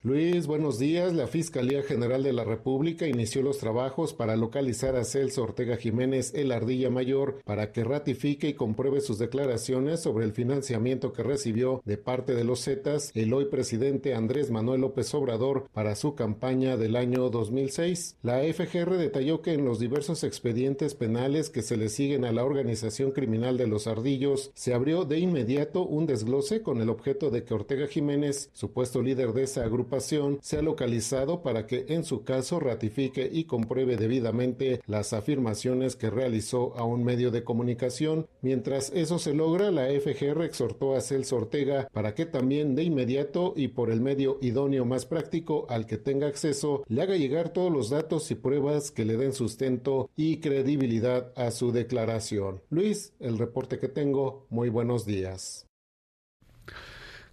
Luis, buenos días. La Fiscalía General de la República inició los trabajos para localizar a Celso Ortega Jiménez, el Ardilla Mayor, para que ratifique y compruebe sus declaraciones sobre el financiamiento que recibió de parte de los Zetas el hoy presidente Andrés Manuel López Obrador para su campaña del año 2006. La FGR detalló que en los diversos expedientes penales que se le siguen a la organización criminal de los Ardillos, se abrió de inmediato un desglose con el objeto de que Ortega Jiménez, supuesto líder de esa agrupación, se ha localizado para que en su caso ratifique y compruebe debidamente las afirmaciones que realizó a un medio de comunicación. Mientras eso se logra, la FGR exhortó a Celso Ortega para que también de inmediato y por el medio idóneo más práctico al que tenga acceso, le haga llegar todos los datos y pruebas que le den sustento y credibilidad a su declaración. Luis, el reporte que tengo, muy buenos días.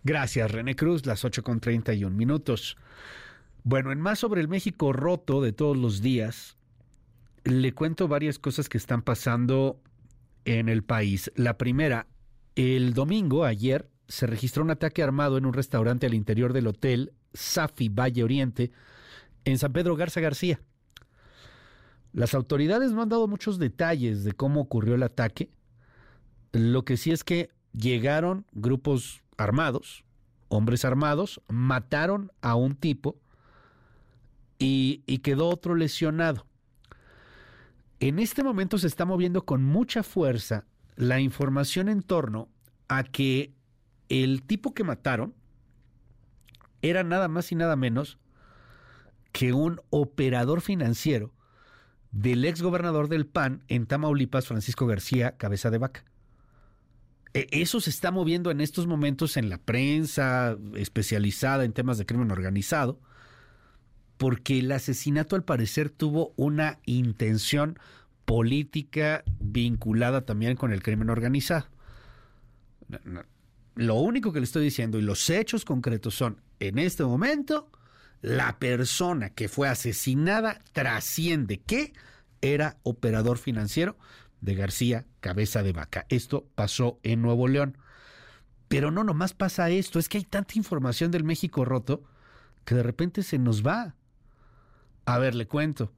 Gracias, René Cruz, las 8 con 31 minutos. Bueno, en más sobre el México roto de todos los días, le cuento varias cosas que están pasando en el país. La primera, el domingo, ayer, se registró un ataque armado en un restaurante al interior del hotel Safi Valle Oriente, en San Pedro Garza García. Las autoridades no han dado muchos detalles de cómo ocurrió el ataque. Lo que sí es que llegaron grupos armados, hombres armados, mataron a un tipo y, quedó otro lesionado. En este momento se está moviendo con mucha fuerza la información en torno a que el tipo que mataron era nada más y nada menos que un operador financiero del ex gobernador del PAN en Tamaulipas, Francisco García Cabeza de Vaca. E, eso se está moviendo en estos momentos en la prensa especializada en temas de crimen organizado, porque el asesinato al parecer tuvo una intención política vinculada también con el crimen organizado. Lo único que le estoy diciendo y los hechos concretos son, en este momento, la persona que fue asesinada trasciende que era operador financiero de García Cabeza de Vaca. Esto pasó en Nuevo León. Pero no nomás pasa esto, es que hay tanta información del México roto que de repente se nos va. A ver, le cuento.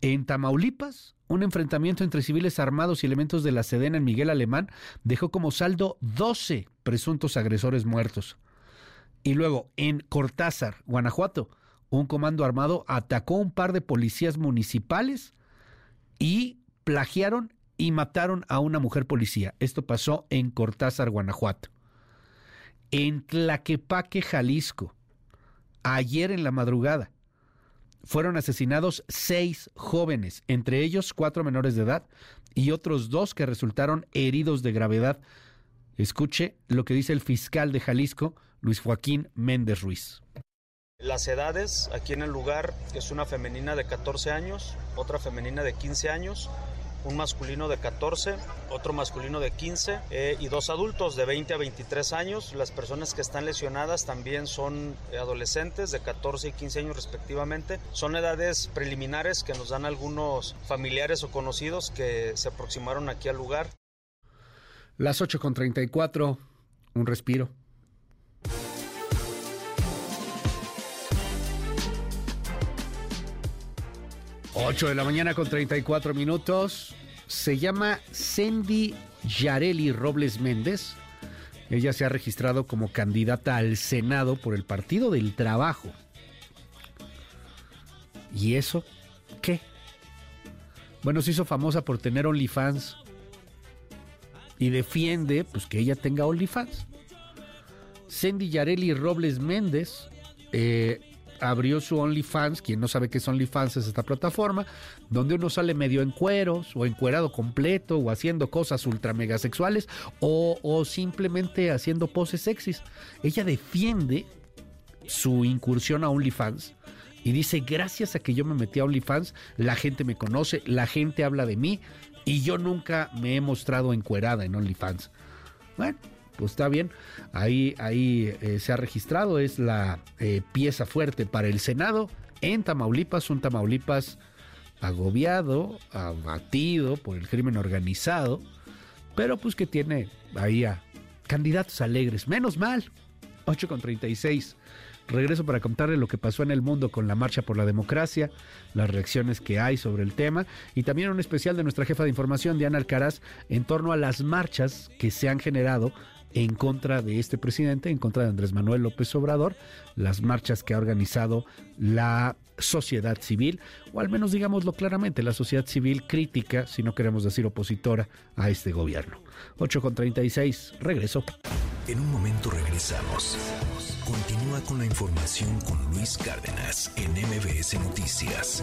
En Tamaulipas, un enfrentamiento entre civiles armados y elementos de la Sedena en Miguel Alemán dejó como saldo 12 presuntos agresores muertos. Y luego, en Cortázar, Guanajuato, un comando armado atacó a un par de policías municipales y plagiaron y mataron a una mujer policía. Esto pasó en Cortázar, Guanajuato. En Tlaquepaque, Jalisco, ayer en la madrugada, fueron asesinados seis jóvenes, entre ellos cuatro menores de edad y otros dos que resultaron heridos de gravedad. Escuche lo que dice el fiscal de Jalisco, Luis Joaquín Méndez Ruiz. Las edades aquí en el lugar es una femenina de 14 años, otra femenina de 15 años, un masculino de 14, otro masculino de 15 eh, y dos adultos de 20 a 23 años. Las personas que están lesionadas también son adolescentes de 14 y 15 años respectivamente. Son edades preliminares que nos dan algunos familiares o conocidos que se aproximaron aquí al lugar. Las 8.34, un respiro. 8 de la mañana con 34 minutos. Se llama Cindy Yareli Robles Méndez. Ella se ha registrado como candidata al Senado por el Partido del Trabajo. ¿Y eso qué? Bueno, se hizo famosa por tener OnlyFans y defiende pues que ella tenga OnlyFans. Cindy Yareli Robles Méndez eh, abrió su OnlyFans, quien no sabe qué es OnlyFans es esta plataforma, donde uno sale medio en cueros o encuerado completo o haciendo cosas ultra mega sexuales o, o simplemente haciendo poses sexys. Ella defiende su incursión a OnlyFans y dice, gracias a que yo me metí a OnlyFans, la gente me conoce, la gente habla de mí y yo nunca me he mostrado encuerada en OnlyFans. Bueno, pues está bien, ahí, ahí eh, se ha registrado, es la eh, pieza fuerte para el Senado en Tamaulipas, un Tamaulipas agobiado, abatido por el crimen organizado, pero pues que tiene ahí a candidatos alegres, menos mal, 8 con 36. Regreso para contarle lo que pasó en el mundo con la Marcha por la Democracia, las reacciones que hay sobre el tema y también un especial de nuestra jefa de información, Diana Alcaraz, en torno a las marchas que se han generado en contra de este presidente, en contra de Andrés Manuel López Obrador, las marchas que ha organizado la sociedad civil, o al menos digámoslo claramente, la sociedad civil crítica, si no queremos decir opositora, a este gobierno. 8 con 36, regreso. En un momento regresamos. Continúa con la información con Luis Cárdenas en MBS Noticias.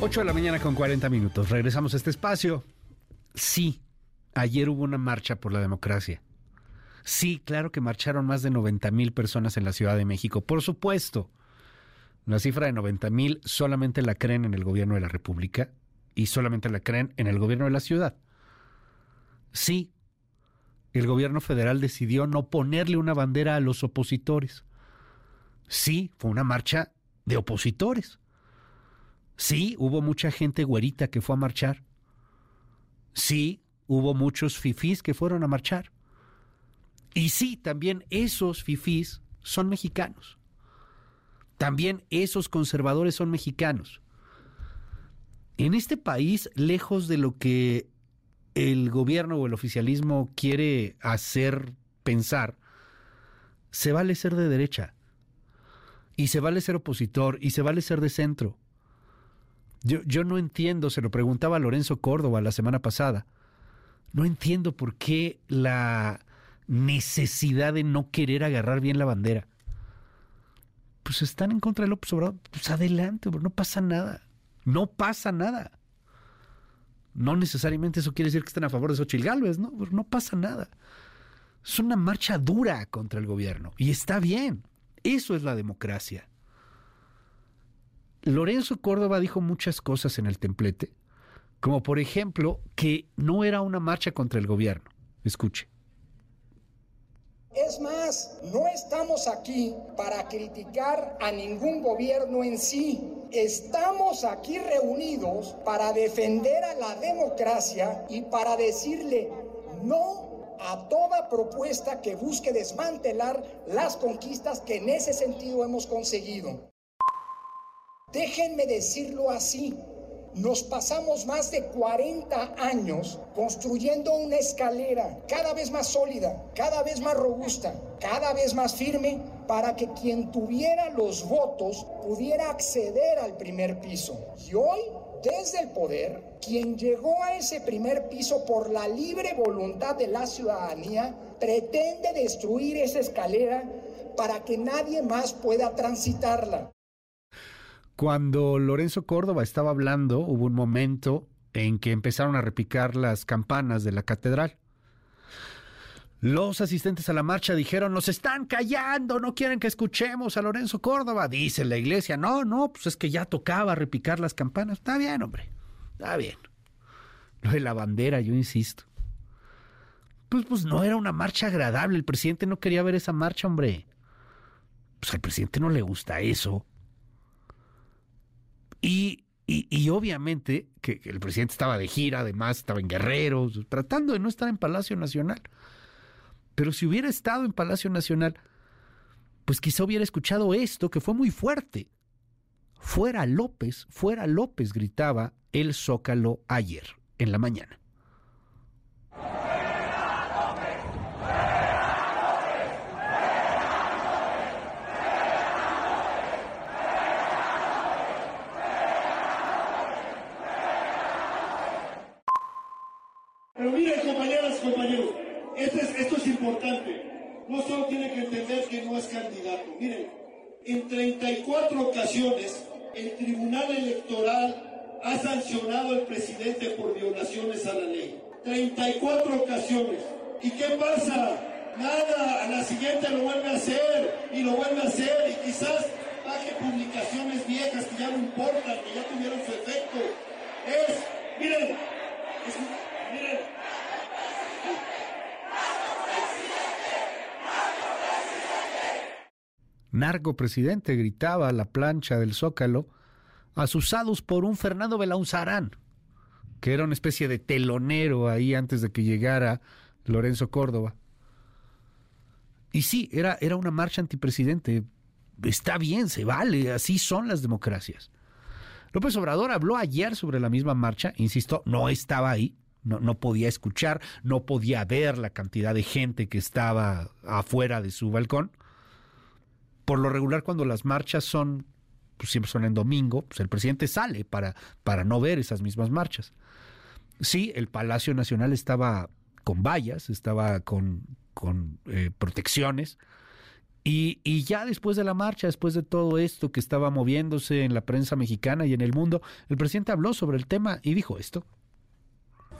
De la mañana con 40 minutos. Regresamos a este espacio. Sí, ayer hubo una marcha por la democracia. Sí, claro que marcharon más de 90 mil personas en la Ciudad de México. Por supuesto, la cifra de 90 mil solamente la creen en el gobierno de la República y solamente la creen en el gobierno de la ciudad. Sí, el gobierno federal decidió no ponerle una bandera a los opositores. Sí, fue una marcha de opositores. Sí, hubo mucha gente güerita que fue a marchar. Sí, hubo muchos fifís que fueron a marchar. Y sí, también esos fifís son mexicanos. También esos conservadores son mexicanos. En este país, lejos de lo que el gobierno o el oficialismo quiere hacer pensar, se vale ser de derecha. Y se vale ser opositor. Y se vale ser de centro. Yo, no entiendo, se lo preguntaba a Lorenzo Córdoba la semana pasada, no entiendo por qué la necesidad de no querer agarrar bien la bandera. Pues están en contra de López Obrador, pues adelante, no pasa nada, no pasa nada. No necesariamente eso quiere decir que estén a favor de Xochitl Gálvez, no, no pasa nada. Es una marcha dura contra el gobierno y está bien. Eso es la democracia. Lorenzo Córdoba dijo muchas cosas en el templete, como por ejemplo que no era una marcha contra el gobierno. Escuche. Es más, no estamos aquí para criticar a ningún gobierno en sí. Estamos aquí reunidos para defender a la democracia y para decirle no a toda propuesta que busque desmantelar las conquistas que en ese sentido hemos conseguido. Déjenme decirlo así, nos pasamos más de 40 años construyendo una escalera cada vez más sólida, cada vez más robusta, cada vez más firme para que quien tuviera los votos pudiera acceder al primer piso. Y hoy, desde el poder, quien llegó a ese primer piso por la libre voluntad de la ciudadanía, pretende destruir esa escalera para que nadie más pueda transitarla. Cuando Lorenzo Córdoba estaba hablando, hubo un momento en que empezaron a repicar las campanas de la catedral. Los asistentes a la marcha dijeron, nos están callando, no quieren que escuchemos a Lorenzo Córdoba. Dice la iglesia, no, no, pues es que ya tocaba repicar las campanas. Está bien, hombre, está bien. Lo de la bandera, yo insisto. Pues, pues no era una marcha agradable, el presidente no quería ver esa marcha, hombre. Pues al presidente no le gusta eso. Y, obviamente que, el presidente estaba de gira, además estaba en Guerrero, tratando de no estar en Palacio Nacional. Pero si hubiera estado en Palacio Nacional, pues quizá hubiera escuchado esto, que fue muy fuerte. Fuera López, fuera López, gritaba el Zócalo ayer, en la mañana. Pero miren, compañeras y compañeros, esto es, esto es importante. No solo tiene que entender que no es candidato. Miren, en 34 ocasiones el Tribunal Electoral ha sancionado al presidente por violaciones a la ley. 34 ocasiones. ¿Y qué pasa? Nada, a la siguiente lo vuelve a hacer y lo vuelve a hacer y quizás baje publicaciones viejas que ya no importan, que ya tuvieron su efecto. Es, miren, es, Narco presidente gritaba a la plancha del Zócalo, asusados por un Fernando Belaunzarán, que era una especie de telonero ahí antes de que llegara Lorenzo Córdoba. Y sí, era, era una marcha antipresidente. Está bien, se vale, así son las democracias. López Obrador habló ayer sobre la misma marcha, insisto, no estaba ahí, no, no, podía escuchar, no podía ver la cantidad de gente que estaba afuera de su balcón. Por lo regular, cuando las marchas son, pues siempre son en domingo, pues el presidente sale para, para no ver esas mismas marchas. Sí, el Palacio Nacional estaba con vallas, estaba con, con eh, protecciones. Y, y, ya después de la marcha, después de todo esto que estaba moviéndose en la prensa mexicana y en el mundo, el presidente habló sobre el tema y dijo esto.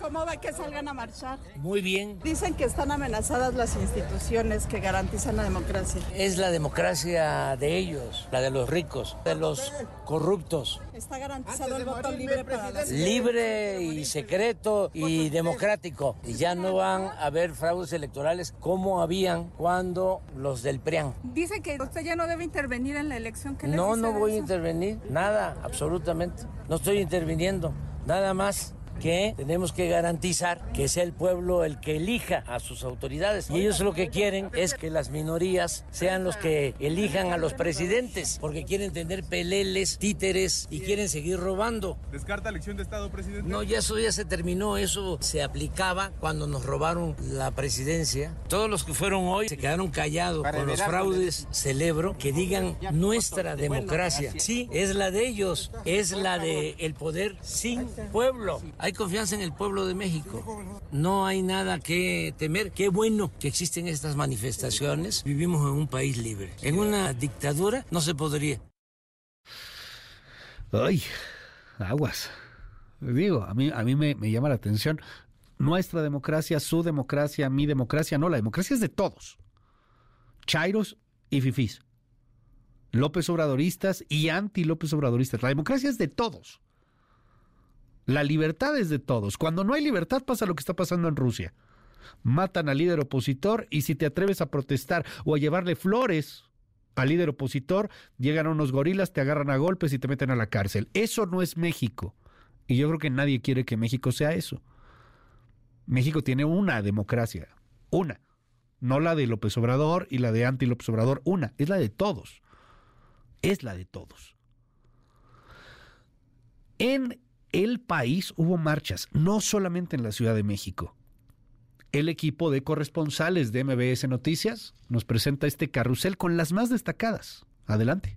¿Cómo va que salgan a marchar? Muy bien. Dicen que están amenazadas las instituciones que garantizan la democracia. Es la democracia de ellos, la de los ricos, de los corruptos. ¿Está garantizado el voto libre para las Libre y secreto y democrático. Y ya no van a haber fraudes electorales como habían cuando los del PRIAN. Dice que usted ya no debe intervenir en la elección. ¿Qué no, no voy a intervenir. Nada, absolutamente. No estoy interviniendo. Nada más que tenemos que garantizar que sea el pueblo el que elija a sus autoridades. Y ellos lo que quieren es que las minorías sean los que elijan a los presidentes, porque quieren tener peleles, títeres y quieren seguir robando. ¿Descarta elección de Estado, presidente? No, ya eso ya se terminó, eso se aplicaba cuando nos robaron la presidencia. Todos los que fueron hoy se quedaron callados con los fraudes. Celebro que digan nuestra democracia. Sí, es la de ellos, es la de el poder sin pueblo. Hay confianza en el pueblo de México. No hay nada que temer. Qué bueno que existen estas manifestaciones. Vivimos en un país libre. En una dictadura no se podría. Ay, aguas. Digo, a mí, a mí me, me llama la atención. Nuestra democracia, su democracia, mi democracia, no, la democracia es de todos. Chairos y fifís. López Obradoristas y anti López Obradoristas. La democracia es de todos. La libertad es de todos. Cuando no hay libertad pasa lo que está pasando en Rusia. Matan al líder opositor y si te atreves a protestar o a llevarle flores al líder opositor, llegan unos gorilas, te agarran a golpes y te meten a la cárcel. Eso no es México. Y yo creo que nadie quiere que México sea eso. México tiene una democracia, una. No la de López Obrador y la de anti López Obrador, una. Es la de todos. Es la de todos. En el país hubo marchas, no solamente en la Ciudad de México. El equipo de corresponsales de MBS Noticias nos presenta este carrusel con las más destacadas. Adelante.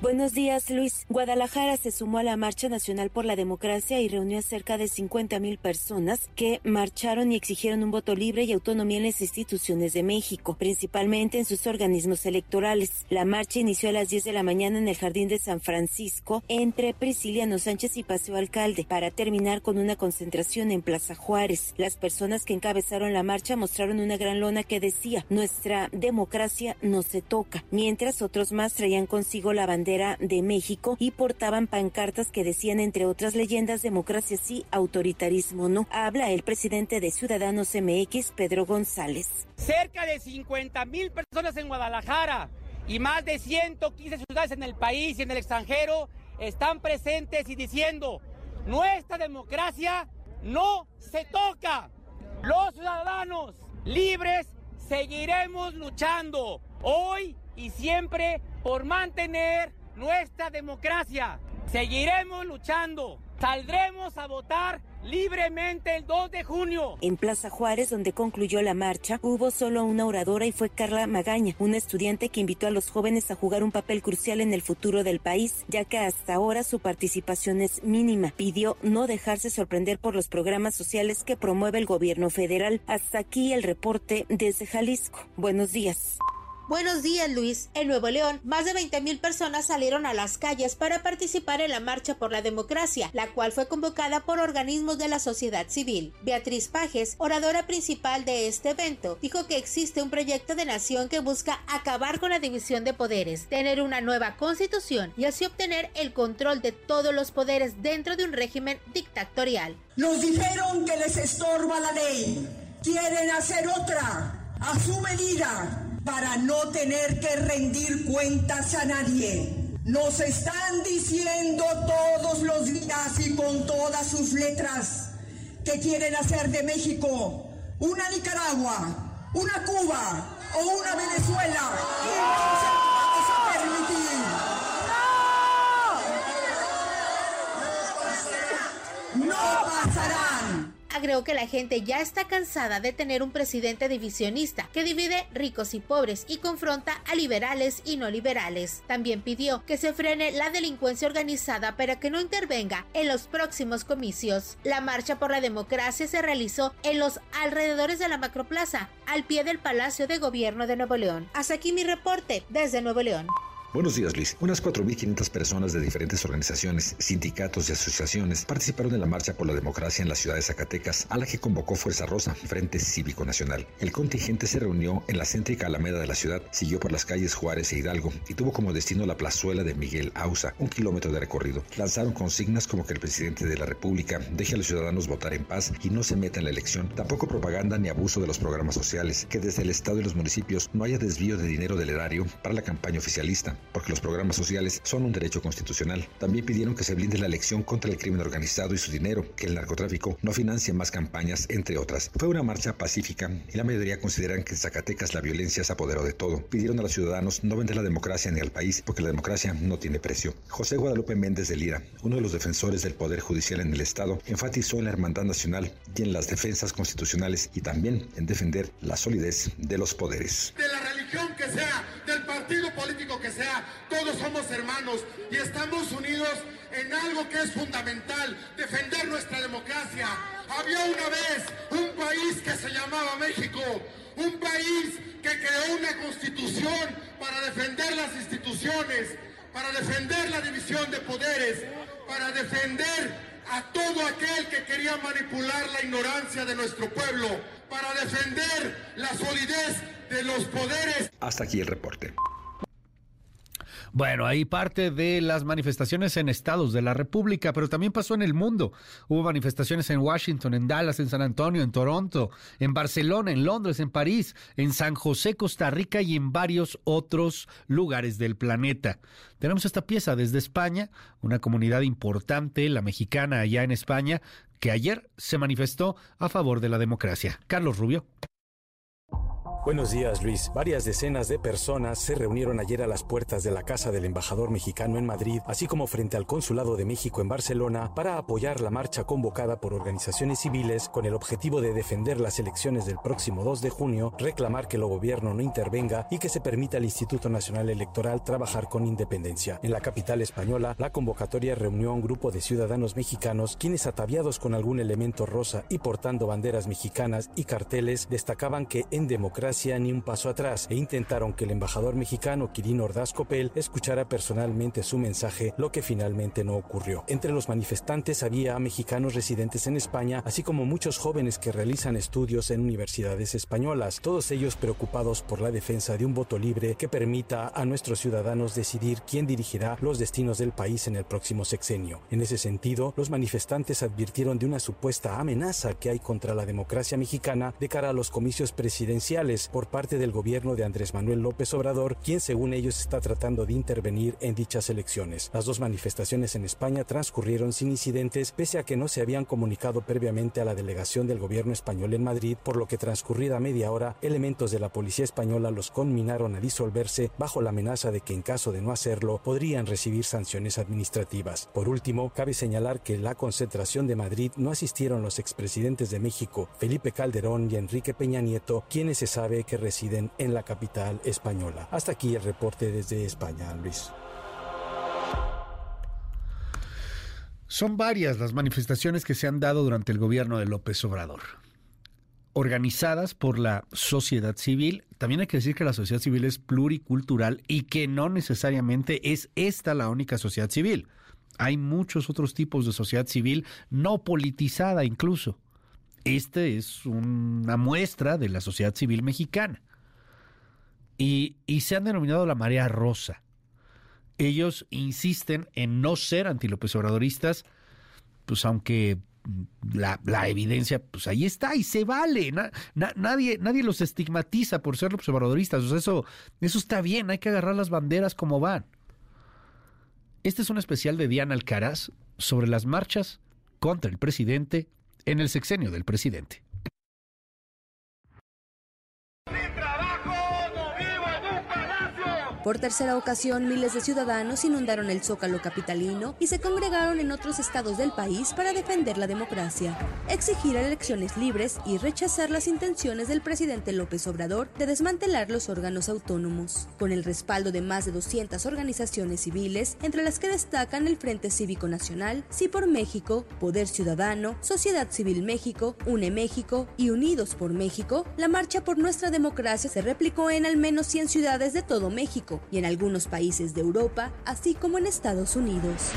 Buenos días, Luis. Guadalajara se sumó a la Marcha Nacional por la Democracia y reunió a cerca de 50 mil personas que marcharon y exigieron un voto libre y autonomía en las instituciones de México, principalmente en sus organismos electorales. La marcha inició a las 10 de la mañana en el Jardín de San Francisco, entre Prisciliano Sánchez y Paseo Alcalde, para terminar con una concentración en Plaza Juárez. Las personas que encabezaron la marcha mostraron una gran lona que decía, nuestra democracia no se toca, mientras otros más traían consigo la bandera de México y portaban pancartas que decían, entre otras leyendas, democracia sí, autoritarismo no. Habla el presidente de Ciudadanos MX, Pedro González. Cerca de 50 mil personas en Guadalajara y más de 115 ciudades en el país y en el extranjero están presentes y diciendo, nuestra democracia no se toca. Los ciudadanos libres seguiremos luchando hoy y siempre por mantener nuestra democracia. Seguiremos luchando. Saldremos a votar libremente el 2 de junio. En Plaza Juárez, donde concluyó la marcha, hubo solo una oradora y fue Carla Magaña, una estudiante que invitó a los jóvenes a jugar un papel crucial en el futuro del país, ya que hasta ahora su participación es mínima. Pidió no dejarse sorprender por los programas sociales que promueve el gobierno federal. Hasta aquí el reporte desde Jalisco. Buenos días. Buenos días, Luis. En Nuevo León, más de 20.000 personas salieron a las calles para participar en la Marcha por la Democracia, la cual fue convocada por organismos de la sociedad civil. Beatriz Pajes, oradora principal de este evento, dijo que existe un proyecto de nación que busca acabar con la división de poderes, tener una nueva constitución y así obtener el control de todos los poderes dentro de un régimen dictatorial. Nos dijeron que les estorba la ley. Quieren hacer otra a su medida para no tener que rendir cuentas a nadie. Nos están diciendo todos los días y con todas sus letras que quieren hacer de México una Nicaragua, una Cuba o una Venezuela. Y no se lo vamos a permitir. No pasarán. Agregó que la gente ya está cansada de tener un presidente divisionista que divide ricos y pobres y confronta a liberales y no liberales. También pidió que se frene la delincuencia organizada para que no intervenga en los próximos comicios. La marcha por la democracia se realizó en los alrededores de la Macroplaza, al pie del Palacio de Gobierno de Nuevo León. Hasta aquí mi reporte desde Nuevo León. Buenos días, Luis. Unas 4.500 personas de diferentes organizaciones, sindicatos y asociaciones participaron en la Marcha por la Democracia en la ciudad de Zacatecas, a la que convocó Fuerza Rosa, Frente Cívico Nacional. El contingente se reunió en la céntrica Alameda de la ciudad, siguió por las calles Juárez e Hidalgo y tuvo como destino la plazuela de Miguel Ausa, un kilómetro de recorrido. Lanzaron consignas como que el presidente de la República deje a los ciudadanos votar en paz y no se meta en la elección. Tampoco propaganda ni abuso de los programas sociales, que desde el Estado y los municipios no haya desvío de dinero del erario para la campaña oficialista porque los programas sociales son un derecho constitucional. También pidieron que se blinde la elección contra el crimen organizado y su dinero, que el narcotráfico no financie más campañas, entre otras. Fue una marcha pacífica y la mayoría consideran que en Zacatecas la violencia se apoderó de todo. Pidieron a los ciudadanos no vender la democracia ni al país porque la democracia no tiene precio. José Guadalupe Méndez de Lira, uno de los defensores del Poder Judicial en el Estado, enfatizó en la hermandad nacional y en las defensas constitucionales y también en defender la solidez de los poderes. De la religión que sea, partido político que sea, todos somos hermanos y estamos unidos en algo que es fundamental, defender nuestra democracia. Había una vez un país que se llamaba México, un país que creó una constitución para defender las instituciones, para defender la división de poderes, para defender a todo aquel que quería manipular la ignorancia de nuestro pueblo, para defender la solidez de los poderes. Hasta aquí el reporte. Bueno, ahí parte de las manifestaciones en estados de la República, pero también pasó en el mundo. Hubo manifestaciones en Washington, en Dallas, en San Antonio, en Toronto, en Barcelona, en Londres, en París, en San José, Costa Rica y en varios otros lugares del planeta. Tenemos esta pieza desde España, una comunidad importante, la mexicana allá en España, que ayer se manifestó a favor de la democracia. Carlos Rubio. Buenos días, Luis. Varias decenas de personas se reunieron ayer a las puertas de la casa del embajador mexicano en Madrid, así como frente al Consulado de México en Barcelona, para apoyar la marcha convocada por organizaciones civiles con el objetivo de defender las elecciones del próximo 2 de junio, reclamar que el gobierno no intervenga y que se permita al Instituto Nacional Electoral trabajar con independencia. En la capital española, la convocatoria reunió a un grupo de ciudadanos mexicanos quienes ataviados con algún elemento rosa y portando banderas mexicanas y carteles destacaban que en democracia ni un paso atrás e intentaron que el embajador mexicano Quirino Ordaz Copel escuchara personalmente su mensaje, lo que finalmente no ocurrió. Entre los manifestantes había mexicanos residentes en España, así como muchos jóvenes que realizan estudios en universidades españolas, todos ellos preocupados por la defensa de un voto libre que permita a nuestros ciudadanos decidir quién dirigirá los destinos del país en el próximo sexenio. En ese sentido, los manifestantes advirtieron de una supuesta amenaza que hay contra la democracia mexicana de cara a los comicios presidenciales por parte del gobierno de Andrés Manuel López Obrador, quien según ellos está tratando de intervenir en dichas elecciones. Las dos manifestaciones en España transcurrieron sin incidentes, pese a que no se habían comunicado previamente a la delegación del gobierno español en Madrid, por lo que transcurrida media hora, elementos de la policía española los conminaron a disolverse bajo la amenaza de que en caso de no hacerlo podrían recibir sanciones administrativas. Por último, cabe señalar que la concentración de Madrid no asistieron los expresidentes de México, Felipe Calderón y Enrique Peña Nieto, quienes se sabe que residen en la capital española. Hasta aquí el reporte desde España, Luis. Son varias las manifestaciones que se han dado durante el gobierno de López Obrador. Organizadas por la sociedad civil, también hay que decir que la sociedad civil es pluricultural y que no necesariamente es esta la única sociedad civil. Hay muchos otros tipos de sociedad civil no politizada incluso. Este es una muestra de la sociedad civil mexicana. Y, se han denominado la marea rosa. Ellos insisten en no ser antilópez obradoristas, pues aunque la, evidencia, pues ahí está y se vale. nadie, nadie los estigmatiza por ser López Obradoristas. eso, eso está bien, hay que agarrar las banderas como van. Este es un especial de Diana Alcaraz sobre las marchas contra el presidente en el sexenio del presidente. Por tercera ocasión, miles de ciudadanos inundaron el zócalo capitalino y se congregaron en otros estados del país para defender la democracia, exigir elecciones libres y rechazar las intenciones del presidente López Obrador de desmantelar los órganos autónomos. Con el respaldo de más de 200 organizaciones civiles, entre las que destacan el Frente Cívico Nacional, Sí por México, Poder Ciudadano, Sociedad Civil México, UNE México y Unidos por México, la marcha por nuestra democracia se replicó en al menos 100 ciudades de todo México y en algunos países de Europa, así como en Estados Unidos.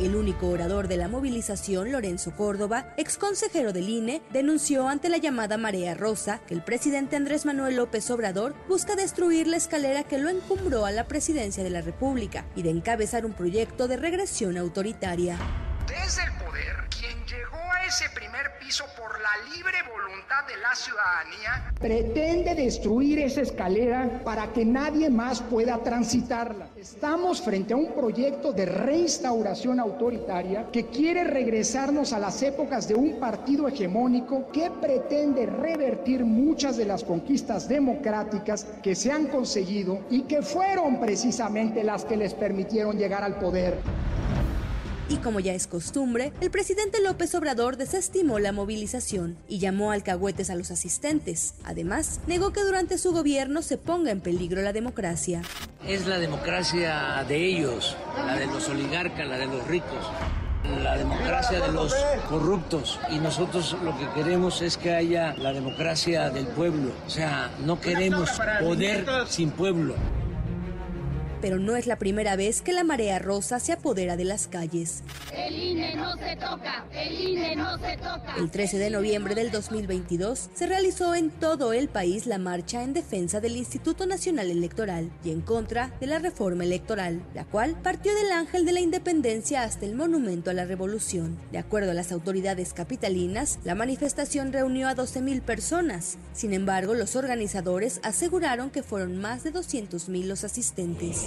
El único orador de la movilización, Lorenzo Córdoba, ex consejero del INE, denunció ante la llamada Marea Rosa que el presidente Andrés Manuel López Obrador busca destruir la escalera que lo encumbró a la presidencia de la República y de encabezar un proyecto de regresión autoritaria. Desde el poder, ese primer piso por la libre voluntad de la ciudadanía, pretende destruir esa escalera para que nadie más pueda transitarla. Estamos frente a un proyecto de reinstauración autoritaria que quiere regresarnos a las épocas de un partido hegemónico que pretende revertir muchas de las conquistas democráticas que se han conseguido y que fueron precisamente las que les permitieron llegar al poder. Y como ya es costumbre, el presidente López Obrador desestimó la movilización y llamó alcahuetes a los asistentes. Además, negó que durante su gobierno se ponga en peligro la democracia. Es la democracia de ellos, la de los oligarcas, la de los ricos la democracia de los corruptos y nosotros lo que queremos es que haya la democracia del pueblo. O sea, no queremos poder sin pueblo. Pero no es la primera vez que la marea rosa se apodera de las calles. El INE no se toca, el INE no se toca. El 13 de noviembre del 2022 se realizó en todo el país la marcha en defensa del Instituto Nacional Electoral y en contra de la reforma electoral, la cual partió del Ángel de la Independencia hasta el Monumento a la Revolución. De acuerdo a las autoridades capitalinas, la manifestación reunió a 12.000 personas. Sin embargo, los organizadores aseguraron que fueron más de 200.000 los asistentes.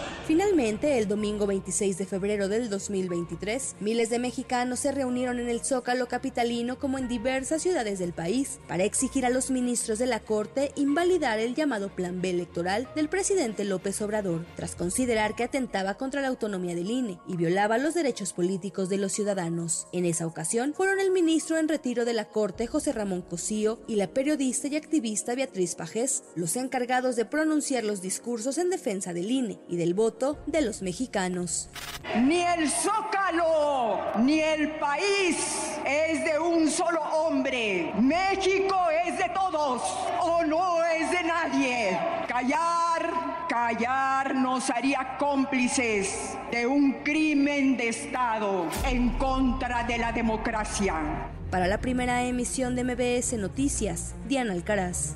Finalmente, el domingo 26 de febrero del 2023, miles de mexicanos se reunieron en el Zócalo capitalino como en diversas ciudades del país para exigir a los ministros de la Corte invalidar el llamado Plan B electoral del presidente López Obrador, tras considerar que atentaba contra la autonomía del INE y violaba los derechos políticos de los ciudadanos. En esa ocasión fueron el ministro en retiro de la Corte José Ramón Cosío y la periodista y activista Beatriz Pajés los encargados de pronunciar los discursos en defensa del INE y del voto de los mexicanos. Ni el zócalo, ni el país es de un solo hombre. México es de todos o no es de nadie. Callar, callar nos haría cómplices de un crimen de Estado en contra de la democracia. Para la primera emisión de MBS Noticias, Diana Alcaraz.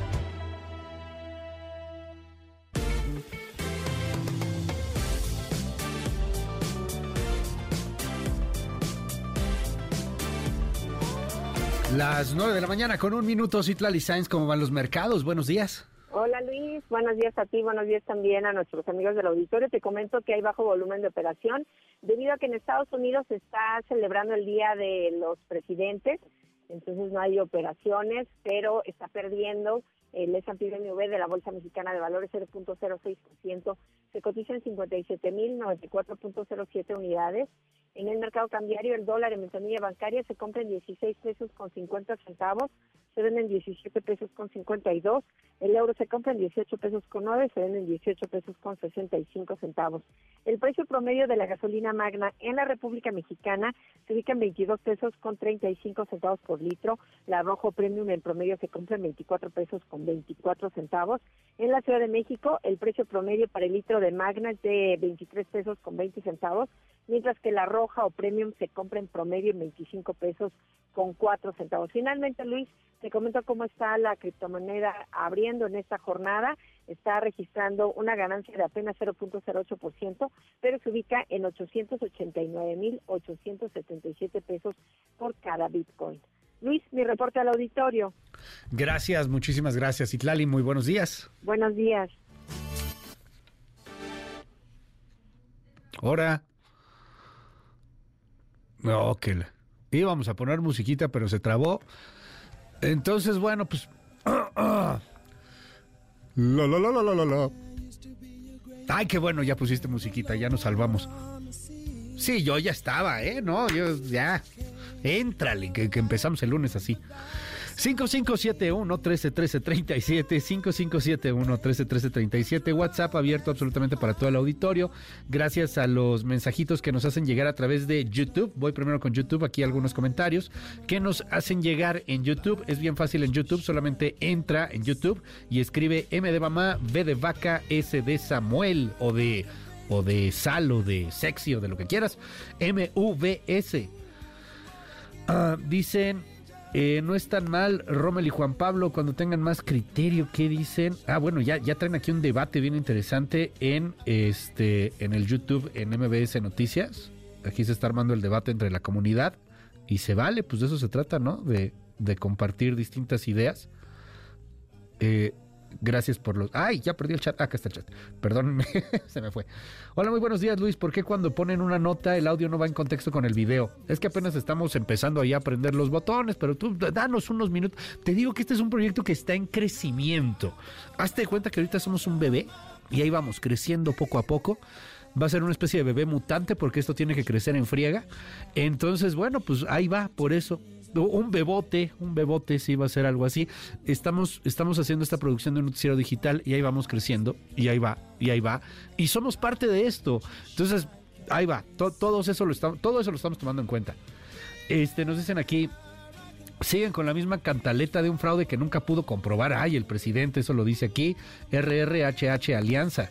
Las 9 de la mañana con un minuto, Citlali Sainz, ¿cómo van los mercados? Buenos días. Hola Luis, buenos días a ti, buenos días también a nuestros amigos del auditorio. Te comento que hay bajo volumen de operación debido a que en Estados Unidos se está celebrando el Día de los Presidentes, entonces no hay operaciones, pero está perdiendo el S&P V de la Bolsa Mexicana de Valores 0.06%, se cotiza en 57.094.07 unidades. En el mercado cambiario, el dólar en ventanilla bancaria se compra en 16 pesos con 50 centavos, se vende en 17 pesos con 52. El euro se compra en 18 pesos con 9, se vende en 18 pesos con 65 centavos. El precio promedio de la gasolina magna en la República Mexicana se ubica en 22 pesos con 35 centavos por litro. La rojo premium en promedio se compra en 24 pesos con 24 centavos. En la Ciudad de México, el precio promedio para el litro de magna es de 23 pesos con 20 centavos, mientras que la roja o premium se compra en promedio en 25 pesos con 4 centavos. Finalmente, Luis, te comento cómo está la criptomoneda abriendo en esta jornada. Está registrando una ganancia de apenas 0.08%, pero se ubica en 889.877 pesos por cada Bitcoin. Luis, mi reporte al auditorio. Gracias, muchísimas gracias. Itlali, muy buenos días. Buenos días. Ahora. No, que la... íbamos a poner musiquita, pero se trabó. Entonces, bueno, pues. La, la, la, la, la, la. Ay, qué bueno, ya pusiste musiquita, ya nos salvamos. Sí, yo ya estaba, ¿eh? No, yo ya. Éntrale, que, que empezamos el lunes así. 5571-131337, 5571-131337, WhatsApp abierto absolutamente para todo el auditorio. Gracias a los mensajitos que nos hacen llegar a través de YouTube. Voy primero con YouTube, aquí algunos comentarios que nos hacen llegar en YouTube. Es bien fácil en YouTube, solamente entra en YouTube y escribe M de mamá, V de vaca, S de Samuel o de, o de sal o de sexy o de lo que quieras. M-U-V-S. Ah, dicen eh, no es tan mal, Rommel y Juan Pablo, cuando tengan más criterio, ¿qué dicen? Ah, bueno, ya, ya traen aquí un debate bien interesante en este en el YouTube en MBS Noticias. Aquí se está armando el debate entre la comunidad y se vale, pues de eso se trata, ¿no? De, de compartir distintas ideas. Eh, Gracias por los. ¡Ay! Ya perdí el chat. Ah, acá está el chat. Perdónenme, se me fue. Hola, muy buenos días, Luis. ¿Por qué cuando ponen una nota el audio no va en contexto con el video? Es que apenas estamos empezando a aprender los botones, pero tú danos unos minutos. Te digo que este es un proyecto que está en crecimiento. Hazte cuenta que ahorita somos un bebé y ahí vamos creciendo poco a poco va a ser una especie de bebé mutante porque esto tiene que crecer en friega. Entonces, bueno, pues ahí va, por eso un bebote, un bebote, sí va a ser algo así. Estamos, estamos haciendo esta producción de un noticiero digital y ahí vamos creciendo, y ahí va, y ahí va. Y somos parte de esto. Entonces, ahí va. todo, eso lo estamos, eso lo estamos tomando en cuenta. Este, nos dicen aquí, siguen con la misma cantaleta de un fraude que nunca pudo comprobar. Ay, el presidente, eso lo dice aquí. RRHH Alianza.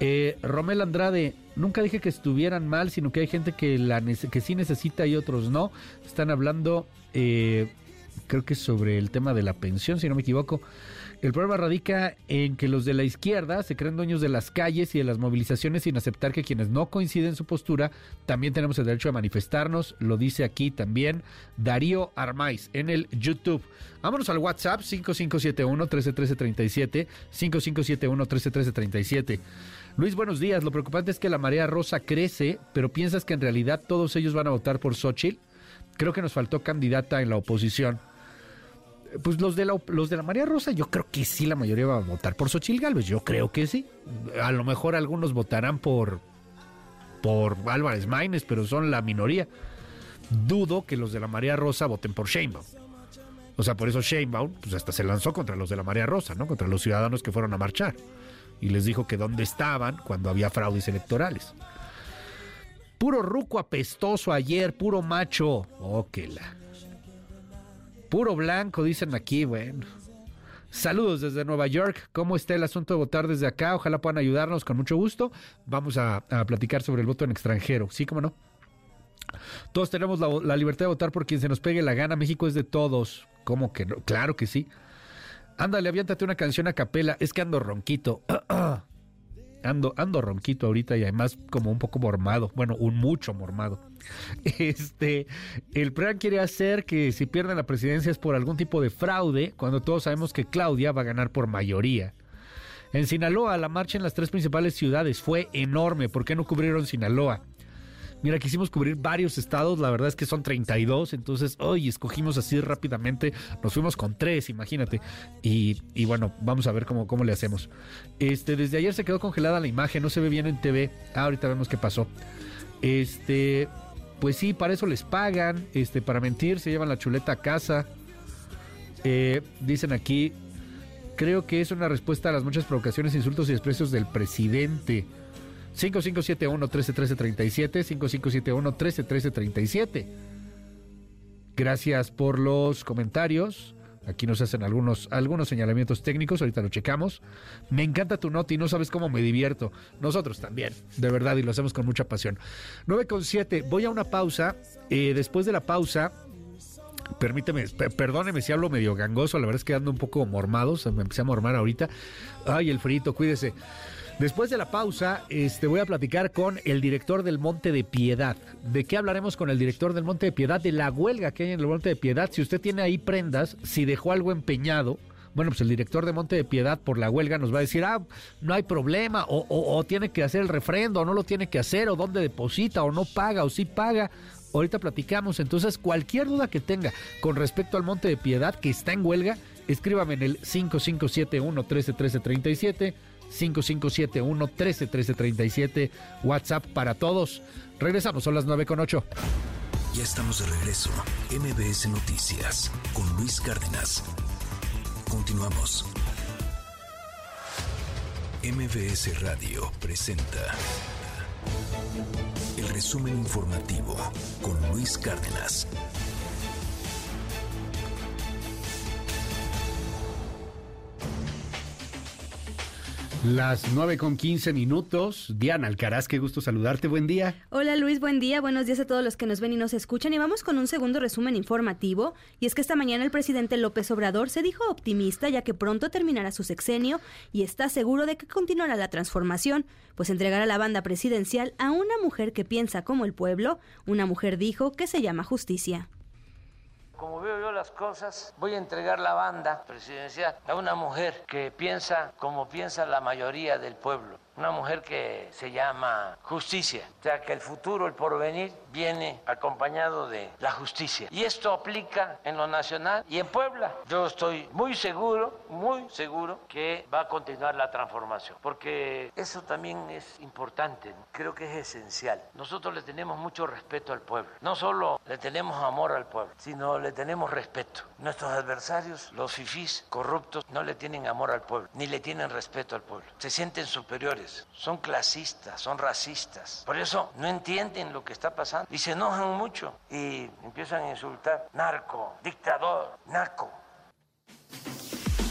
Eh, Romel Andrade, nunca dije que estuvieran mal, sino que hay gente que, la, que sí necesita y otros no. Están hablando, eh, creo que sobre el tema de la pensión, si no me equivoco. El problema radica en que los de la izquierda se creen dueños de las calles y de las movilizaciones sin aceptar que quienes no coinciden en su postura también tenemos el derecho a manifestarnos. Lo dice aquí también Darío Armaiz en el YouTube. Vámonos al WhatsApp 5571 131337 5571 131337. Luis, buenos días. Lo preocupante es que la marea rosa crece, pero ¿piensas que en realidad todos ellos van a votar por Xochitl? Creo que nos faltó candidata en la oposición. Pues los de la, los de la Marea Rosa, yo creo que sí, la mayoría va a votar por Xochitl Galvez. Yo creo que sí. A lo mejor algunos votarán por, por Álvarez Maínez, pero son la minoría. Dudo que los de la Marea Rosa voten por Sheinbaum. O sea, por eso Sheinbaum pues hasta se lanzó contra los de la Marea Rosa, ¿no? Contra los ciudadanos que fueron a marchar y les dijo que dónde estaban cuando había fraudes electorales. Puro ruco apestoso ayer, puro macho. Oh, la. Puro blanco, dicen aquí, bueno. Saludos desde Nueva York. ¿Cómo está el asunto de votar desde acá? Ojalá puedan ayudarnos con mucho gusto. Vamos a, platicar sobre el voto en extranjero. ¿Sí, cómo no? Todos tenemos la, la, libertad de votar por quien se nos pegue la gana. México es de todos. ¿Cómo que no? Claro que sí. Ándale, aviéntate una canción a capela. Es que ando ronquito. ando, ando ronquito ahorita y además como un poco mormado. Bueno, un mucho mormado. Este, el PRAN quiere hacer que si pierden la presidencia es por algún tipo de fraude, cuando todos sabemos que Claudia va a ganar por mayoría. En Sinaloa, la marcha en las tres principales ciudades fue enorme. ¿Por qué no cubrieron Sinaloa? Mira, quisimos cubrir varios estados, la verdad es que son 32, entonces hoy escogimos así rápidamente, nos fuimos con tres, imagínate. Y, bueno, vamos a ver cómo, cómo le hacemos. Este, desde ayer se quedó congelada la imagen, no se ve bien en TV. Ah, ahorita vemos qué pasó. Este, pues sí, para eso les pagan, este, para mentir, se llevan la chuleta a casa. Eh, dicen aquí, creo que es una respuesta a las muchas provocaciones, insultos y desprecios del presidente. 5571-131337, 5571-131337. Gracias por los comentarios. Aquí nos hacen algunos, algunos señalamientos técnicos, ahorita lo checamos. Me encanta tu nota y no sabes cómo me divierto. Nosotros también, de verdad, y lo hacemos con mucha pasión. 9 con 7, voy a una pausa. Eh, después de la pausa, permíteme, perdóneme si hablo medio gangoso, la verdad es que ando un poco mormado, me empecé a mormar ahorita. Ay, el frito, cuídese. Después de la pausa, este, voy a platicar con el director del Monte de Piedad. ¿De qué hablaremos con el director del Monte de Piedad? De la huelga que hay en el Monte de Piedad. Si usted tiene ahí prendas, si dejó algo empeñado, bueno, pues el director de Monte de Piedad por la huelga nos va a decir, ah, no hay problema, o, o, tiene que hacer el refrendo, o no lo tiene que hacer, o dónde deposita, o no paga, o sí paga. Ahorita platicamos. Entonces, cualquier duda que tenga con respecto al Monte de Piedad que está en huelga, escríbame en el 5571 131337 5571 131337 WhatsApp para todos. Regresamos, son las 9 con 8. Ya estamos de regreso. MBS Noticias con Luis Cárdenas. Continuamos. MBS Radio presenta el resumen informativo con Luis Cárdenas. Las 9 con 15 minutos. Diana Alcaraz, qué gusto saludarte. Buen día. Hola Luis, buen día. Buenos días a todos los que nos ven y nos escuchan. Y vamos con un segundo resumen informativo. Y es que esta mañana el presidente López Obrador se dijo optimista ya que pronto terminará su sexenio y está seguro de que continuará la transformación, pues entregará la banda presidencial a una mujer que piensa como el pueblo. Una mujer dijo que se llama justicia como veo yo las cosas, voy a entregar la banda presidencial a una mujer que piensa como piensa la mayoría del pueblo una mujer que se llama justicia, o sea que el futuro, el porvenir, viene acompañado de la justicia. Y esto aplica en lo nacional y en Puebla. Yo estoy muy seguro, muy seguro que va a continuar la transformación, porque eso también es importante, creo que es esencial. Nosotros le tenemos mucho respeto al pueblo, no solo le tenemos amor al pueblo, sino le tenemos respeto. Nuestros adversarios, los fifís corruptos, no le tienen amor al pueblo, ni le tienen respeto al pueblo. Se sienten superiores, son clasistas, son racistas. Por eso no entienden lo que está pasando y se enojan mucho y empiezan a insultar narco, dictador, naco.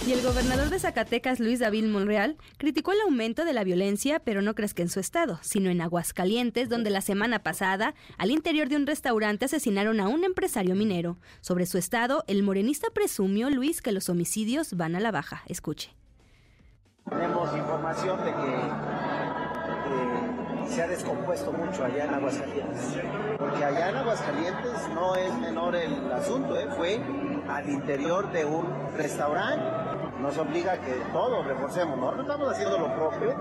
Y el gobernador de Zacatecas, Luis David Monreal, criticó el aumento de la violencia, pero no que en su estado, sino en Aguascalientes, donde la semana pasada, al interior de un restaurante, asesinaron a un empresario minero. Sobre su estado, el morenista presumió, Luis, que los homicidios van a la baja. Escuche. Tenemos información de que se ha descompuesto mucho allá en Aguascalientes. Porque allá en Aguascalientes no es menor el asunto, ¿eh? fue al interior de un restaurante. Nos obliga a que todos reforcemos. Nosotros estamos haciendo lo propio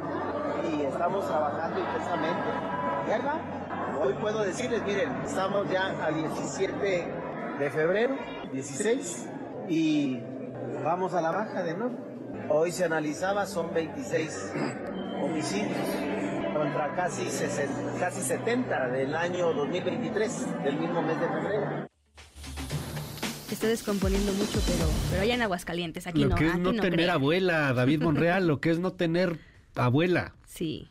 y estamos trabajando intensamente. ¿Verdad? Hoy puedo decirles, miren, estamos ya a 17 de febrero, 16, y vamos a la baja de nuevo. Hoy se analizaba, son 26 homicidios contra casi, 60, casi 70 del año 2023, del mismo mes de febrero. Está descomponiendo mucho, pero, pero allá en Aguascalientes, aquí lo no. que es aquí no, no tener crea. abuela, David Monreal, lo que es no tener abuela. Sí.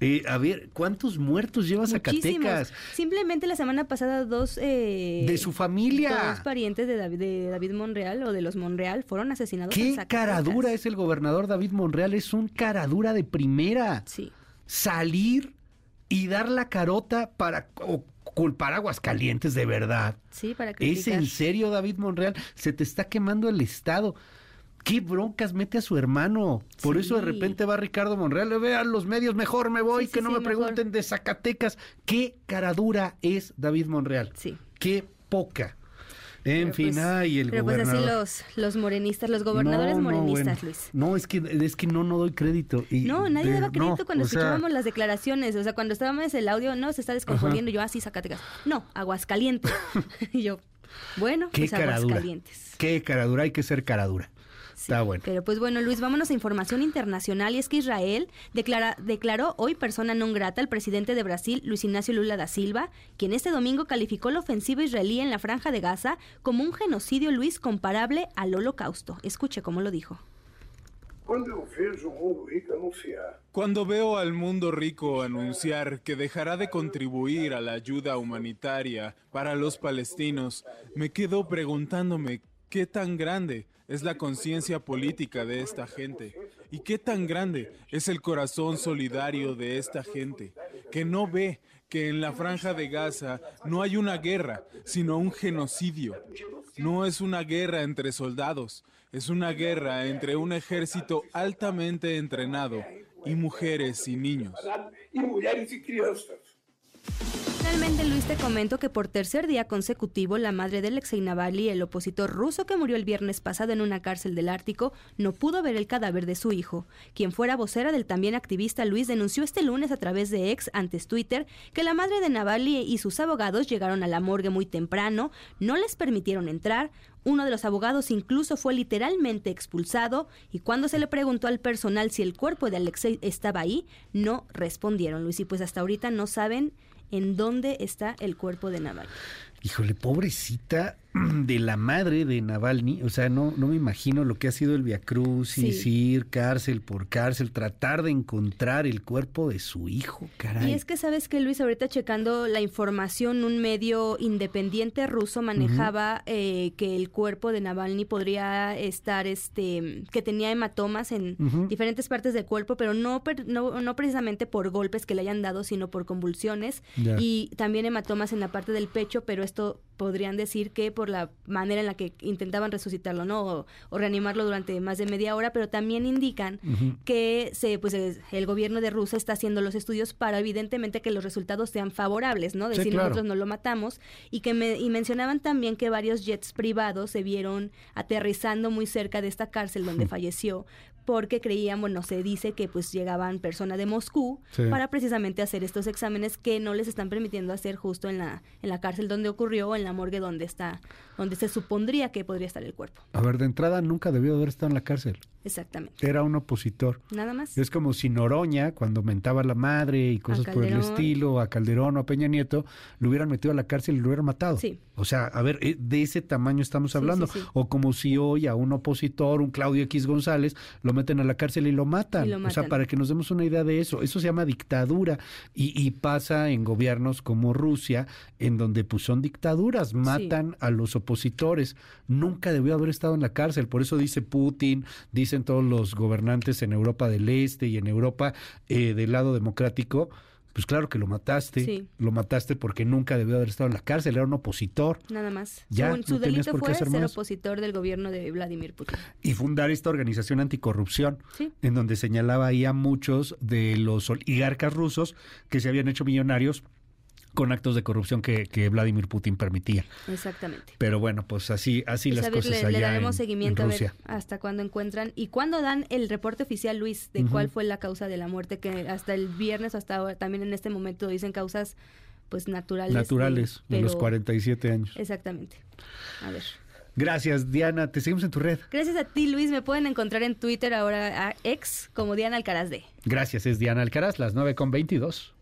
Eh, a ver, ¿cuántos muertos lleva. Zacatecas? Simplemente la semana pasada dos... eh, De su familia. Dos parientes de David, de David Monreal o de los Monreal fueron asesinados en ¿Qué Zacatecas. caradura es el gobernador David Monreal? Es un caradura de primera. Sí. Salir y dar la carota para o culpar a Aguascalientes de verdad. Sí, para ¿Es en serio, David Monreal? Se te está quemando el Estado. ¿Qué broncas mete a su hermano? Por Sí. eso de repente va Ricardo Monreal. Le vean los medios, mejor me voy, Sí, que sí, no me mejor. pregunten de Zacatecas. ¿Qué caradura es David Monreal? Sí. Qué poca. En Pero fin, pues- ay, el Pero pues así los, los morenistas, los gobernadores No, no, morenistas, bueno. Luis. No, es que, es que no, no doy crédito. Y No, nadie daba crédito no, cuando sea, escuchábamos las declaraciones. O sea, cuando estábamos el audio, no, se está descomponiendo. Yo, así, Zacatecas. No, Aguascalientes. y yo, bueno, Qué pues caradura. Aguascalientes. Qué caradura, hay que ser caradura. Está bueno. Pero pues bueno, Luis, vámonos a información internacional. Y es que Israel declara, declaró hoy persona non grata al presidente de Brasil, Luis Ignacio Lula da Silva, quien este domingo calificó la ofensiva israelí en la franja de Gaza como un genocidio, Luis, comparable al holocausto. Escuche cómo lo dijo. Cuando veo al mundo rico anunciar que dejará de contribuir a la ayuda humanitaria para los palestinos, me quedo preguntándome qué tan grande es la conciencia política de esta gente y qué tan grande es el corazón solidario de esta gente, que no ve que en la franja de Gaza no hay una guerra, sino un genocidio. No es una guerra entre soldados, es una guerra entre un ejército altamente entrenado y mujeres y niños. Finalmente, Luis, te comento que por tercer día consecutivo, la madre de Alexei Navalny, el opositor ruso que murió el viernes pasado en una cárcel del Ártico, no pudo ver el cadáver de su hijo. Quien fuera vocera del también activista Luis denunció este lunes a través de ex antes Twitter que la madre de Navalny y sus abogados llegaron a la morgue muy temprano, no les permitieron entrar, uno de los abogados incluso fue literalmente expulsado y cuando se le preguntó al personal si el cuerpo de Alexei estaba ahí, no respondieron, Luis, y pues hasta ahorita no saben en dónde está el cuerpo de Navalny. Híjole, pobrecita de la madre de Navalny, o sea, no, no me imagino lo que ha sido el viacrucis, Sí. ir cárcel por cárcel, tratar de encontrar el cuerpo de su hijo, caray. Y es que sabes que Luis, ahorita checando la información, un medio independiente ruso manejaba eh, que el cuerpo de Navalny podría estar, este, que tenía hematomas en diferentes partes del cuerpo, pero no, per- no, no precisamente por golpes que le hayan dado, sino por convulsiones y también hematomas en la parte del pecho, pero esto podrían decir que por la manera en la que intentaban resucitarlo, ¿no? O, o reanimarlo durante más de media hora, pero también indican que se, pues, es- el gobierno de Rusia está haciendo los estudios para evidentemente que los resultados sean favorables, ¿no? Sí, Decir claro. nosotros no lo matamos y que me, y mencionaban también que varios jets privados se vieron aterrizando muy cerca de esta cárcel donde falleció porque creían, bueno, se dice que pues llegaban personas de Moscú Sí. para precisamente hacer estos exámenes que no les están permitiendo hacer justo en la, en la cárcel donde ocurrió o en la morgue donde está, donde se supondría que podría estar el cuerpo. A ver, de entrada nunca debió haber estado en la cárcel. Exactamente. Era un opositor. Nada más. Es como si Noroña, cuando mentaba a la madre y cosas por el estilo, a Calderón o a Peña Nieto, lo hubieran metido a la cárcel y lo hubieran matado. Sí. O sea, a ver, eh, de ese tamaño estamos hablando. sí, sí. O como si hoy a un opositor, un Claudio X González, lo meten a la cárcel y lo matan. Y lo O sea, matan. para que nos demos una idea de eso. Eso se llama dictadura. Y, y pasa en gobiernos como Rusia, en donde pues son dictaduras, matan a los opositores. Nunca debió haber estado en la cárcel. Por eso dice Putin, dicen todos los gobernantes en Europa del Este y en Europa eh, del lado democrático. Pues claro que lo mataste. Sí. Lo mataste porque nunca debió haber estado en la cárcel. Era un opositor. Nada más. Ya, su, su no tenías delito fue ser más. opositor del gobierno de Vladimir Putin. y fundar esta organización anticorrupción, Sí. en donde señalaba ahí a muchos de los oligarcas rusos que se habían hecho millonarios con actos de corrupción que, que Vladimir Putin permitía. Exactamente. Pero bueno, pues así, así Pues, las ver, cosas le, allá le daremos en- seguimiento en a ver hasta cuándo encuentran y cuándo dan el reporte oficial, Luis, de cuál fue la causa de la muerte, que hasta el viernes, hasta ahora, también en este momento dicen causas pues naturales. Naturales, de los pero- 47 años. Exactamente. A ver. Gracias, Diana. Te seguimos en tu red. Gracias a ti, Luis. Me pueden encontrar en Twitter ahora a ex como Diana Alcaraz de. Gracias, es Diana Alcaraz, las 9 con 22.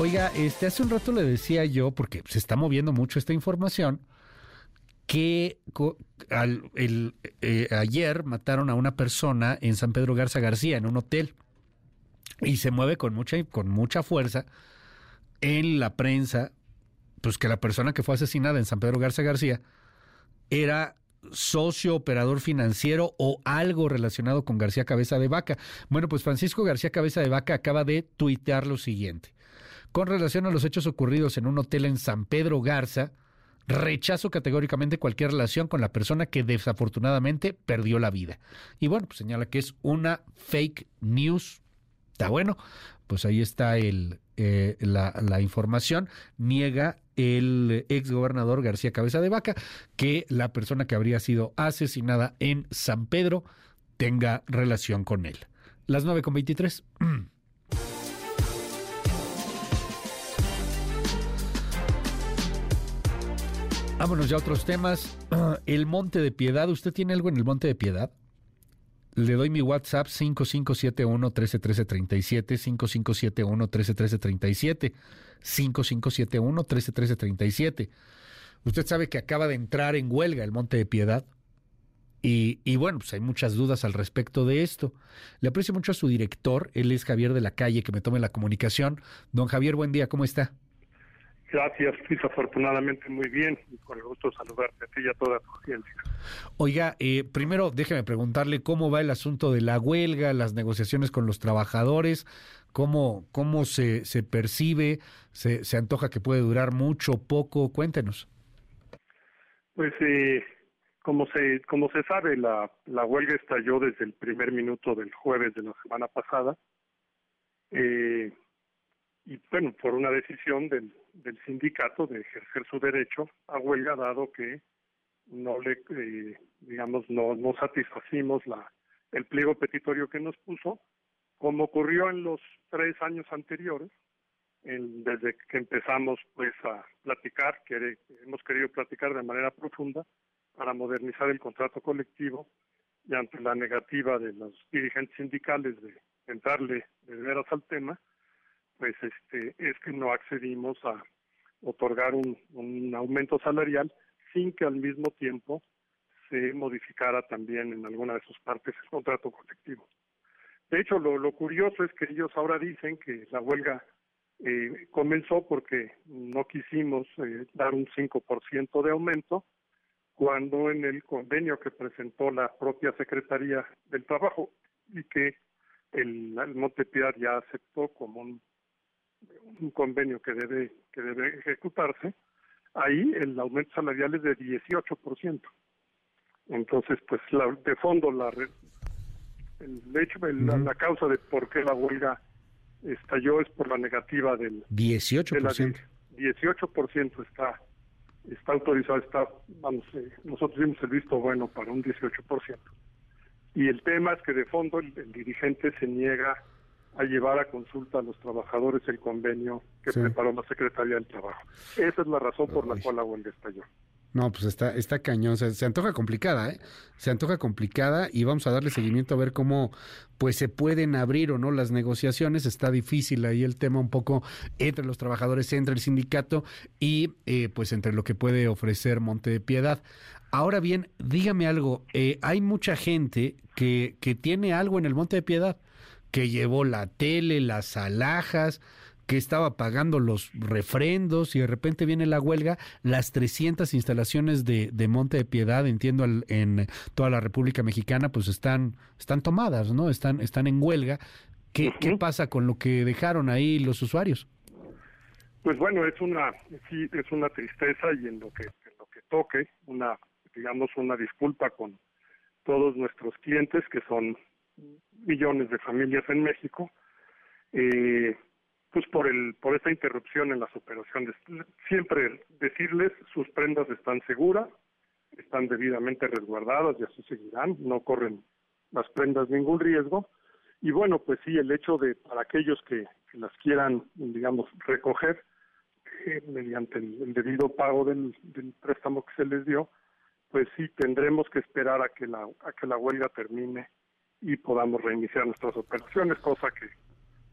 Oiga, este, hace un rato le decía yo, porque se está moviendo mucho esta información, que eh, ayer mataron a una persona en San Pedro Garza García, en un hotel, y se mueve con mucha, con mucha fuerza en la prensa, pues que la persona que fue asesinada en San Pedro Garza García era socio operador financiero o algo relacionado con García Cabeza de Vaca. Bueno, pues Francisco García Cabeza de Vaca acaba de tuitear lo siguiente. Con relación a los hechos ocurridos en un hotel en San Pedro Garza, rechazo categóricamente cualquier relación con la persona que desafortunadamente perdió la vida. Y bueno, pues señala que es una fake news. Está bueno, pues ahí está el, eh, la, la información. Niega el ex gobernador García Cabeza de Vaca que la persona que habría sido asesinada en San Pedro tenga relación con él. Las 9 Vámonos ya a otros temas. El Monte de Piedad. ¿Usted tiene algo en el Monte de Piedad? Le doy mi WhatsApp 5571-131337, 5571-131337, 5571-131337. Usted sabe que acaba de entrar en huelga el Monte de Piedad. Y, y bueno, pues hay muchas dudas al respecto de esto. Le aprecio mucho a su director, él es Javier de la Calle, que me tome la comunicación. Don Javier, buen día, ¿cómo está? Gracias, Luis. Afortunadamente muy bien y con el gusto de saludarte a ti y a toda tu audiencia. Oiga, eh, primero déjeme preguntarle cómo va el asunto de la huelga, las negociaciones con los trabajadores, cómo, cómo se, se percibe, se, se antoja que puede durar mucho, poco, cuéntenos. Pues eh, como se como se sabe, la, la huelga estalló desde el primer minuto del jueves de la semana pasada. Eh, y bueno, por una decisión del, del sindicato de ejercer su derecho a huelga, dado que no le, eh, digamos, no, no satisfacimos la, el pliego petitorio que nos puso, como ocurrió en los tres años anteriores, desde que empezamos pues a platicar, que hemos querido platicar de manera profunda para modernizar el contrato colectivo y ante la negativa de los dirigentes sindicales de entrarle de veras al tema, pues este es que no accedimos a otorgar un, aumento salarial sin que al mismo tiempo se modificara también en alguna de sus partes el contrato colectivo. De hecho, lo, lo curioso es que ellos ahora dicen que la huelga eh, comenzó porque no quisimos eh, dar un 5% de aumento, cuando en el convenio que presentó la propia Secretaría del Trabajo y que el, el Montepiedad ya aceptó como un, un convenio que debe que debe ejecutarse, ahí el aumento salarial es de 18%. Entonces, pues la, de fondo la el hecho el- la, la causa de por qué la huelga estalló es por la negativa del 18%. 18% está está autorizado, está, vamos, eh, nosotros dimos el visto bueno para un 18%. Y el tema es que de fondo el, dirigente se niega a llevar a consulta a los trabajadores el convenio que preparó la Secretaría del Trabajo. Esa es la razón por la cual la huelga estalló. No, pues está, está cañón, se, antoja complicada, ¿eh? Se antoja complicada y vamos a darle seguimiento a ver cómo pues se pueden abrir o no las negociaciones. Está difícil ahí el tema un poco entre los trabajadores, entre el sindicato y eh, pues entre lo que puede ofrecer Monte de Piedad. Ahora bien, dígame algo, eh, hay mucha gente que, que tiene algo en el Monte de Piedad, que llevó la tele, las alhajas, que estaba pagando los refrendos y de repente viene la huelga, las 300 instalaciones de, de Monte de Piedad, entiendo, en toda la República Mexicana, pues están, están tomadas, ¿no? Están, están en huelga. ¿Qué, ¿Qué pasa con lo que dejaron ahí los usuarios? Pues bueno, es una, sí, es una tristeza y en lo que, en lo que toque, una, digamos, una disculpa con todos nuestros clientes, que son millones de familias en México. Eh, pues por el por esta interrupción en las operaciones. Siempre decirles sus prendas están seguras, están debidamente resguardadas y así seguirán, no corren las prendas ningún riesgo. Y bueno, pues sí, el hecho de para aquellos que, las quieran, digamos, recoger eh, mediante el, debido pago del, del préstamo que se les dio, pues sí tendremos que esperar a que la a que la huelga termine y podamos reiniciar nuestras operaciones, cosa que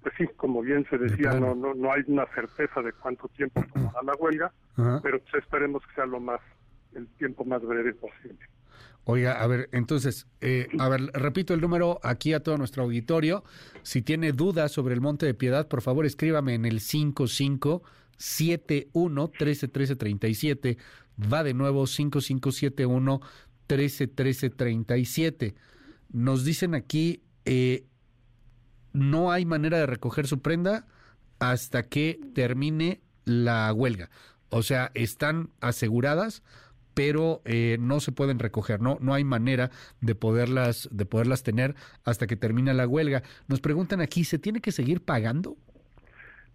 pues sí, como bien se decía, no, no, no hay una certeza de cuánto tiempo tomará la huelga, pero pues esperemos que sea lo más, el tiempo más breve posible. Oiga, a ver, entonces, eh, a ver, repito el número aquí a todo nuestro auditorio. Si tiene dudas sobre el Monte de Piedad, por favor escríbame en el 5571 131337. Va de nuevo 5571 131337. Nos dicen aquí, eh, no hay manera de recoger su prenda hasta que termine la huelga. O sea, están aseguradas, pero eh, no se pueden recoger, no, no hay manera de poderlas, de poderlas tener hasta que termine la huelga. Nos preguntan aquí, ¿se tiene que seguir pagando?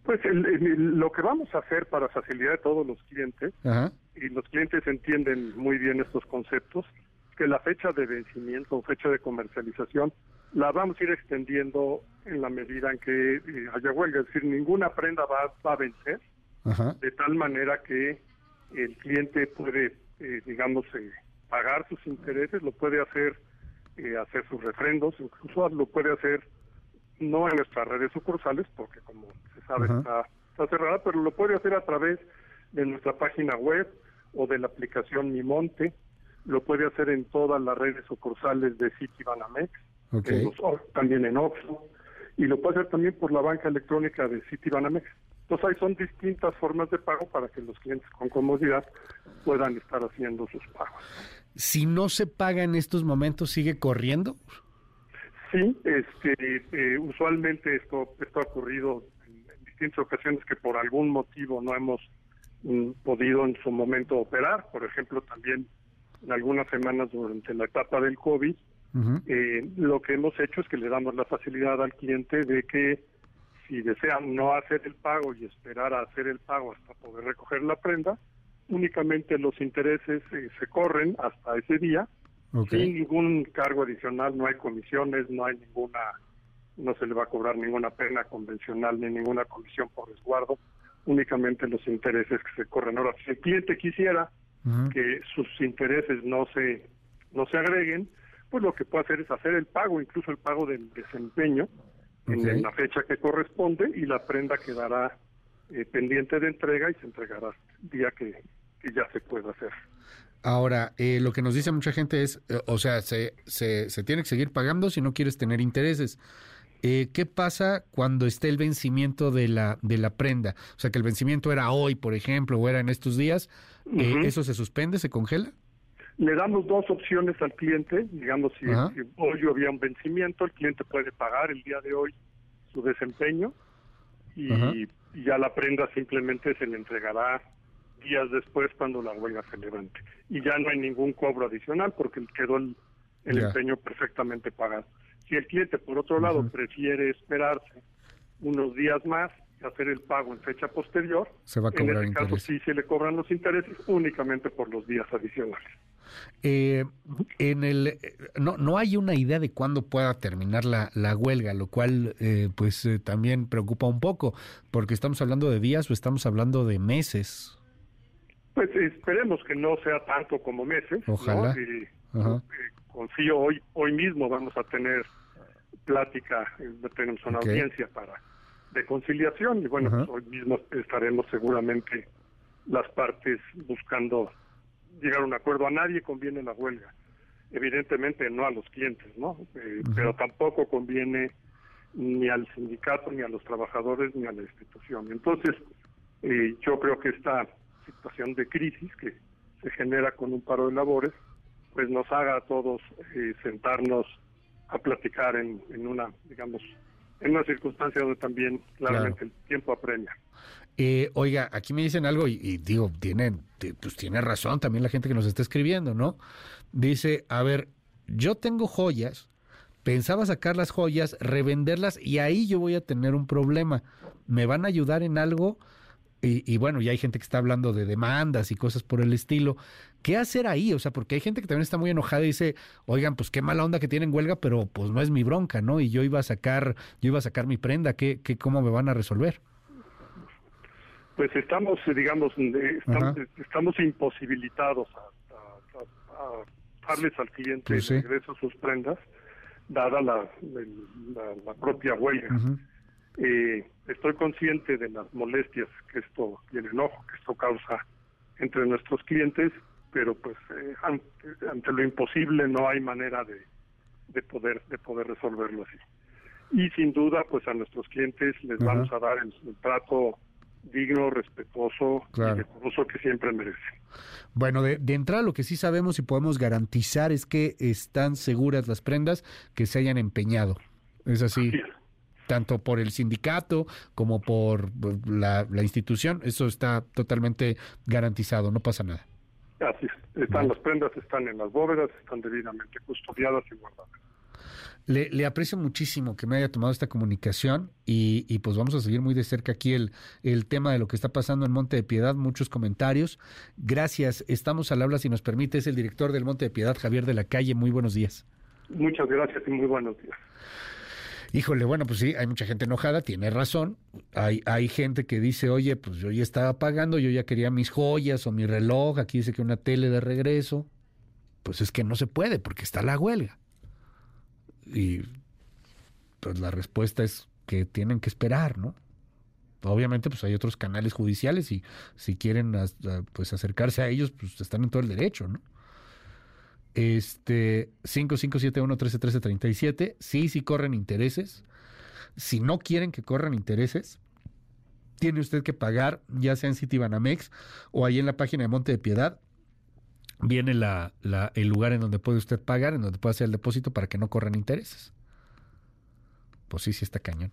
Pues lo que vamos a hacer para facilitar a todos los clientes, y los clientes entienden muy bien estos conceptos, que la fecha de vencimiento o fecha de comercialización la vamos a ir extendiendo en la medida en que eh, haya huelga, es decir, ninguna prenda va, a vencer, de tal manera que el cliente puede, eh, digamos, eh, pagar sus intereses, lo puede hacer, hacer sus refrendos, incluso lo puede hacer no en nuestras redes sucursales, porque como se sabe está, está cerrada, pero lo puede hacer a través de nuestra página web o de la aplicación Mi Monte, lo puede hacer en todas las redes sucursales de Citibanamex, también en Oxxo, y lo puede hacer también por la banca electrónica de Citibanamex. Entonces ahí son distintas formas de pago para que los clientes con comodidad puedan estar haciendo sus pagos. Si no se paga en estos momentos, ¿sigue corriendo? Sí, este, eh, usualmente esto, esto ha ocurrido en, distintas ocasiones que por algún motivo no hemos mm, podido en su momento operar. Por ejemplo, también algunas semanas durante la etapa del COVID, eh, lo que hemos hecho es que le damos la facilidad al cliente de que si desean no hacer el pago y esperar a hacer el pago hasta poder recoger la prenda, únicamente los intereses eh, se corren hasta ese día. Sin ningún cargo adicional, no hay comisiones, no hay ninguna, no se le va a cobrar ninguna pena convencional ni ninguna comisión por resguardo, únicamente los intereses que se corren. Ahora, si el cliente quisiera que sus intereses no se no se agreguen, pues lo que puede hacer es hacer el pago, incluso el pago del desempeño en la fecha que corresponde y la prenda quedará eh, pendiente de entrega y se entregará el día que, ya se pueda hacer. Ahora, eh, lo que nos dice mucha gente es, eh, o sea, se, se, se, tiene que seguir pagando si no quieres tener intereses. ¿Qué pasa cuando esté el vencimiento de la, de la prenda? O sea, que el vencimiento era hoy, por ejemplo, o era en estos días. ¿Eso se suspende, se congela? Le damos dos opciones al cliente, digamos, si, hoy había un vencimiento, el cliente puede pagar el día de hoy su desempeño y, ya la prenda simplemente se le entregará días después cuando la huelga se levante. Y ya no hay ningún cobro adicional porque quedó el, empeño perfectamente pagado. Si el cliente, por otro lado, prefiere esperarse unos días más y hacer el pago en fecha posterior, se va a cobrar en este caso sí se le cobran los intereses únicamente por los días adicionales. Eh, en el no, no hay una idea de cuándo pueda terminar la, la huelga, lo cual eh, pues eh, también preocupa un poco, porque estamos hablando de días o estamos hablando de meses. Pues esperemos que no sea tanto como meses. Ojalá. Y, eh, confío hoy hoy mismo vamos a tener plática, eh, tenemos una Ok. audiencia para de conciliación y bueno, pues hoy mismo estaremos seguramente las partes buscando llegar a un acuerdo. A nadie conviene la huelga, evidentemente no a los clientes, ¿no? Eh, Pero tampoco conviene ni al sindicato, ni a los trabajadores, ni a la institución. Entonces, eh, yo creo que esta situación de crisis que se genera con un paro de labores, pues nos haga a todos eh, sentarnos a platicar en, en una, digamos, en una circunstancia donde también claramente el tiempo apremia. Eh, oiga, aquí me dicen algo y, y digo, tienen, ti- pues tiene razón también la gente que nos está escribiendo, ¿no? Dice, a ver, yo tengo joyas, pensaba sacar las joyas, revenderlas y ahí yo voy a tener un problema. ¿Me van a ayudar en algo? Y, y bueno, ya hay gente que está hablando de demandas y cosas por el estilo. ¿Qué hacer ahí? O sea, porque hay gente que también está muy enojada y dice, oigan, pues qué mala onda que tienen huelga, pero pues no es mi bronca, ¿no? Y yo iba a sacar, yo iba a sacar mi prenda, ¿qué, qué, cómo me van a resolver? Pues estamos, eh, digamos, eh, estamos, Ajá. estamos imposibilitados a, a- a- a darles al cliente Pues sí. de regreso sus prendas, dada la, la propia huelga. Eh, estoy consciente de las molestias que esto y el enojo que esto causa entre nuestros clientes, pero pues eh, ante, ante lo imposible no hay manera de, de poder de poder resolverlo así. Y sin duda, pues a nuestros clientes les vamos a dar el, el trato digno, respetuoso Claro. y decoroso que siempre merecen. Bueno, de, de entrada lo que sí sabemos y podemos garantizar es que están seguras las prendas que se hayan empeñado. Es así, tanto por el sindicato como por eh, la, la institución, eso está totalmente garantizado, no pasa nada. Así es. Están las prendas, están en las bóvedas, están debidamente custodiadas y guardadas. Le, le aprecio muchísimo que me haya tomado esta comunicación y, y pues vamos a seguir muy de cerca aquí el, el tema de lo que está pasando en Monte de Piedad, muchos comentarios. Gracias, estamos al habla si nos permite, es el director del Monte de Piedad, Javier de la Calle, muy buenos días. Muchas gracias y muy buenos días. Híjole, bueno, pues sí, hay mucha gente enojada, tiene razón. Hay, hay gente que dice, oye, pues yo ya estaba pagando, yo ya quería mis joyas o mi reloj, aquí dice que una tele de regreso. Pues es que no se puede porque está la huelga. Y pues la respuesta es que tienen que esperar, ¿no? Obviamente, pues hay otros canales judiciales y si quieren pues acercarse a ellos, pues están en todo el derecho, ¿no? Este 5571-131337, sí, sí corren intereses. Si no quieren que corran intereses, tiene usted que pagar, ya sea en Citibanamex o ahí en la página de Monte de Piedad. Viene la, el lugar en donde puede usted pagar, en donde puede hacer el depósito para que no corran intereses. Pues sí, sí está cañón.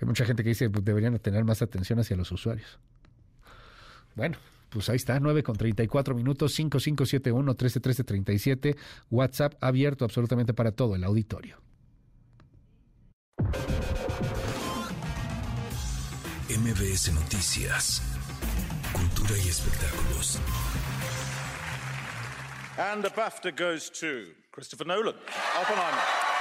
Hay mucha gente que dice pues deberían de tener más atención hacia los usuarios. Bueno, pues ahí está, 9 con 34 minutos, 5571 131337 WhatsApp abierto absolutamente para todo el auditorio. MBS Noticias. Cultura y espectáculos. And the BAFTA goes to Christopher Nolan. Oppenheimer.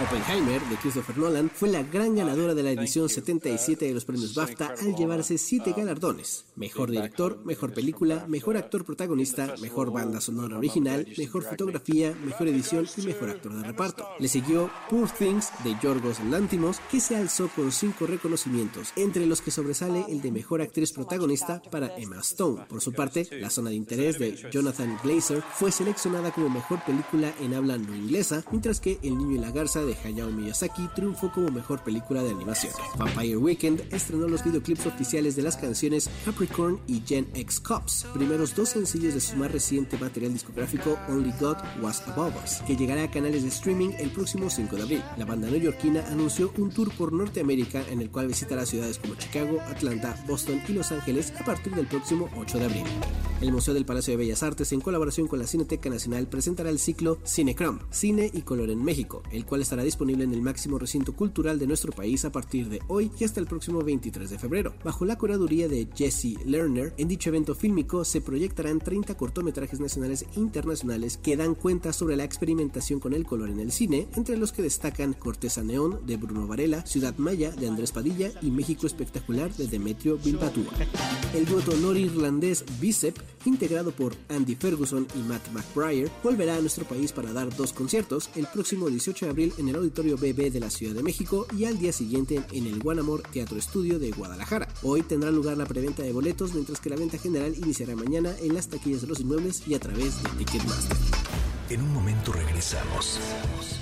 Oppenheimer, de Christopher Nolan, fue la gran ganadora de la edición 77 de los premios BAFTA al llevarse siete galardones. Mejor director, mejor película, mejor actor protagonista, mejor banda sonora original, mejor fotografía, mejor edición y mejor actor de reparto. Le siguió Poor Things de Yorgos Lantimos, que se alzó con cinco reconocimientos, entre los que sobresale el de mejor actriz protagonista para Emma Stone. Por su parte, La zona de interés de Jonathan Glazer fue seleccionada como mejor película en habla no inglesa, mientras que El niño y la garza de Hayao Miyazaki triunfó como mejor película de animación. Vampire Weekend estrenó los videoclips oficiales de las canciones Capricorn y Gen X Cops, primeros dos sencillos de su más reciente material discográfico Only God Was Above Us, que llegará a canales de streaming el próximo 5 de abril. La banda neoyorquina anunció un tour por Norteamérica en el cual visitará ciudades como Chicago, Atlanta, Boston y Los Ángeles a partir del próximo 8 de abril. El Museo del Palacio de Bellas Artes, en colaboración con la Cineteca Nacional, presentará el ciclo Cinecrom, Cine y Color en México, el cual estará estará disponible en el máximo recinto cultural de nuestro país a partir de hoy y hasta el próximo 23 de febrero. Bajo la curaduría de Jesse Lerner, en dicho evento fílmico se proyectarán 30 cortometrajes nacionales e internacionales que dan cuenta sobre la experimentación con el color en el cine, entre los que destacan Corteza Neón de Bruno Varela, Ciudad Maya de Andrés Padilla y México Espectacular de Demetrio Bilbatúa. El dueto norirlandés Bicep, integrado por Andy Ferguson y Matt McBriar, volverá a nuestro país para dar dos conciertos el próximo 18 de abril en el Auditorio BB de la Ciudad de México y al día siguiente en el Guanamor Teatro Estudio de Guadalajara. Hoy tendrá lugar la preventa de boletos, mientras que la venta general iniciará mañana en las taquillas de los inmuebles y a través de Ticketmaster. En un momento regresamos.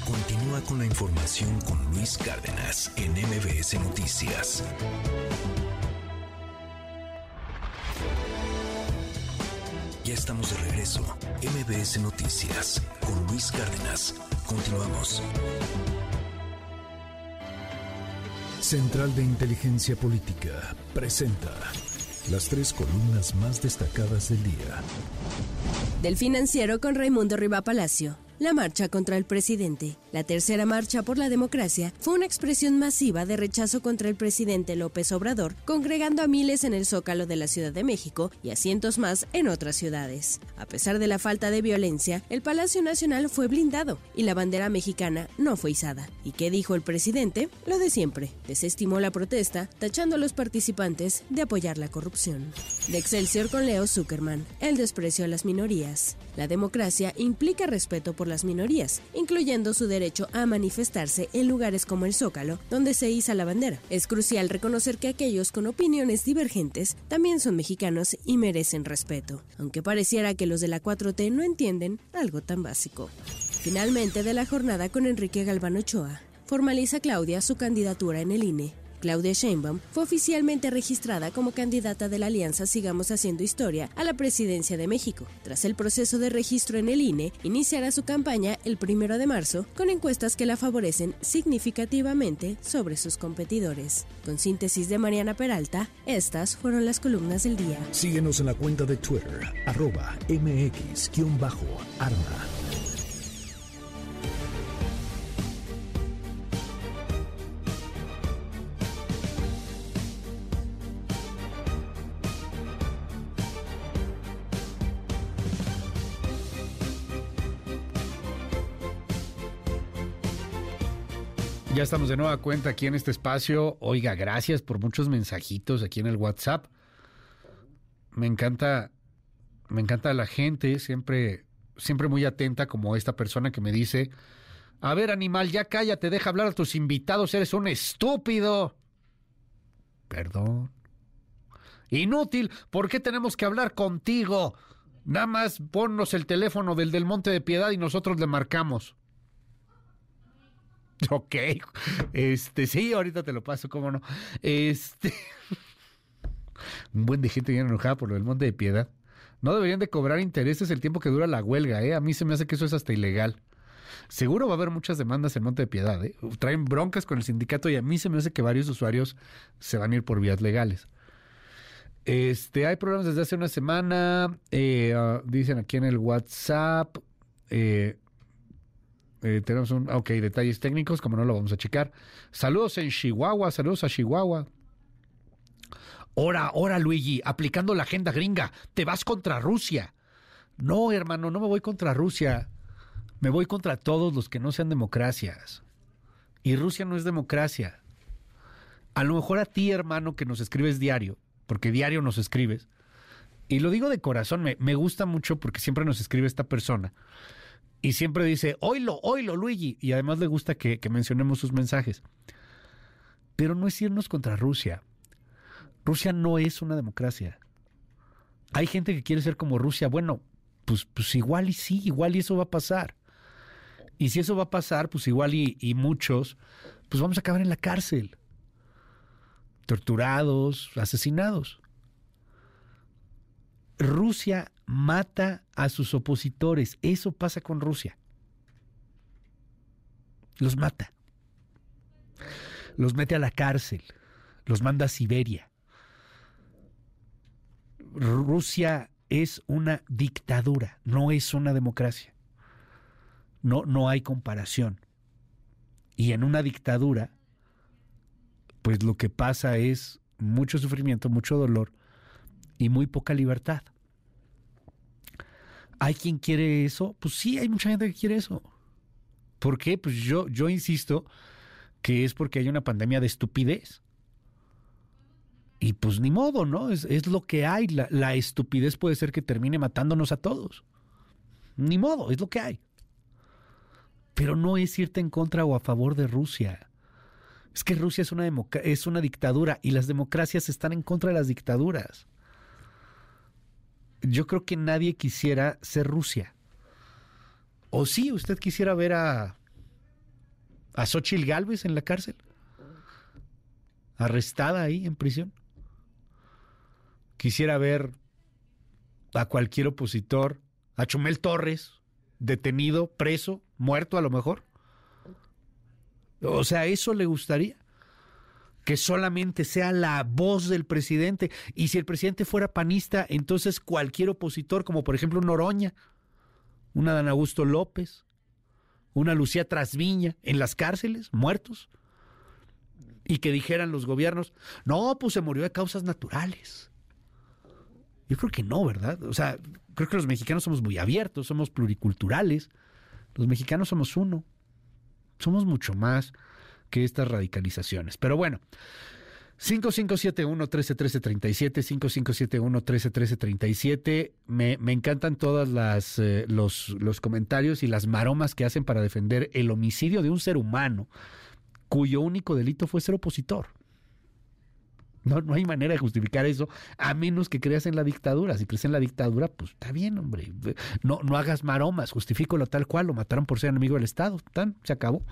Continúa con la información con Luis Cárdenas en MBS Noticias. Ya estamos de regreso. MBS Noticias con Luis Cárdenas. Continuamos. Central de Inteligencia Política presenta las tres columnas más destacadas del día. Del financiero con Raimundo Riva Palacio. La marcha contra el presidente, la tercera marcha por la democracia, fue una expresión masiva de rechazo contra el presidente López Obrador, congregando a miles en el Zócalo de la Ciudad de México y a cientos más en otras ciudades. A pesar de la falta de violencia, el Palacio Nacional fue blindado y la bandera mexicana no fue izada. ¿Y qué dijo el presidente? Lo de siempre. Desestimó la protesta, tachando a los participantes de apoyar la corrupción. De Excelsior con Leo Zuckerman, el desprecio a las minorías. La democracia implica respeto por las minorías, incluyendo su derecho a manifestarse en lugares como el Zócalo, donde se iza la bandera. Es crucial reconocer que aquellos con opiniones divergentes también son mexicanos y merecen respeto, aunque pareciera que los de la 4T no entienden algo tan básico. Finalmente, de la jornada con Enrique Galván Ochoa, formaliza Claudia su candidatura en el INE Claudia Sheinbaum fue oficialmente registrada como candidata de la Alianza Sigamos Haciendo Historia a la presidencia de México. Tras el proceso de registro en el INE, iniciará su campaña el primero de marzo con encuestas que la favorecen significativamente sobre sus competidores. Con síntesis de Mariana Peralta, estas fueron las columnas del día. Síguenos en la cuenta de Twitter, arroba mx-arma. Ya estamos de nueva cuenta aquí en este espacio. Oiga, gracias por muchos mensajitos aquí en el WhatsApp. Me encanta, me encanta la gente, siempre, siempre muy atenta, como esta persona que me dice: A ver, animal, ya cállate, deja hablar a tus invitados, eres un estúpido. Perdón. Inútil, ¿por qué tenemos que hablar contigo? Nada más ponnos el teléfono del del Monte de Piedad y nosotros le marcamos. Ok, este, sí, ahorita te lo paso, cómo no. Este, un buen de gente bien enojada por lo del Monte de Piedad. No deberían de cobrar intereses el tiempo que dura la huelga, ¿eh? A mí se me hace que eso es hasta ilegal. Seguro va a haber muchas demandas en Monte de Piedad, ¿eh? Traen broncas con el sindicato y a mí se me hace que varios usuarios se van a ir por vías legales. Este, hay problemas desde hace una semana, eh, ah, dicen aquí en el WhatsApp, eh, eh, tenemos un, ok, detalles técnicos, como no lo vamos a checar. Saludos en Chihuahua, saludos a Chihuahua. Ora, ora, Luigi, aplicando la agenda gringa, te vas contra Rusia. No, hermano, no me voy contra Rusia. Me voy contra todos los que no sean democracias. Y Rusia no es democracia. A lo mejor a ti, hermano, que nos escribes diario, porque diario nos escribes, y lo digo de corazón, me, me gusta mucho porque siempre nos escribe esta persona y siempre dice, oilo, oilo, Luigi. Y además le gusta que, mencionemos sus mensajes. Pero no es irnos contra Rusia. Rusia no es una democracia. Hay gente que quiere ser como Rusia. Bueno, pues, pues igual y sí, igual y eso va a pasar. Y si eso va a pasar, pues igual y, y muchos, pues vamos a acabar en la cárcel. Torturados, asesinados. Rusia mata a sus opositores. Eso pasa con Rusia. Los mata. Los mete a la cárcel. Los manda a Siberia. Rusia es una dictadura, no es una democracia. No, no hay comparación. Y en una dictadura, pues lo que pasa es mucho sufrimiento, mucho dolor y muy poca libertad. ¿Hay quien quiere eso? Pues sí, hay mucha gente que quiere eso. ¿Por qué? Pues yo, yo insisto que es porque hay una pandemia de estupidez. Y pues ni modo, ¿no? Es, lo que hay. La, la, estupidez puede ser que termine matándonos a todos. Ni modo, es lo que hay. Pero no es irte en contra o a favor de Rusia. Es que Rusia es una, es una dictadura y las democracias están en contra de las dictaduras. Yo creo que nadie quisiera ser Rusia. O sí, usted quisiera ver a, a Xochitl Galvez en la cárcel, arrestada ahí en prisión quisiera ver a cualquier opositor, a Chumel Torres, detenido, preso, muerto a lo mejor. O sea, eso le gustaría. Que solamente sea la voz del presidente. Y si el presidente fuera panista, entonces cualquier opositor, como por ejemplo Noroña, una Dan Augusto López, una Lucía Trasviña, en las cárceles, muertos. Y que dijeran los gobiernos, no, pues se murió de causas naturales. Yo creo que no, ¿verdad? O sea, creo que los mexicanos somos muy abiertos, somos pluriculturales. Los mexicanos somos uno. Somos mucho más que estas radicalizaciones. Pero bueno, 5571-131337, 5571-131337. Me, me encantan todos eh, los, los comentarios y las maromas que hacen para defender el homicidio de un ser humano cuyo único delito fue ser opositor. No, no hay manera de justificar eso, a menos que creas en la dictadura. Si crees en la dictadura, pues está bien, hombre. No, no hagas maromas, justifícalo tal cual, lo mataron por ser enemigo del Estado. Tan, se acabó.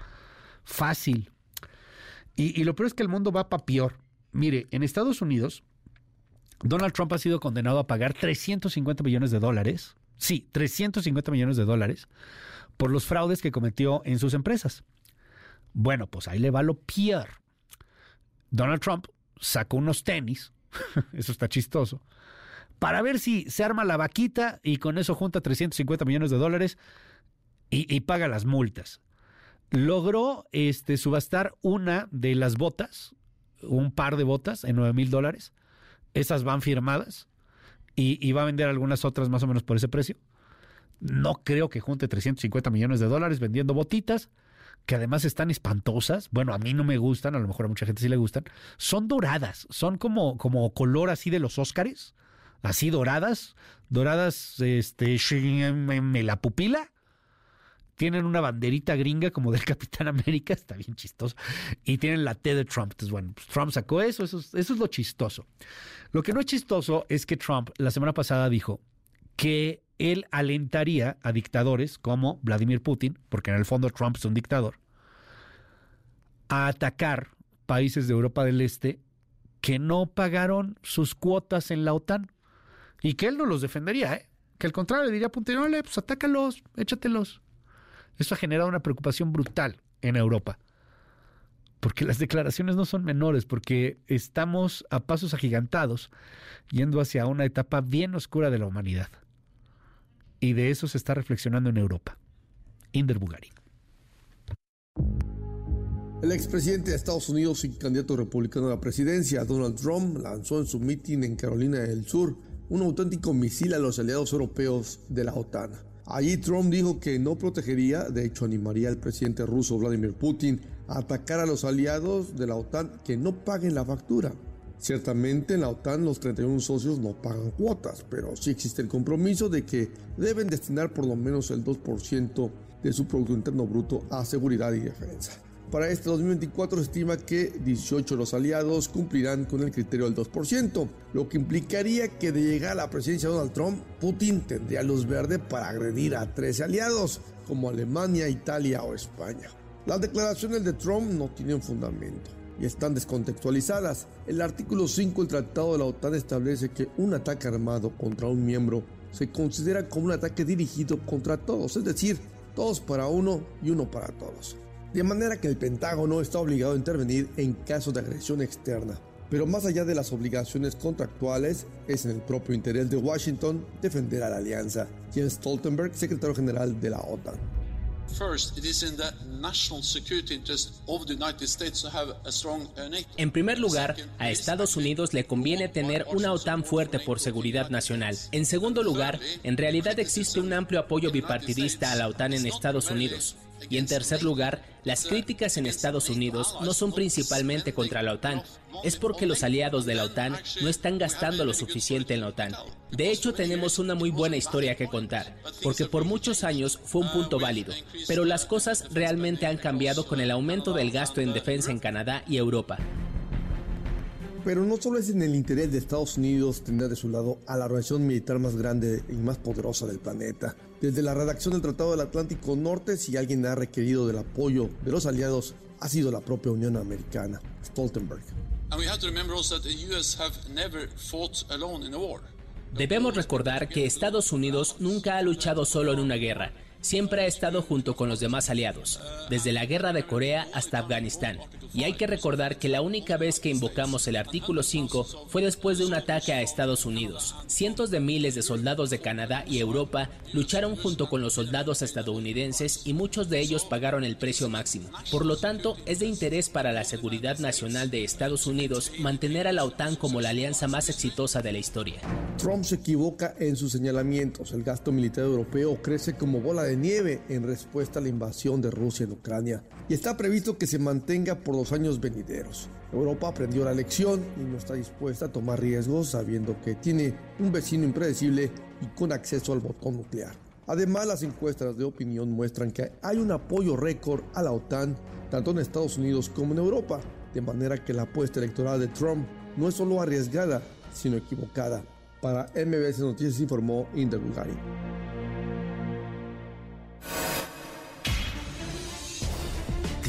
Fácil. Y, lo peor es que el mundo va para peor. Mire, en Estados Unidos, Donald Trump ha sido condenado a pagar 350 millones de dólares. Sí, 350 millones de dólares por los fraudes que cometió en sus empresas. Bueno, pues ahí le va lo peor. Donald Trump sacó unos tenis, eso está chistoso, para ver si se arma la vaquita y con eso junta 350 millones de dólares y, paga las multas. Logró este, subastar una de las botas, un par de botas en 9 mil dólares. Esas van firmadas y, va a vender algunas otras más o menos por ese precio. No creo que junte 350 millones de dólares vendiendo botitas que además están espantosas. Bueno, a mí no me gustan, a lo mejor a mucha gente sí le gustan. Son doradas, son como, como color así de los Óscares, así doradas, doradas, este, en la pupila. Tienen una banderita gringa como del Capitán América, está bien chistoso. Y tienen la T de Trump. Entonces, bueno, pues Trump sacó eso, eso, es lo chistoso. Lo que no es chistoso es que Trump la semana pasada dijo que él alentaría a dictadores como Vladimir Putin, porque en el fondo Trump es un dictador, a atacar países de Europa del Este que no pagaron sus cuotas en la OTAN y que él no los defendería, ¿eh? que al contrario le diría a Putin, pues atácalos, échatelos. Eso ha generado una preocupación brutal en Europa, porque las declaraciones no son menores, porque estamos a pasos agigantados yendo hacia una etapa bien oscura de la humanidad. Y de eso se está reflexionando en Europa. Inder Bugari. El expresidente de Estados Unidos y candidato republicano a la presidencia, Donald Trump, lanzó en su mitin en Carolina del Sur un auténtico misil a los aliados europeos de la OTAN. Allí Trump dijo que no protegería, de hecho animaría al presidente ruso Vladimir Putin a atacar a los aliados de la OTAN que no paguen la factura. Ciertamente en la OTAN los 31 socios no pagan cuotas, pero sí existe el compromiso de que deben destinar por lo menos el 2% de su Producto Interno Bruto a seguridad y defensa. Para este 2024 se estima que 18 de los aliados cumplirán con el criterio del 2%, lo que implicaría que de llegar a la presidencia de Donald Trump, Putin tendría luz verde para agredir a 13 aliados, como Alemania, Italia o España. Las declaraciones de Trump no tienen fundamento y están descontextualizadas. El artículo 5 del Tratado de la OTAN establece que un ataque armado contra un miembro se considera como un ataque dirigido contra todos, es decir, todos para uno y uno para todos. De manera que el Pentágono está obligado a intervenir en caso de agresión externa. Pero más allá de las obligaciones contractuales, es en el propio interés de Washington defender a la alianza. Jens Stoltenberg, secretario general de la OTAN. En primer lugar, a Estados Unidos le conviene tener una OTAN fuerte por seguridad nacional. En segundo lugar, en realidad existe un amplio apoyo bipartidista a la OTAN en Estados Unidos. Y en tercer lugar, las críticas en Estados Unidos no son principalmente contra la OTAN, es porque los aliados de la OTAN no están gastando lo suficiente en la OTAN. De hecho, tenemos una muy buena historia que contar, porque por muchos años fue un punto válido, pero las cosas realmente han cambiado con el aumento del gasto en defensa en Canadá y Europa. Pero no solo es en el interés de Estados Unidos tener de su lado a la organización militar más grande y más poderosa del planeta. Desde la redacción del Tratado del Atlántico Norte, si alguien ha requerido del apoyo de los aliados, ha sido la propia Unión Americana, Stoltenberg. Debemos recordar que Estados Unidos nunca ha luchado solo en una guerra siempre ha estado junto con los demás aliados, desde la guerra de Corea hasta Afganistán. Y hay que recordar que la única vez que invocamos el artículo 5 fue después de un ataque a Estados Unidos. Cientos de miles de soldados de Canadá y Europa lucharon junto con los soldados estadounidenses y muchos de ellos pagaron el precio máximo. Por lo tanto, es de interés para la seguridad nacional de Estados Unidos mantener a la OTAN como la alianza más exitosa de la historia. Trump se equivoca en sus señalamientos. El gasto militar europeo crece como bola de nieve en respuesta a la invasión de Rusia en Ucrania y está previsto que se mantenga por los años venideros. Europa aprendió la lección y no está dispuesta a tomar riesgos sabiendo que tiene un vecino impredecible y con acceso al botón nuclear. Además, las encuestas de opinión muestran que hay un apoyo récord a la OTAN, tanto en Estados Unidos como en Europa, de manera que la apuesta electoral de Trump no es solo arriesgada, sino equivocada. Para MBS Noticias informó Inder Bulgari.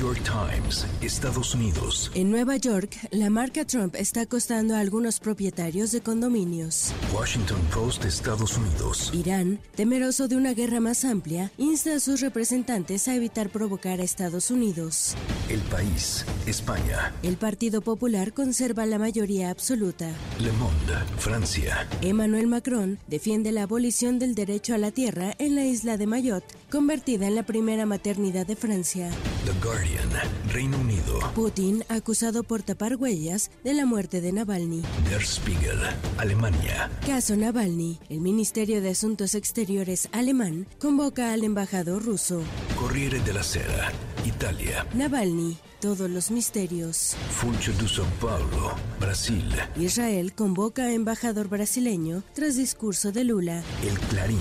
New York Times, Estados Unidos. En Nueva York, la marca Trump está costando a algunos propietarios de condominios. Washington Post, Estados Unidos. Irán, temeroso de una guerra más amplia, insta a sus representantes a evitar provocar a Estados Unidos. El País, España. El Partido Popular conserva la mayoría absoluta. Le Monde, Francia. Emmanuel Macron defiende la abolición del derecho a la tierra en la isla de Mayotte, convertida en la primera maternidad de Francia. The Guardian, Reino Unido. Putin acusado por tapar huellas de la muerte de Navalny. Der Spiegel, Alemania. Caso Navalny. El Ministerio de Asuntos Exteriores alemán convoca al embajador ruso. Corriere della Sera, Italia. Navalny. Todos los misterios. Funcho de São Paulo, Brasil. Israel convoca a embajador brasileño tras discurso de Lula. El Clarín,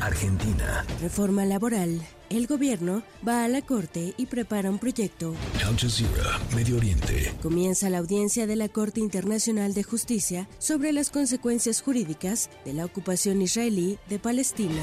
Argentina. Reforma laboral. El gobierno va a la corte y prepara un proyecto. Al Jazeera, Medio Oriente. Comienza la audiencia de la Corte Internacional de Justicia sobre las consecuencias jurídicas de la ocupación israelí de Palestina.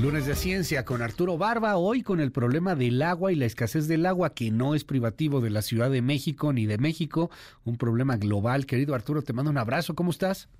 Lunes de Ciencia con Arturo Barba, hoy con el problema del agua y la escasez del agua, que no es privativo de la Ciudad de México ni de México, un problema global. Querido Arturo, te mando un abrazo, ¿cómo estás?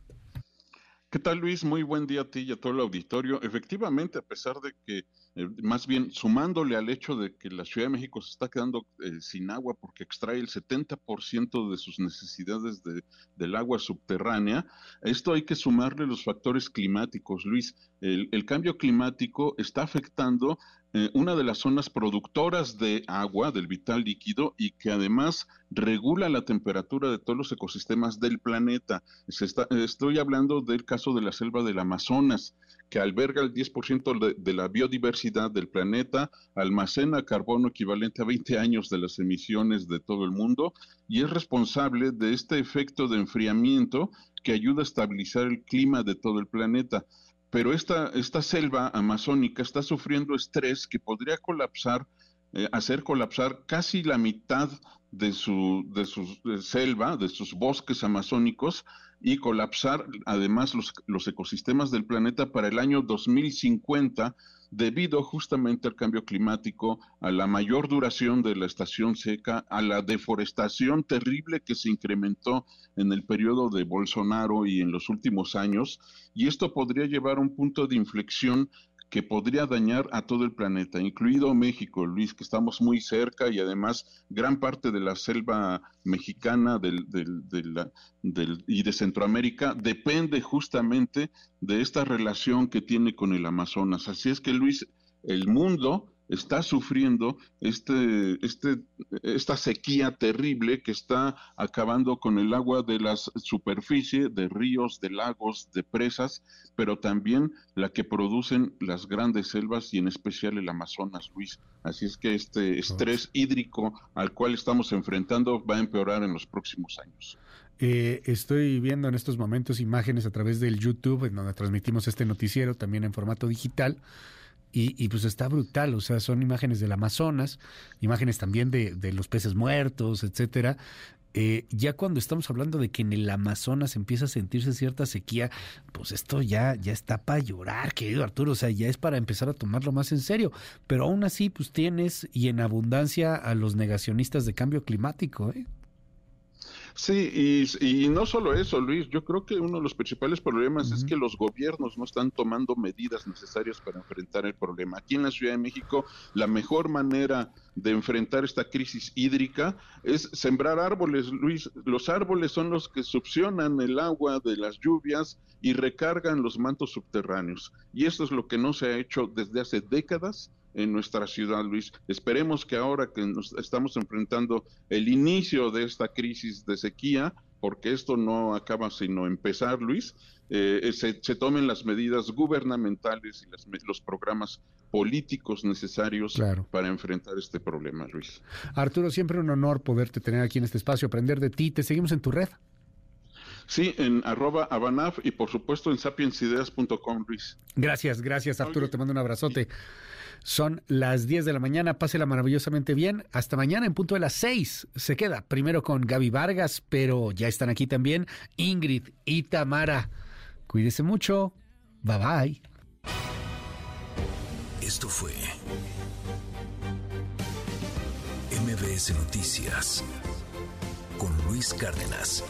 ¿Qué tal Luis? Muy buen día a ti y a todo el auditorio. Efectivamente, a pesar de que, eh, más bien sumándole al hecho de que la Ciudad de México se está quedando eh, sin agua porque extrae el 70% de sus necesidades de, del agua subterránea, esto hay que sumarle los factores climáticos, Luis. El, el cambio climático está afectando eh, una de las zonas productoras de agua, del vital líquido, y que además regula la temperatura de todos los ecosistemas del planeta. Se está, estoy hablando del caso de la selva del Amazonas, que alberga el 10% de, de la biodiversidad del planeta, almacena carbono equivalente a 20 años de las emisiones de todo el mundo y es responsable de este efecto de enfriamiento que ayuda a estabilizar el clima de todo el planeta. Pero esta, esta selva amazónica está sufriendo estrés que podría colapsar eh, hacer colapsar casi la mitad de su, de su selva, de sus bosques amazónicos y colapsar además los, los ecosistemas del planeta para el año 2050 debido justamente al cambio climático, a la mayor duración de la estación seca, a la deforestación terrible que se incrementó en el periodo de Bolsonaro y en los últimos años, y esto podría llevar a un punto de inflexión que podría dañar a todo el planeta, incluido México, Luis, que estamos muy cerca y además gran parte de la selva mexicana del, del, y de Centroamérica depende justamente de esta relación que tiene con el Amazonas. Así es que, Luis, el mundo está sufriendo este, este, esta sequía terrible que está acabando con el agua de la superficie, de ríos, de lagos, de presas, pero también la que producen las grandes selvas y en especial el Amazonas, Luis. Así es que este estrés hídrico al cual estamos enfrentando va a empeorar en los próximos años. Eh, estoy viendo en estos momentos imágenes a través del YouTube, en donde transmitimos este noticiero también en formato digital y, pues está brutal, o sea, son imágenes del Amazonas, imágenes también de, de los peces muertos, etcétera. Eh, ya cuando estamos hablando de que en el Amazonas empieza a sentirse cierta sequía, pues esto ya, ya está para llorar, querido Arturo, o sea, ya es para empezar a tomarlo más en serio. Pero aún así, pues tienes y en abundancia a los negacionistas de cambio climático, ¿eh? Sí, y, no solo eso, Luis, yo creo que uno de los principales problemas es que los gobiernos no están tomando medidas necesarias para enfrentar el problema. Aquí en la Ciudad de México, la mejor manera de enfrentar esta crisis hídrica es sembrar árboles, Luis. Los árboles son los que succionan el agua de las lluvias y recargan los mantos subterráneos. Y esto es lo que no se ha hecho desde hace décadas en nuestra ciudad, Luis. Esperemos que ahora que nos estamos enfrentando el inicio de esta crisis de sequía, porque esto no acaba sino empezar, Luis, eh, se, tomen las medidas gubernamentales y los programas políticos necesarios para enfrentar este problema, Luis. Arturo, siempre un honor poderte tener aquí en este espacio, aprender de ti. Te seguimos en tu red. Sí, en arroba abanaf y por supuesto en sapiensideas.com, Luis. Gracias, gracias Arturo, te mando un abrazote. Son las 10 de la mañana, pásela maravillosamente bien. Hasta mañana en punto de las 6 se queda. Primero con Gaby Vargas, pero ya están aquí también Ingrid y Tamara. Cuídese mucho. Bye bye. Esto fue MBS Noticias con Luis Cárdenas.